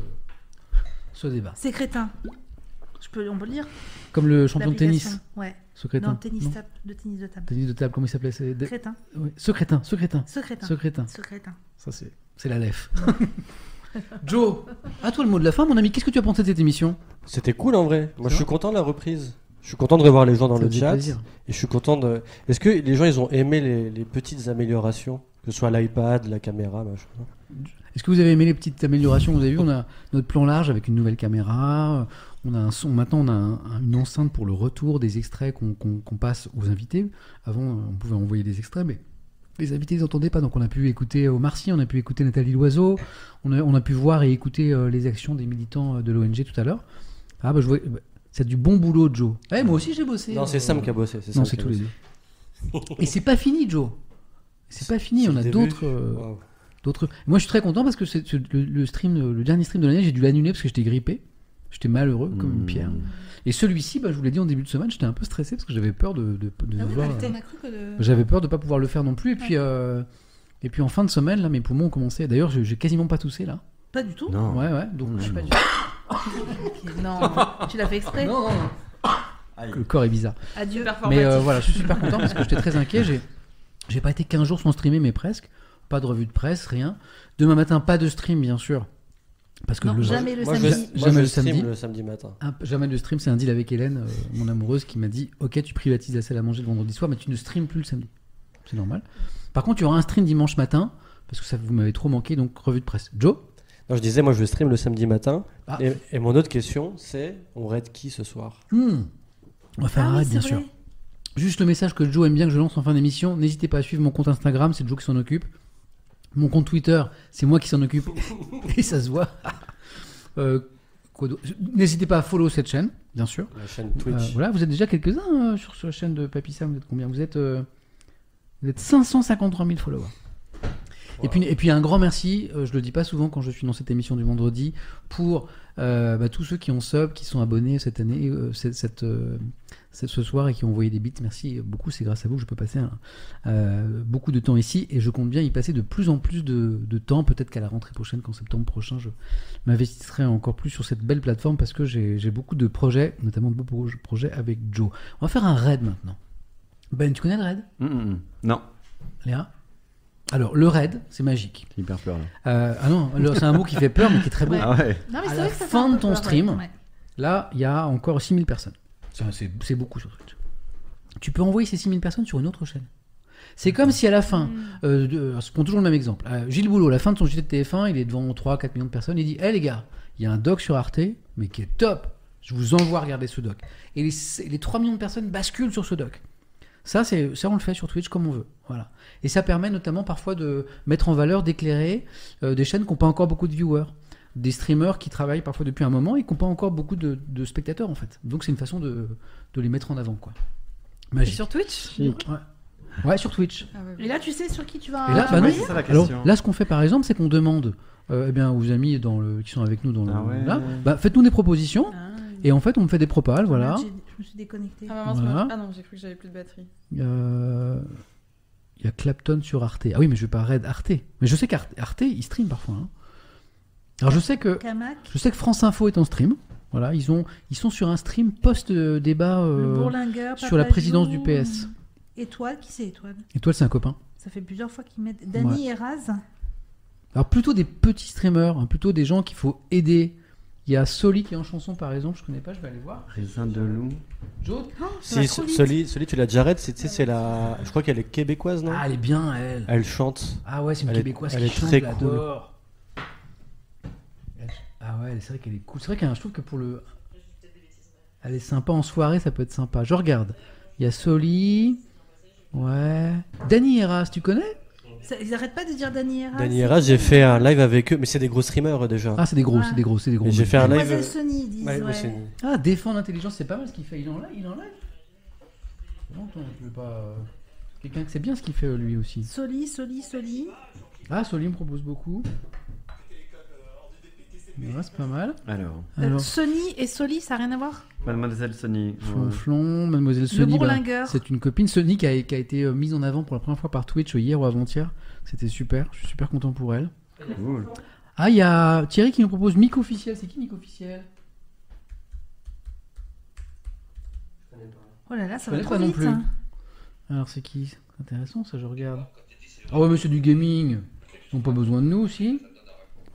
ce débat. C'est crétin. Je peux, on peut le dire Comme le champion de tennis. Ouais. Ce crétin. Non, tennis, Non table, de tennis de table. Tennis de table, comment il s'appelait c'est... de- Crétin. Oui, Ce crétin, ce crétin. Ce crétin. Ce crétin. Ce crétin. Ça, c'est, c'est la lèvre. Joe, à toi le mot de la fin, mon ami. Qu'est-ce que tu as pensé de cette émission? C'était cool en vrai. Moi, C'est je suis content de la reprise. Je suis content de revoir les gens dans Ça le chat. plaisir. Et je suis content de. Est-ce que les gens, ils ont aimé les, les petites améliorations? Que ce soit l'iPad, la caméra, machin. Est-ce que vous avez aimé les petites améliorations? Vous avez vu, on a notre plan large avec une nouvelle caméra. On a un son. Maintenant, on a un- un- une enceinte pour le retour des extraits qu'on, passe aux invités. Avant, euh, on pouvait envoyer des extraits, mais les invités, ils n'entendaient pas. Donc, on a pu écouter Omar Sy, on a pu écouter Nathalie Loiseau, on a, on a pu voir et écouter euh, les actions des militants euh, de l'ONG tout à l'heure. Ah, bah, je vois. bah, c'est du bon boulot, Joe. Eh, moi aussi, j'ai bossé. Non, c'est Euh, Sam qui a bossé. C'est Non, c'est tous les deux. Et c'est pas fini, Joe. C'est pas fini. C'est On a d'autres. euh. Moi, je suis très content parce que c'est, c'est- le, le stream, le dernier stream de l'année, j'ai dû l'annuler parce que j'étais grippé. J'étais malheureux comme une Mmh. pierre. Et celui-ci, bah, je vous l'ai dit en début de semaine, j'étais un peu stressé parce que j'avais peur de, de, de Ah oui, devoir- bah, de- J'avais peur de pas pouvoir le faire non plus. Et puis, euh, et puis en fin de semaine, là, mes poumons ont commencé. D'ailleurs, j'ai, quasiment pas toussé là. Pas du tout. Non. Ouais, ouais. Donc, Non, je non. pas du Non, tu l'as fait exprès. Non, non, Le corps est bizarre. Adieu. Mais euh, voilà, je suis super content parce que j'étais très inquiet. J'ai, j'ai pas été 15 jours sans streamer, mais presque. Pas de revue de presse, rien. Demain matin, pas de stream, bien sûr. Parce que Non, le jamais le Moi, je, samedi. moi, Jamais je le samedi. le samedi matin. Un- jamais de stream, c'est un deal avec Hélène, euh, mon amoureuse, qui m'a dit Ok, tu privatises la salle à manger le vendredi soir, mais tu ne streams plus le samedi. C'est normal. Par contre, il y aura un stream dimanche matin, parce que ça vous m'avez trop manqué, donc revue de presse. Joe? Non, je disais, moi, je stream le samedi matin. Ah. Et, et mon autre question, c'est on raid qui ce soir? Hmm. On va faire Ah un raid, bien vrai. sûr. Juste le message que Joe aime bien que je lance en fin d'émission. N'hésitez pas à suivre mon compte Instagram, c'est Joe qui s'en occupe. Mon compte Twitter, c'est moi qui s'en occupe. Et ça se voit. Euh, N'hésitez pas à follow cette chaîne, bien sûr. La chaîne Euh, Twitch. voilà, vous êtes déjà quelques-uns euh, sur, sur la chaîne de Papy Sam. Vous êtes combien? Vous êtes, euh, vous êtes 553 000 followers. Et puis, et puis un grand merci, euh, je le dis pas souvent quand je suis dans cette émission du vendredi, pour euh, bah, tous ceux qui ont sub, qui sont abonnés cette année, euh, euh, cette- ce soir et qui ont envoyé des bits. Merci beaucoup, c'est grâce à vous que je peux passer un- euh, beaucoup de temps ici et je compte bien y passer de plus en plus de, de temps. Peut-être qu'à la rentrée prochaine, qu'en septembre prochain, je m'investirai encore plus sur cette belle plateforme parce que j'ai beaucoup de projets, notamment de beaux pro- projets avec Joe. On va faire un raid maintenant. Ben, tu connais le raid? Hum, hum, hum. Non, Léa? Alors, le raid, c'est magique. j'ai hyper peur là. Euh, ah non, c'est un mot qui fait peur mais qui est très beau. Ouais. Ah ouais. Non, mais À c'est la vrai que ça fait fin de ton peur, stream. Ouais. Là, il y a encore 6000 personnes. C'est- beaucoup sur Twitch. Tu peux envoyer ces 6000 personnes sur une autre chaîne. C'est comme si à la fin, euh, de- je prends toujours le même exemple. Euh, Gilles Boulot, à la fin de son JT de TF1, il est devant 3-4 millions de personnes, il dit Hé les gars, il y a un doc sur Arte, mais qui est top. Je vous envoie regarder ce doc. Et les, les 3 millions de personnes basculent sur ce doc. Ça, c'est, ça, on le fait sur Twitch comme on veut. Voilà. Et ça permet notamment parfois de mettre en valeur, d'éclairer euh, des chaînes qui n'ont pas encore beaucoup de viewers. Des streamers qui travaillent parfois depuis un moment et qui n'ont pas encore beaucoup de, de spectateurs en fait. Donc c'est une façon de, de les mettre en avant. Quoi. Et Magique. sur Twitch Ouais. Ouais, sur Twitch. Ah ouais. Et là, tu sais sur qui tu vas. Et là, bah non. Alors là, ce qu'on fait par exemple, c'est qu'on demande euh, eh bien, aux amis dans le, qui sont avec nous dans le, Ah ouais. là, bah, faites-nous des propositions. Et en fait, on me fait des propales, voilà. Je me suis déconnectée. Ah, Voilà. ah non, j'ai cru que j'avais plus de batterie. Euh, Il y a Clapton sur Arte. Ah oui, mais je vais pas raid Arte. Mais je sais qu'Arte, Arte, il stream parfois. hein. Alors je sais que je sais que France Info est en stream. Voilà, ils ont ils sont sur un stream post euh, débat bourlingueur, sur la présidence du PS. Étoile, qui c'est Étoile toi, c'est un copain. Ça fait plusieurs fois qu'ils mettent. Dany Ouais. et Raz. Alors plutôt des petits streamers, hein, plutôt des gens qu'il faut aider. Il y a Soli qui est en chanson par exemple, je connais pas, je vais aller voir. Raisin de loup. Joe? Si, celui, celui, tu l'as déjà read, c'est, tu sais, c'est la. Je crois qu'elle est québécoise, non? Ah, elle est bien, elle. Elle chante. Ah ouais, c'est une Elle est- québécoise elle qui est chante, très je cool. Ah ouais, c'est vrai qu'elle est cool. C'est vrai que je trouve que pour le. Elle est sympa en soirée, ça peut être sympa. Je regarde. Il y a Soli. Ouais. Danny Eras, tu connais? Ça- Ils arrêtent pas de dire Raz. Dany et Raz, j'ai fait un live avec eux, mais c'est des gros streamers euh, déjà. Ah, c'est des gros, Ouais. c'est des gros, c'est des gros. Et j'ai fait un live. Mademoiselle Sony, ils disent, Ouais, ouais. Sony. Ah, défendre l'intelligence, c'est pas mal ce qu'il fait. Il en live, il en live? Non, je veux pas. euh, Quelqu'un que c'est bien ce qu'il fait euh, lui aussi. Soli, Soli, Soli. Ah, Soli me propose beaucoup. Ouais, c'est pas mal. Alors, Alors, Sony et Soli, ça n'a rien à voir? Mademoiselle Sony. Flonflon, Mademoiselle Le Sony, bah, c'est une copine Sony qui a, qui a été euh, mise en avant pour la première fois par Twitch hier ou avant-hier. C'était super, je suis super content pour elle. Cool. Ah, il y a Thierry qui nous propose Mic officiel. C'est qui Mic officiel? Oh là là, Je ça va connais trop pas non vite. plus. hein. Alors c'est qui? C'est intéressant ça, je regarde. Ah ouais, mais c'est du gaming. Ils n'ont pas besoin de nous aussi.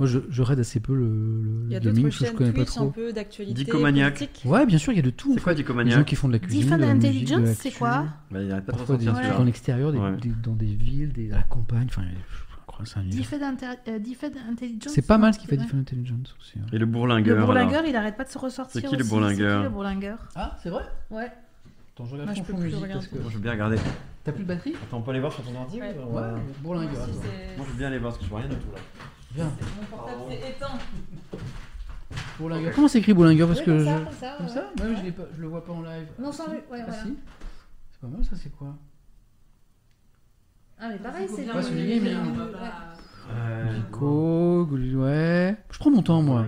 Moi, je, je raid assez peu le, le Il y a d'autres parce que je connais pas un trop. peu d'actualité Dicomaniac. Ouais, bien sûr, il y a de tout. C'est quoi. Dicomaniac Des gens qui font de la cuisine, musique, Intelligence, de la c'est quoi Bah, il arrête pas de Parfois des, celui-là. dans l'extérieur, des- Ouais. des- dans des villes, des, à la campagne. Enfin, je crois que c'est un univers. Defend Inter- euh, Defend Intelligence. C'est pas mal ce qu'il fait Ouais. Different Intelligence aussi. hein. Et le Le bourlingueur. bourlingueur, alors. il arrête pas de se ressortir. C'est qui le bourlingueur le bourlingueur Ah, c'est vrai? Ouais. Attends, je regarde Moi, je son peux fond plus musique parce que... Moi, je veux bien regarder. T'as plus de batterie? Attends, on peut aller voir sur ton ordi Ouais. ou- Ouais, bourlingueur. Moi, je veux bien aller voir parce que je vois rien du tout là. Viens. Mon portable s'est éteint. Bourlingueur. Comment s'écrit bourlingueur Parce Ouais, que comme ça, je... comme ça, Comme ouais. ça Même je, l'ai pas- je le vois pas en live. Non, sans Si lui, ouais, Ah, voilà. si. C'est pas mal ça, c'est quoi Ah, mais pareil, c'est Ouais, gaming. Euh, Nico, Gouli- ouais. Je prends mon temps, moi.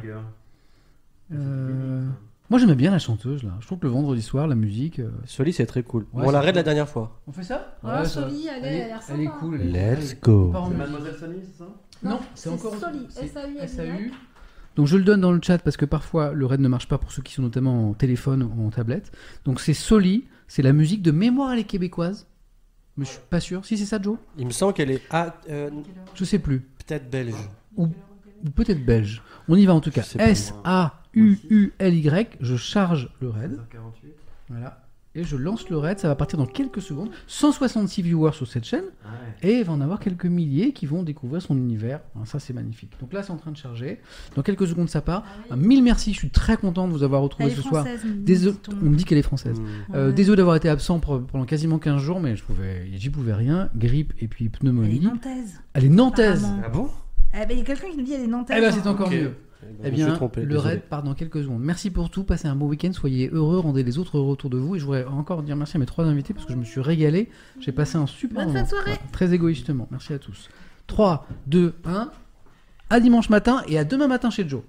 Euh, Moi, j'aimais bien la chanteuse, là. Je trouve que le vendredi soir, la musique. euh, Soli, c'est très cool. Ouais, on l'a c'est raid la dernière fois. On fait ça Ah, ça- Soli, elle est- elle a l'air Elle est sympa. cool. elle est- Let's go. Pas. Mademoiselle Sony, c'est ça Non, c'est encore Soli. SAU. Donc je le donne dans le chat parce que parfois le raid ne marche pas pour ceux qui sont notamment en téléphone ou en tablette. Donc c'est Soli, c'est la musique de mémoire elle est québécoise. Mais je suis pas sûr. Si c'est ça Joe? Il me semble qu'elle est ah, euh, Je sais plus. peut-être belge. Ou, ou peut-être belge. On y va en tout cas. S-A-U-U-L-Y. Je charge le raid. 48. Voilà. Et je lance le raid. Ça va partir dans quelques secondes. 166 viewers sur cette chaîne. Ah ouais. Et il va en avoir quelques milliers qui vont découvrir son univers. Alors ça, c'est magnifique. Donc là, c'est en train de charger. Dans quelques secondes, ça part. Un mille merci. Je suis très content de vous avoir retrouvé Elle est ce soir. Désolé, on me dit qu'elle est française. Mm. Euh, Ouais. désolé d'avoir été absent pendant quasiment 15 jours, mais je pouvais, j'y pouvais rien. Grippe et puis Elle est pneumonie. nantaise. Elle est nantaise. Ah bon? Eh ben, il y a quelqu'un qui nous dit elle est nantaise. Eh ben, c'est hein. encore mieux. Eh bien, trompé, le raid part dans quelques secondes. Merci pour tout. Passez un bon week-end. Soyez heureux. Rendez les autres heureux autour de vous. Et je voudrais encore dire merci à mes trois invités parce que je me suis régalé. J'ai passé un super Bonne moment. fin de soirée. Voilà, Très égoïstement. Merci à tous. 3, 2, 1. À dimanche matin et à demain matin chez Joe.